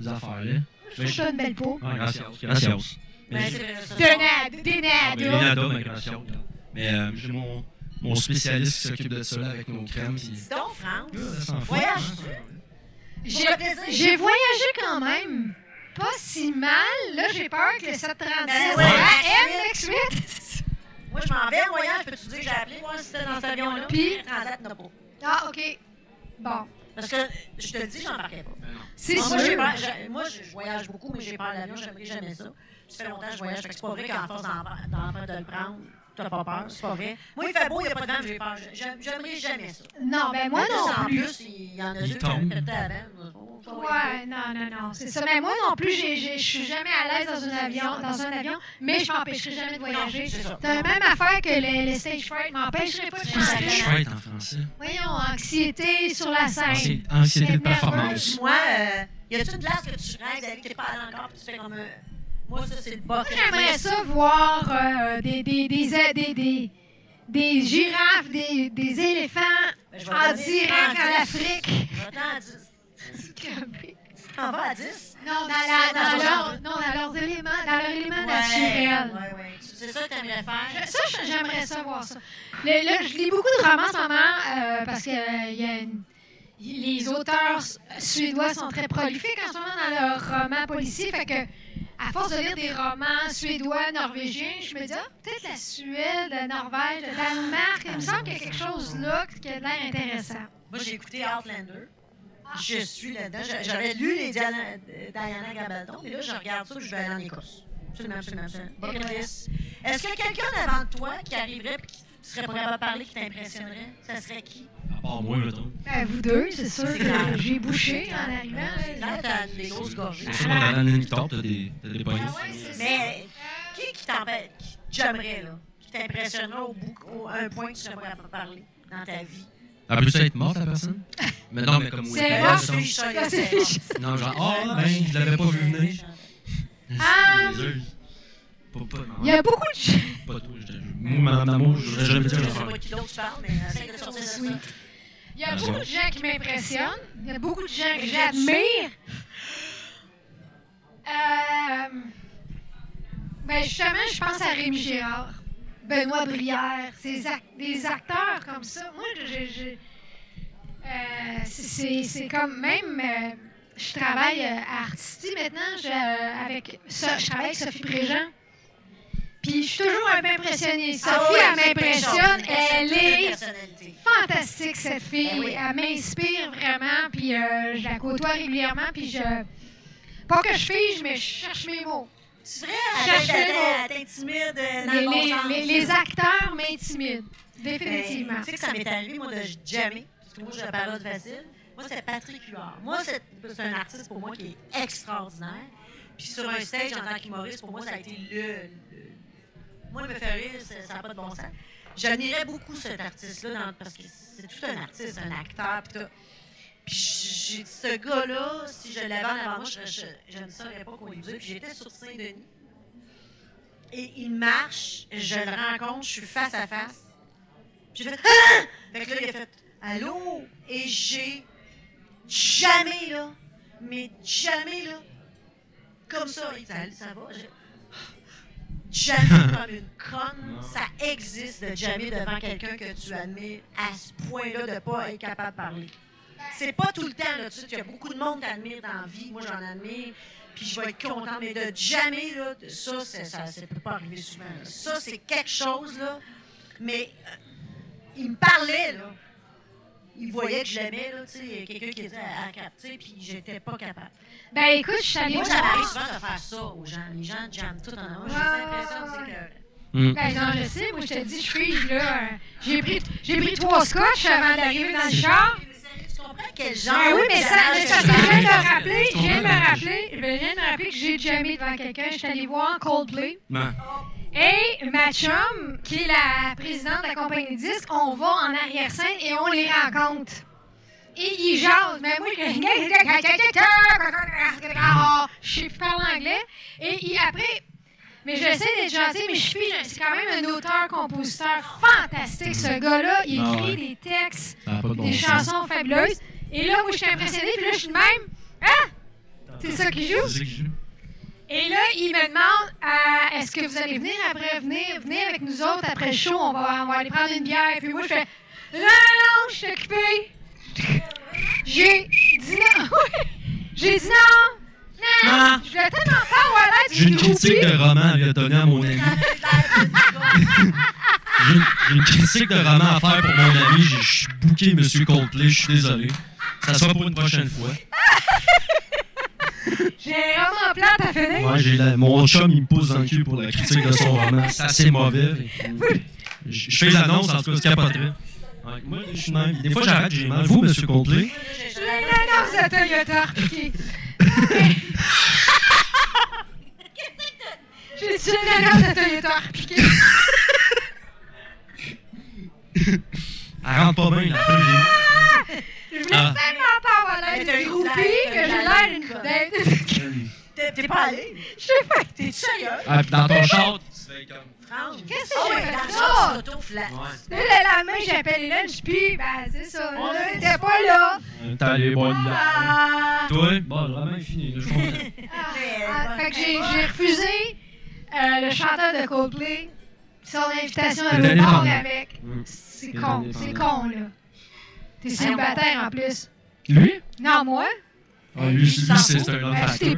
des affaires là. Je trouve une belle peau. Ouais, gracias. Gracias. Ben, Mais c'est j'ai- vrai, ça. Des nades, des Ah, ben, nades. Lénada, mais gracias. Mais euh, j'ai mon, mon spécialiste qui s'occupe de ça avec nos crèmes. Puis... Dis donc, France. Voyage. hein. J'ai voyagé quand même pas si mal. Là, j'ai peur que le 737 Ben ouais. AM next week. Moi, je m'en vais en voyage, peux-tu dire que j'ai appelé, voir si c'était dans cet avion-là? Puis? Transat n'a pas. Ah, OK. Bon. Parce que, je te le dis, j'embarquais pas. C'est Moi, j'ai sûr. j'ai- moi, je voyage beaucoup, mais j'ai peur de l'avion, j'aimerais jamais ça. Ça fait longtemps que je voyage, fait que c'est pas vrai qu'en force d'en d'en- de le prendre, t'as pas peur, c'est pas vrai. Moi, il fait beau, il n'y a pas de vent, j'ai peur. J'aime- J'aimerais jamais ça. Non, ben moi non En plus. plus, il y en a Il deux qui la benne. Ouais, non, non, non, c'est ça. Mais moi non plus, je suis jamais à l'aise dans un avion, dans un avion, mais je m'empêcherai jamais de voyager. c'est la même affaire que le, le stage fright m'empêcherait pas de Stage chanter. Fright en français. Voyons, anxiété sur la scène. Anxi- Anxiété de performance. Moi, euh, y a-tu une place que tu rêves d'aller, t'es pas allé encore, puis tu fais comme. euh, moi, ça, c'est le bas. Moi, j'aimerais ça voir euh, des, des, des, des, des, girafes, des, des éléphants Ben, en direct 100. en Afrique. Va-t'en à 10. Tu t'en vas à 10? Non, dans, la, dans, leur, non, dans leurs éléments, dans leur élément naturel. Ouais, ouais. C'est ça que t'aimerais faire? Ça, j'aimerais ça voir ça. Le- là, je lis beaucoup de romans en ce moment euh, parce que euh, y a une- les auteurs suédois sont très prolifiques en ce moment dans leurs romans policiers. Fait que, à force de lire des romans suédois, norvégiens, je me dis, ah, peut-être la Suède, la Norvège, le Danemark, il me semble qu'il y a quelque chose là qui a l'air intéressant. Moi, j'ai écouté Outlander. Je suis là-dedans. J'a- J'avais lu les Diana, euh, Diana Gabaldon, mais là, je regarde ça je vais aller en Écosse. Absolument, absolument, absolument. List. Est-ce qu'il y a quelqu'un devant toi qui arriverait et qui serait de parler, qui t'impressionnerait? Ça serait qui? À part moi, mettons. Ben, vous deux, c'est sûr que j'ai bouché en arrivant. Là, t'as des grosses gorgées. C'est a dans une t'as des, t'as des poignées. Ah ouais, c'est ça. Mais qui qui t'empêche, qui j'aimerais, là, qui t'impressionnerait au bout, au, un point que tu serais pas parler dans ta vie? Elle peut ça être morte, la personne? Mais non, mais comme oui. C'est mort, mettons. je suis c'est. Non, genre, oh, ben, je l'avais pas vu venir. Ah. Il y a beaucoup de gens. pas toi, je te- Moi, Madame Damour, je voudrais jamais Je dire de ça. Il y a Ah, beaucoup de gens qui m'impressionnent. Il y a beaucoup de gens que j'admire. Euh, ben justement, je pense à Rémi Gérard, Benoît Brière, ces ac- des acteurs comme ça. Moi, je, je- euh, c'est- comme même. euh, je travaille euh, à Artisty maintenant, je, euh, avec, je travaille avec Sophie Préjean. Puis je suis toujours un peu impressionnée. Sophie, Ah oui, elle m'impressionne. Elle est fantastique cette fille. Ben oui. Elle m'inspire vraiment, puis euh, je la côtoie régulièrement, puis je pas que je fige, mais je cherche mes mots. Les mots. t'intimide dans Les, le bon sens. les- les acteurs m'intimident, Ben, définitivement. Tu sais que ça m'est arrivé, moi, de jammer. Parce que moi, j'ai la parole facile. Moi, c'est Patrick Huard. Moi, c'est c'est un artiste pour moi qui est extraordinaire. Puis sur un stage, en tant qu'humoriste, pour moi, ça a été le. le- Moi, me fait rire, ça n'a pas de bon sens. J'admirais beaucoup cet artiste-là parce que c'est tout un artiste, un acteur. Puis tout. Puis j'ai dit, ce gars-là, si je l'avais en avant je, ne saurais pas quoi lui dire. Puis j'étais sur Saint-Denis. Et il marche, je le rencontre, je suis face à face. Puis j'ai fait Ah! Fait que là, il a fait Allô? Et j'ai jamais, là, mais jamais, là, comme ça. Il dit ça va? Jamais comme une conne, ça existe de jamais devant quelqu'un que tu admires à ce point-là de ne pas être capable de parler. C'est pas tout le temps, là, tu sais, il y a beaucoup de monde qui admire dans la vie. Moi, j'en admire, puis je vais être content, mais de jamais, là, de ça, c'est- ça ne peut pas arriver souvent. là. Ça, c'est quelque chose, là, mais euh, il me parlait, là. Il voyait que je l'aimais, là, tu sais, quelqu'un qui était à, à capter, puis j'étais pas capable. Ben écoute, je suis allée Moi, ça m'arrive voir. souvent de faire ça aux gens. Les gens jamment tout en avant. J'ai Ouais, l'impression que c'est que... Hmm. Ben non, je sais, moi je te dis, je fige là. euh, J'ai pris, j'ai pris trois scotch avant d'arriver dans le char. Tu comprends quel genre Ben oui, mais ça, mais ça, je viens de me rappeler, je viens de me rappeler, je viens de me rappeler que j'ai jamais devant quelqu'un. Je suis allée voir Coldplay. Ben, Et ma chum, qui est la présidente de la compagnie de disques, on va en arrière-scène et on les rencontre. Et ils jasent. Mais moi, je je sais plus parler anglais. Et il- après, mais j'essaie d'être gentil, mais je suis, c'est quand même un auteur-compositeur fantastique, ce gars-là. Il Ah écrit ouais. des textes, bon des sens. chansons fabuleuses. Et là, moi, je suis impressionnée, puis là, je suis de même. Hein? C'est ça qui joue? C'est je. Et là, il me demande euh, est-ce que vous allez venir après, venir, venir avec nous autres après le show, on va, on va aller prendre une bière. Puis moi, je fais non, non, non, je suis occupée. J'ai dit non. J'ai dit non. Non. Non. Je voulais tellement pas avoir l'air J'ai une critique de roman à lui donner à mon ami. J'ai une, j'ai une critique de roman à faire pour mon ami. J'ai- Je suis booké, monsieur Coldplay, je suis désolé. Ça sera pour une prochaine fois. J'ai vraiment plate à finir. Ouais, j'ai la- mon chum, il me pousse dans le cul pour la critique de son roman. C'est assez mauvais. Je je fais l'annonce, en tout cas, c'est capoterait. Ouais, moi, je suis même. Des fois, j'arrête, j'ai mal. Vous, monsieur Coldplay? J'ai l'annonce de Toyota repiquée. J'ai dit l'annonce de Toyota repiquée. Elle rentre pas bien, la feuille, j'ai mal. Je voulais Ah. tellement pas avoir l'air Mais t'as d'une eu groupie que j'ai l'air d'une crudelle. T'es pas allé? Je sais pas. T'es sérieux? Ah, puis dans ton char, Qu'est-ce que Ah j'ai fait dans le auto-flat. Là, le lendemain, j'appelle lunch, puis, ben, c'est ça. Là, t'étais pas là. T'as les bonnes là. Ah, Toi? Bon, le roman est fini, là, je content. ah, fait que j'ai refusé euh, le chanteur de Coldplay son invitation à dans- avec. Mm. C'est con, c'est con, là. T'es célibataire en plus. Lui? Non, moi? Ah, lui, lui, c'est un homme facteur.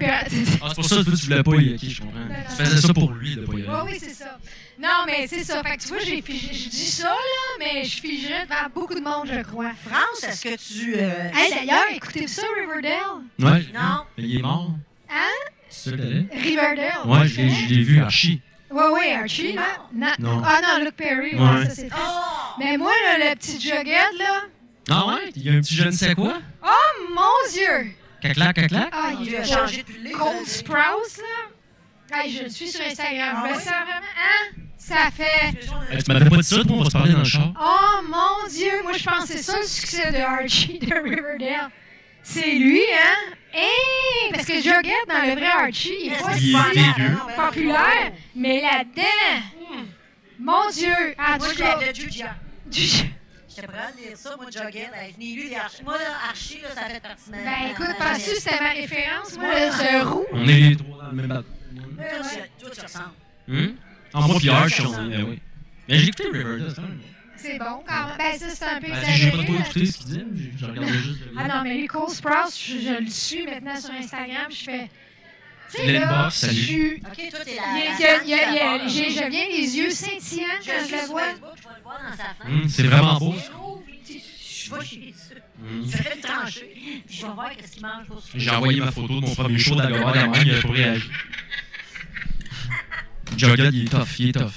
Ah, c'est pour ça que tu voulais pas y aller, je comprends. Tu faisais ça pour lui, de pas y Ouais, aller. oui, c'est ça. Non, mais c'est ça. Fait que tu vois, j'ai figé- je dis ça, là, mais je figeais devant beaucoup de monde, je crois. France, est-ce que tu. euh, Hey, d'ailleurs, écoutez ça, Riverdale. Ouais. Non. Mais il est mort. Hein? C'est ça? Riverdale. Ouais, je l'ai- vu, Archie. Ouais, ouais, Archie, là. Non. Non. Ah non, Luke Perry, ouais, Ouais. ça c'est triste. Oh! Mais moi, là, le petit joguette, là. Ah ouais? Il y a un petit je ne sais quoi? Oh mon Dieu! Caclac, caclac? Ah, Mon il a changé le lait, Cold. Sprouse, là. Hey, je le suis sur Instagram. Ah ouais? sens vraiment. Hein? Ça fait. Tu m'avais pas dit ça, toi, on va se parler dans le char. Oh mon Dieu! Moi, je pense que c'est ça le succès de Archie de Riverdale. C'est lui, hein? Hey! Parce que Jughead, dans le vrai Archie, il est pas Il est populaire, mais là-dedans, mon Dieu! En Moi, tout je cas, du- J'étais prêt à lire ça, moi, Jughead. Je n'ai lu des Archie. Moi, là, Archie, là, ça fait partie de ma. Ben écoute, penses-tu que c'était ma référence? Moi, ce roux? On est les trois dans le même bateau. Toi, tu- ressembles. Hum? En moi, puis Arch, on est. ben oui. Mais j'ai écouté Riverdale, c'est bon quand même. Ben ça, c'est un peu Ben, exagéré. J'ai pas trop écouté ce qu'il j'ai- je regardais juste. le Ah non, mais lui, Cole Sprouse, je, je le suis maintenant sur Instagram. Je fais. Là, je salut. suis. Ok, toi, t'es la j'ai-. Je viens les yeux scintillants Je quand je suis le vois. Facebook, je vais le voir dans sa fenêtre. Hum, c'est vraiment beau. Je l'ouvre, puis Je vais chez ça. Je fais le trancher. Puis je vais voir qu'est-ce qu'il mange pour souper. J'ai envoyé ma photo de mon premier show d'Agora à il a pas réagi. Jughead, il est tough, il est tough.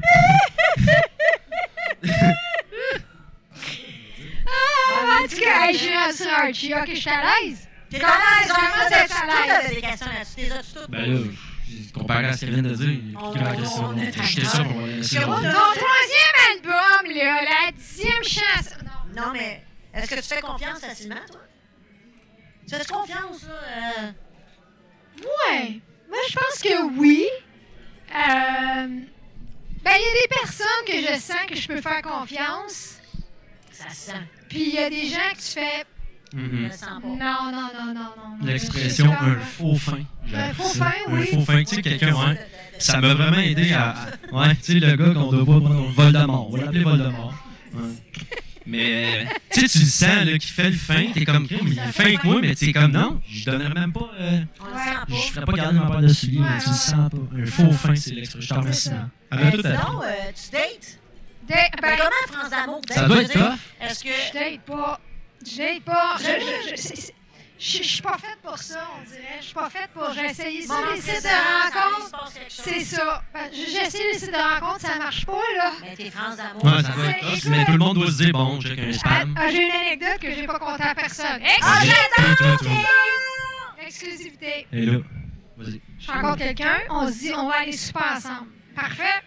Ah, en tout cas, un sur Archie? Ok, je suis à l'aise. T'es Comment à toi, l'aise? t'avais des questions là-dessus. T'es toutes? Ben là, comparé à ce qu'elle vient de dire, il On- a question. jeté ça pour Ton troisième album, là, la dixième chance. Non. Non, mais est-ce que tu fais confiance facilement, toi? Tu fais confiance, là? euh, Ouais. Moi, je pense que oui. Euh, Ben, il y a des personnes que je sens que je peux faire confiance. Ça sent. Puis il y a des gens que tu fais. Je le sens pas. Non, non, non, non, non. non. L'expression un faux fin. Un faux fin, oui. Un faux fin, tu sais, quelqu'un, ouais. Ça m'a vraiment aidé à. Ouais, tu sais, le gars qu'on doit pas prendre Voldemort. On va l'appeler Voldemort. Ouais. Mais, tu sais, tu le sens, là, qui fait le fin. T'es comme, crime, il est fin avec moi, mais t'es comme, non, je donnerais même pas. euh, je pas. ferais pas garder ma paire de souliers, mais tu le sens pas. Un faux fin, c'est l'expression. Je t'en remercie, man. Elle m'a tout appris. Sinon, euh, tu dates? De- Ben, comment France d'amour date? Ça doit être tough. Est-ce que. je date pas. Je date pas. Je, je, je, je- je suis pas faite pour ça, on dirait. Je suis pas faite pour. J'ai essayé ça, Moment les sites de ça, chose. C'est ça. Ben, J'ai j'ai essayé les sites de rencontres, ça marche pas, là. Mais t'es France d'amour. Ouais, ça doit être tough, mais tout le monde doit se dire, bon, check un Ah, spam. ah, J'ai une anecdote que j'ai pas contée à personne. Ah, Exclusivité! Exclusivité. Et là, vas-y. Je rencontre quelqu'un, on se dit on va aller super ensemble. Parfait.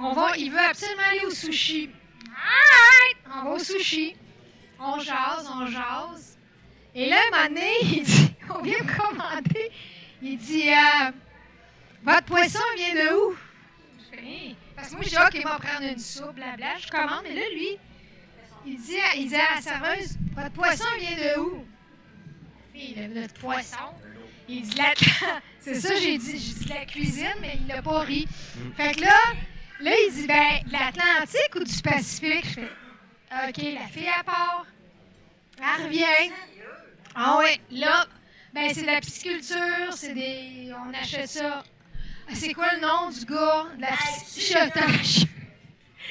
On va, il veut absolument aller au sushi. Alright! On va au sushi. On jase, on jase. Et là, un moment il dit, on vient me commander. Il dit, euh, votre poisson vient de où? Je fais? Parce que moi, je dis, OK, il va prendre une soupe, blabla. Je commande, mais là, lui, il dit, à- il dit à la serveuse, votre poisson vient de où? Le- notre poisson. Il dit, la... c'est ça, j'ai dit, j'ai dit la cuisine, mais il n'a pas ri. Fait que là, là, il dit, ben, de l'Atlantique ou du Pacifique? Je fais, OK, la fille à part. Elle revient. Ah ouais, là, ben, c'est de la pisciculture, c'est des. On achète ça. Ah, C'est quoi le nom du gars? De la pisci- Je t'ach-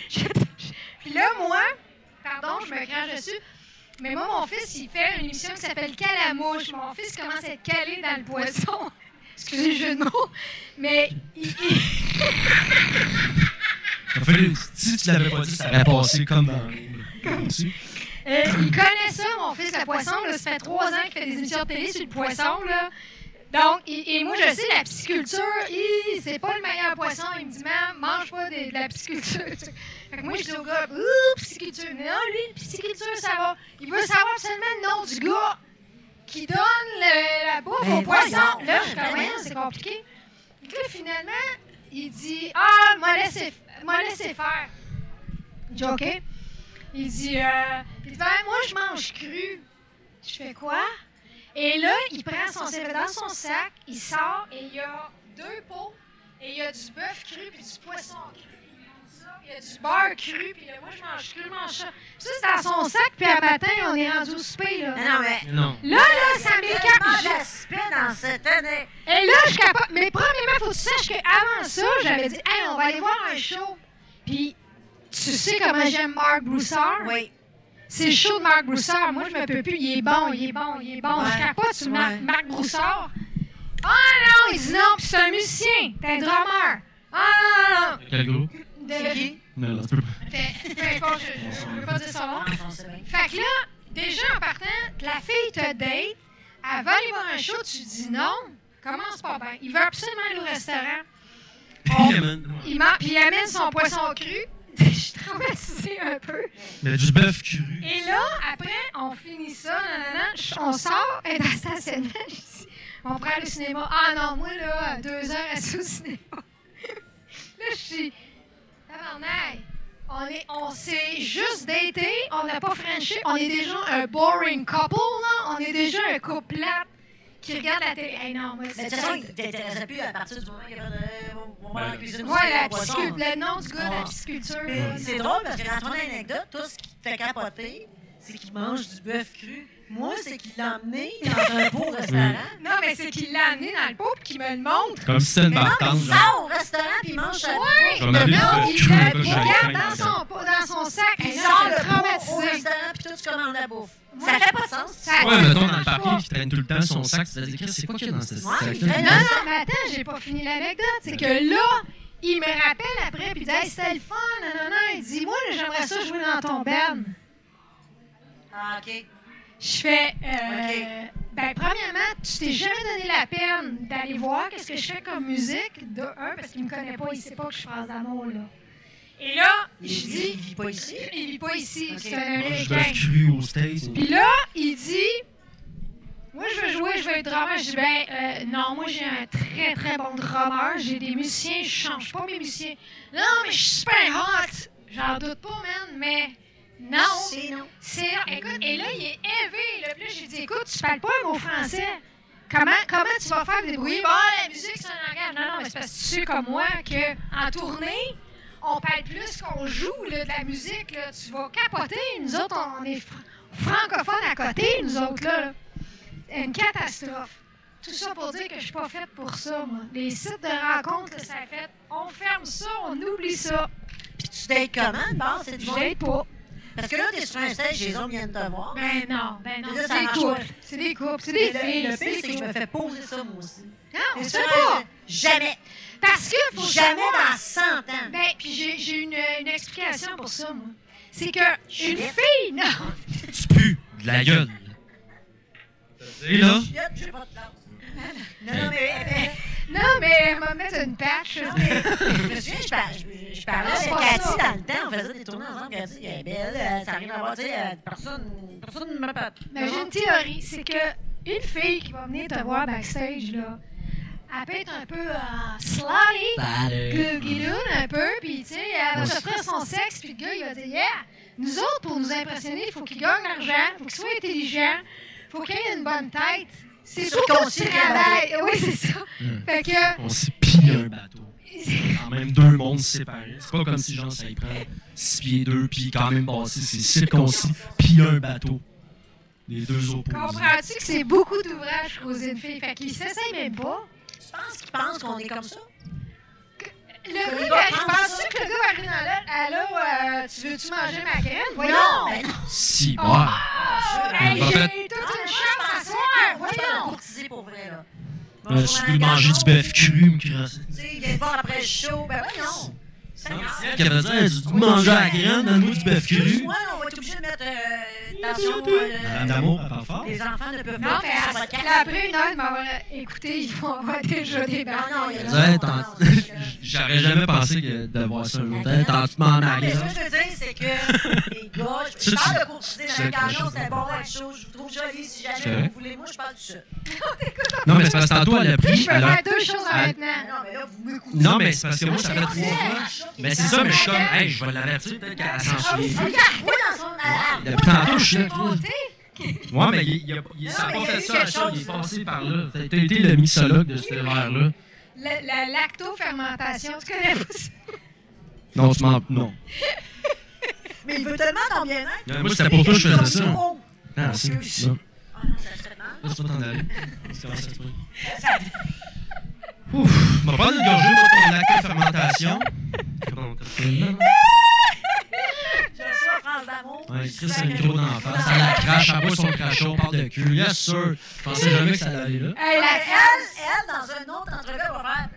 je t'ach- Puis là, moi, pardon, je me crache dessus. Mais moi, mon fils, il fait une émission qui s'appelle Calamouche. Mon fils commence à être calé dans le poisson. Excusez le jeu de mots. Mais il- il... Si tu l'avais pas dit, ça aurait passé comme dans Euh, il connaît ça, mon fils, le poisson. Là. Ça fait trois ans qu'il fait des émissions de télé sur le poisson. Là. Donc, et, et moi, je sais, la pisciculture, c'est pas le meilleur poisson. Il me dit, maman, mange pas de, de la pisciculture. Fait que moi, je dis au gars, ouh, pisciculture. Mais non, lui, pisciculture, ça va. Il veut savoir absolument le nom du gars qui donne le- la bouffe Ben au poisson. Là, je suis ben c'est compliqué. Puis là, finalement, il dit, ah, m'a laissé, m'a laissé faire. Je dis, OK. Il dit, euh, il dit, ben, moi, je mange cru. Je fais quoi? Et là, il prend son CV dans son sac, il sort et il y a deux pots et il y a du bœuf cru puis du poisson cru. Il y a du beurre cru, puis là, moi, je mange cru, je mange ça. Puis ça, c'est dans son sac, puis à matin, on est rendu au souper, là. Mais non, mais. Non. Là, là, ça m'écarte. d'aspect dans cette année. Et là, je capote. Mais premièrement, faut que tu saches qu'avant ça, j'avais dit, hey, on va aller voir un show. Puis, tu sais comment j'aime Marc Broussard? Oui. C'est show de Marc Broussard. Moi, je me peux plus. Il est bon, il est bon, il est bon. Ouais. Je capote sur Mar- Ouais. Marc Broussard. Ah non, il dit non, puis c'est un musicien. T'es un drummer. Ah Quel groupe? non, non. C'est De... qui? Non, non, tu peux pas. Fait- Peu importe, je ne peux pas dire son nom. Fait que là, déjà en partant, la fille te date, elle va aller voir un show, tu dis non, commence pas bien. Il veut absolument aller au restaurant. On- il, man- puis il amène son poisson cru. Je suis traumatisée un peu. Mais du bœuf cru. Et là, après, on finit ça, nanana, on sort, et dans le stationnement, je dis, on prend le cinéma. Ah non, moi, là, à deux heures, assis au cinéma. là, je suis, tabarnak, on est, on s'est juste daté, on n'a pas franchi, on est déjà un boring couple, là, on est déjà un couple plate qui regarde la télé. Hey, non, moi, Mais de c'est toute façon, il t'intéressait plus à partir du moment qu'il y avait de. On la cuisine. Ouais, la pisciculture, le nom du gars de la pisciculture. C'est drôle parce que dans ton anecdote, tout ce qui te fait capoter, c'est qu'il mange du bœuf cru. Moi, c'est qu'il l'a emmené dans un beau restaurant. Non, mais c'est qu'il l'a amené dans le pot et qu'il me le montre. Comme si c'était une Mais non, mais bartende, il sort au restaurant puis il mange sa m'appeler Non, du il le faim, dans son, pot- dans son sac. Il sort le pot au restaurant puis toi, tu commandes la bouffe. Ça fait pas de sens. ça- Ouais, mettons dans le parking qui traîne tout le temps son sac, Chris, c'est quoi qu'il y a dans ce Ouais, sac Non, non, mais attends, j'ai pas fini l'anecdote. C'est que là, il me rappelle après, puis il dit hey, c'était le fun, non, non, non. Il dit Moi, j'aimerais ça jouer dans ton band. Ah, OK. Je fais euh. Ben, premièrement, tu t'es jamais donné la peine d'aller voir qu'est-ce que je fais comme musique, de un, parce qu'il me connaît pas, il sait pas que je fasse d'amour, là. Et là, Il, je il, dis il vit pas ici. Il vit pas ici, Ok. c'est un Américain. aux States. Puis là, il dit Moi, je veux jouer, je veux être drummer. Je dis Ben, euh, non, moi, j'ai un très, très bon drummer. J'ai des musiciens, je change pas mes musiciens. Non, mais je suis super hot. J'en doute pas, man, mais non. C'est non. C'est écoute, et là, il est élevé. Là, là, j'ai dit Écoute, tu parles pas un mot français. Comment, comment tu vas faire débrouiller? Bon, la musique, c'est un langage. Non, non, mais c'est parce que tu sais comme moi qu'en tournée, on parle plus qu'on joue là, de la musique. Là. Tu vas capoter. Nous autres, on est fr- francophones à côté, nous autres. Là. Une catastrophe. Tout ça pour dire que je suis pas faite pour ça, moi. Les sites de rencontres, ça fait on ferme ça, on oublie ça. Puis tu dates comment, base? C'est du Je pas. Parce que là, t'es sur un stage, les hommes viennent te voir. Ben non, ben non. Là, C'est des couples. C'est des couples, c'est des le- filles. Le c'est pire, des c'est que je me fais poser ça, moi aussi. Non, on sur pas. Jamais. Parce que faut Jamais savoir- dans 100 ans. Ben, puis j'ai une, une explication pour ça, moi. C'est que une fille, non. Tu pues de la gueule. Et là, Chiotte, j'ai pas de classe. Non, non, mais... Non, mais elle va mettre une patch. non, mais- Je me souviens, je par- je- je parlais C'est avec pas Cathy ça. dans le temps, on faisait des tournées ensemble, Cathy, elle est belle, euh, ça n'a rien à voir, tu sais, euh, personne, personne ne me parle. Mais j'ai une théorie, c'est que une fille qui va venir te voir backstage, là, elle peut être un peu euh, slutty, guidoune un peu, puis tu sais, elle va s'offrir son sexe, puis le gars, il va dire, yeah, nous autres, pour nous impressionner, il faut qu'il gagne l'argent, il faut qu'il soit intelligent, il faut qu'il ait une bonne tête. C'est Sûr qu'on s'y travaille. Oui, c'est ça. Hmm. Fait que, on s'est pillé un bateau. Quand même deux mondes séparés. C'est pas comme si, genre, ça y prend six pieds deux, puis quand même bâti, c'est circoncis, puis un bateau. Les deux opposés. comprends-tu que c'est beaucoup d'ouvrages pour une fille? Fait qu'ils s'essayent même pas. Tu penses qu'ils pensent qu'on est comme ça? Le gars, je pense que le gars va arriver dans l'autre. Allô, euh, tu veux-tu manger ma graine? Voyons! Non, ben non. Si, Oh. ouais. Ah, hey, j'ai toute une chambre à soir! Moi, je vais Voyons! courtiser pour vrai, là. Euh, si tu veux manger du bœuf cru, me crasse. Tu sais, il vient de voir après le show. Ben voyons. Qui avait dit, tu veux manger à la graine, donne-nous du bœuf cru. Moi, on va être obligé de mettre. Euh, attention. euh, Madame d'amour, elle parle fort. les enfants ne peuvent Non, pas faire ça. après, une heure de m'avoir écouté, ils vont avoir déjà des Non, barres. non, il y a Ouais, non, t'en- non, c'est correct. J'aurais jamais pensé que de voir ça un jour. T'as tu à Non, mais ce que je veux dire, c'est que les gars, je parle de courtiser dans la tu- gagnon, c'est bon, être chaud, je vous trouve joli. Si jamais vous voulez, moi, je parle du ça. Non, mais c'est parce que tantôt, elle a Je pris. peux elle a- faire deux choses en elle- temps. Non, mais là, vous m'écoutez. Non, mais c'est parce que moi, ça fait trois je fois. Ben, c'est ça, mais je suis comme, hey, je vais l'avertir, peut-être qu'elle s'en Ah son alarme. Depuis tantôt, je suis là. Ouais, mais il, il, a- il, ça a Non, pas mais il y a fait ça, quelque ça, il est passé par là. T'as été le mixologue de ce verre-là. La, la lactofermentation, tu connais pas ça? Non, tu m'en. Non. Mais il veut tellement ton bien-être. Euh, Moi, c'était pour toi que je faisais ça. Oh, Ah, Mon c'est non. Ah non, ça se fait mal. Laisse-toi t'en aller. Comment ça se passe? Ouf, on va prendre une gorgée pour la phrase d'amour. Ouais, Chris a le micro dans la face. Elle la crache, elle boit son crachot, on parle de cul. Yes, sir. Je pensais jamais que ça allait aller là. Hey, Elle, la crasse! elle, dans un autre entrevue, elle va faire.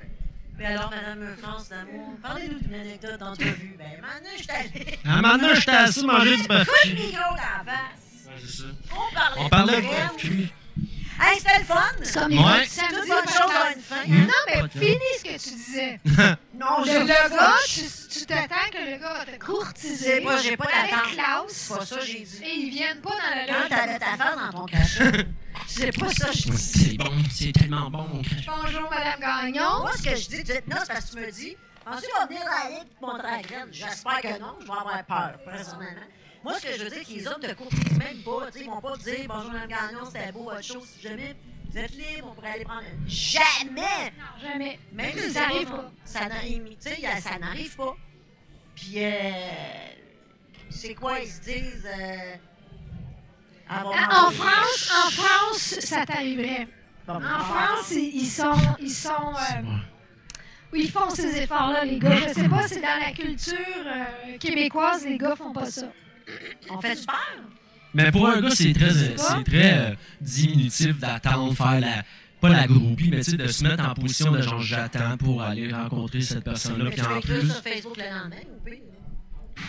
Mais alors, Madame France d'amour, parlez-nous d'une anecdote d'entrevue. Ben, maintenant, je suis allée. Ah, maintenant, j'étais assis manger du bœuf Coup de micro dans la face? Ouais, c'est ça. On parlait On parlait de de bœuf graines. Hey, c'était le fun. C'est comme Ouais. les Toute bonne chose a une fin. Non, mais finis ce que tu disais. Non, Le, le gars, tu tu t'attends que le gars va te courtiser. Pas- j'ai pas d'attente. classe. C'est pas ça, j'ai dit. Et ils viennent pas dans la Quand loge. t'avais ta face dans ton cachet. C'est pas ça, je dis. C'est bon, c'est tellement bon, mon crachot. Bonjour, Madame Gagnon. Moi, ce que je dis, tu- non, c'est parce que tu me dis, ensuite, on va venir dans la ligue pour te montrer la graine. J'espère que non, je vais avoir peur, personnellement. Moi, ce que je veux dire, c'est que les hommes te courtisent même pas. tu sais, Ils vont pas te dire bonjour, Mme Gagnon, c'était beau, votre chose. Si jamais vous êtes libre, on pourrait aller prendre. Jamais! Non, jamais. Même Ça si pas. Ça n'arrive tu sais, y a- ça n'arrive pas. Puis, euh, c'est quoi, ils se disent. Euh, Ah, En France, en France, ça t'arriverait. Bon, En France, ils ils sont, ils sont, euh, oui, ils font ces efforts-là, les gars. Je sais pas, c'est dans la culture euh, québécoise, les gars font pas ça. On fait super. Mais pour un gars, c'est très, c'est très euh, diminutif d'attendre, faire la. Pas la groupie, mais tu sais, de se mettre en position de genre j'attends pour aller rencontrer cette personne-là. Mais Puis tu en plus. sur Facebook le lendemain, ou pire.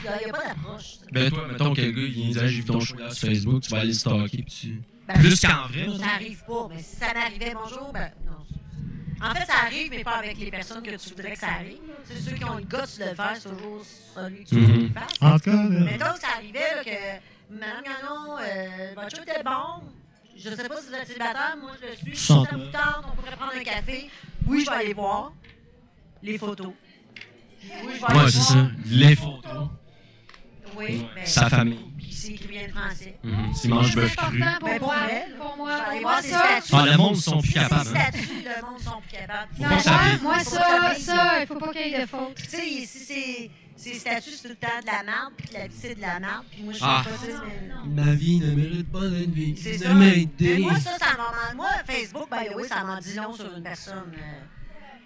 Il n'y a, pas d'approche. Ben toi, mettons que le gars, il Hey, j'ai vu ton show là sur Facebook, tu vas aller le stalker, puis tu. Ben, Plus qu'en vrai, Ça n'arrive pas, mais si ça m'arrivait, bonjour, ben non. En fait, ça arrive, mais pas avec les personnes que tu voudrais que ça arrive. C'est ceux qui ont le goût de le faire, c'est toujours celui que tu veux qu'il fasse. En tout cas, Mais donc, ça arrivait là, que Madame Ganon, euh, votre show était bon. Je sais pas si vous êtes célibataire, moi je le suis. Si ça vous tente, on pourrait prendre un café. Oui, je vais aller voir les photos. Oui, je vais aller voir. ça. Les photos. Oui, ben, Sa famille. puis il écrit le français. Mange du C'est bœuf cru. important pour Ben, pour moi. vrai, Pour moi, pour voir ça. statuts. Ah, le monde sont plus Si capables. les statuts, le monde sont plus capables. Non, ça moi, ça, ça ça, il faut pas qu'il y ait de faute. Tu sais, ici, c'est... Ces statuts, c'est tout le temps de la merde, puis la vie, c'est de la merde. Puis moi, je sais Ah. pas, mais... Ma vie ne mérite pas d'être vie. C'est ça. Mais m'aider. moi, ça, ça m'en... Moi, Facebook, by the way, ça m'en dit long sur une personne. euh,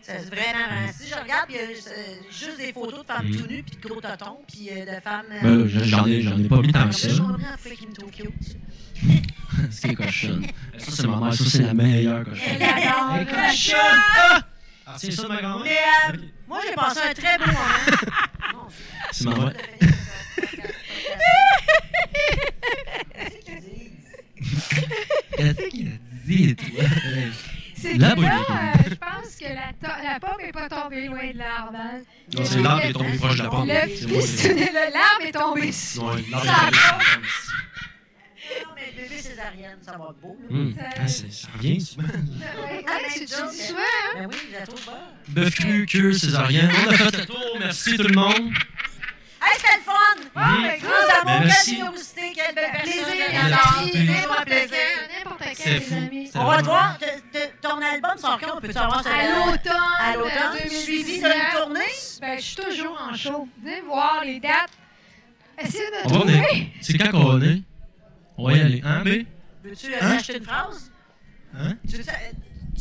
C'est vraiment... vraiment- Si je regarde, il y a euh, juste des photos de femmes tout nues, puis de gros totons, puis euh, de femmes... euh, Ben j'en ai, j'en ai pas mis tant que ça, je comprends pourquoi me. C'est cochonne. Ça, c'est ma mère. Ça, c'est la meilleure cochonne. Elle cochonne! Ah! Ah, c'est ça, ma grand-mère? Mais euh, moi, j'ai passé un très beau moment. C'est ma mère. Qu'est-ce qu'il a dit, toi? C'est La que bonne là, idée. euh, je pense que la, to- la pomme n'est pas tombée loin de l'arbre. hein. Non, c'est l'arbre qui est tombé proche de la pomme. Le C'est moi, c'est- pistonnet, le- l'arbre est tombé l'arbre est sur la pomme. Non, mais bébé césarienne, ça va être beau. là. Hum, ah, c'est- Ça revient, souvent. Ouais, Ah, mais tu, tu donc, dis souvent, hein? Ben oui, je la trouve bonne. Bœuf cru, queue, césarien. On a fait le tour. Merci tout le monde. Hey, c'était le fun! Ah, Mhm. ben, Gros amour, quelle générosité, quelle belle Plaisir, personne. Plaisir. N'importe plaisir. quand, n'importe les amis. On va te voir, te- te- ton album sort quand? On peut-tu avoir ça? À l'automne, À l'automne? euh, Suivi 2019. d'une tournée? Ben, je suis toujours en show. Venez voir les dates. Essayez de On trouver. C'est quand qu'on est? On va y aller. Hein, B? Veux-tu Hein? acheter une phrase? Hein? Tu veux, euh,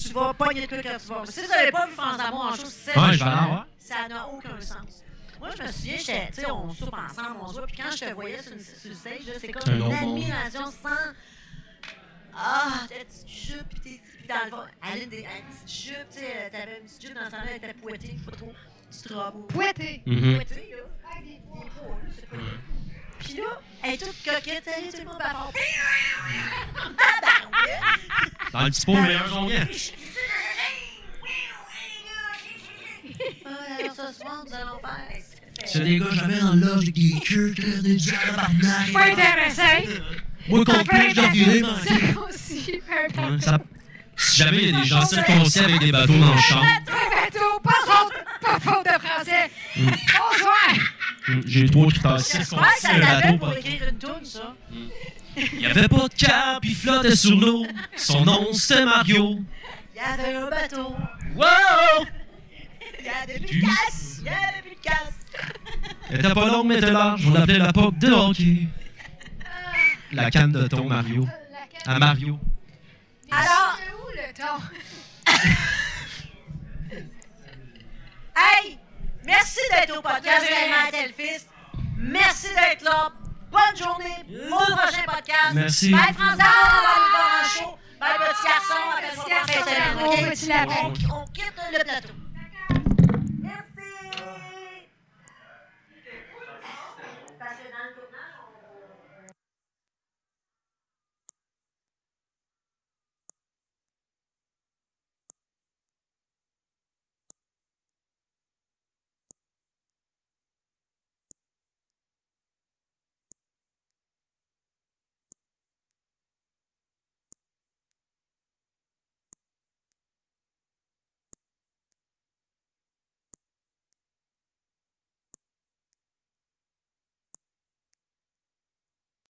tu vas pogner de quoi quand tu vas. Si vous n'avez pas vu France d'amour en show, c'est ça n'a aucun sens. Moi, je me souviens, tu sais, on soupe ensemble, on se voit, puis quand je te voyais sur, une- sur le stage, c'est comme un une admiration sans. Ah, ta petite jupe, puis t'es puis dans le fond, elle a une, elle petite jupe, tu sais, t'avais une petite jupe dans ce temps-là, elle était pouettée, pas trop, petite robe. Pouetté. Mhm. Pouettée, là. Avec des poils, c'est pas Puis là, elle est toute coquette, salut tout le monde, bavard. Tabarouette! Dans le petit pot, le meilleur alors ce soir, nous allons faire. C'est des gars, j'avais dans le avec des t'as des tabarnak. Pas intéressant. Moi, je man. Circoncis, un Ouais, bateau. ça- Si jamais il y a des gens circoncis avec des bateaux dans le champ, bateau, pas faute, de français. Bonsoir. hum, j'ai trois critères circoncis, un bateau, pour écrire une toune, ça. Il y avait pas de cap, il flottait sur l'eau. Son nom, c'était Mario. Il y avait un bateau. Wow! Il y avait plus de casse. Il y avait plus de casse. Elle était pas longue, mais était large. On l'appelait la poque de hockey. La canne de thon, Mario. À Mario. Alors- C'est où le ton? Hey! Merci d'être au podcast. Merci d'être là. Bonne journée. Au prochain podcast. Merci. Bye, un show. Bye, petit garçon. Petit garçon, Fred, petit lapin. OK? On, on quitte le plateau.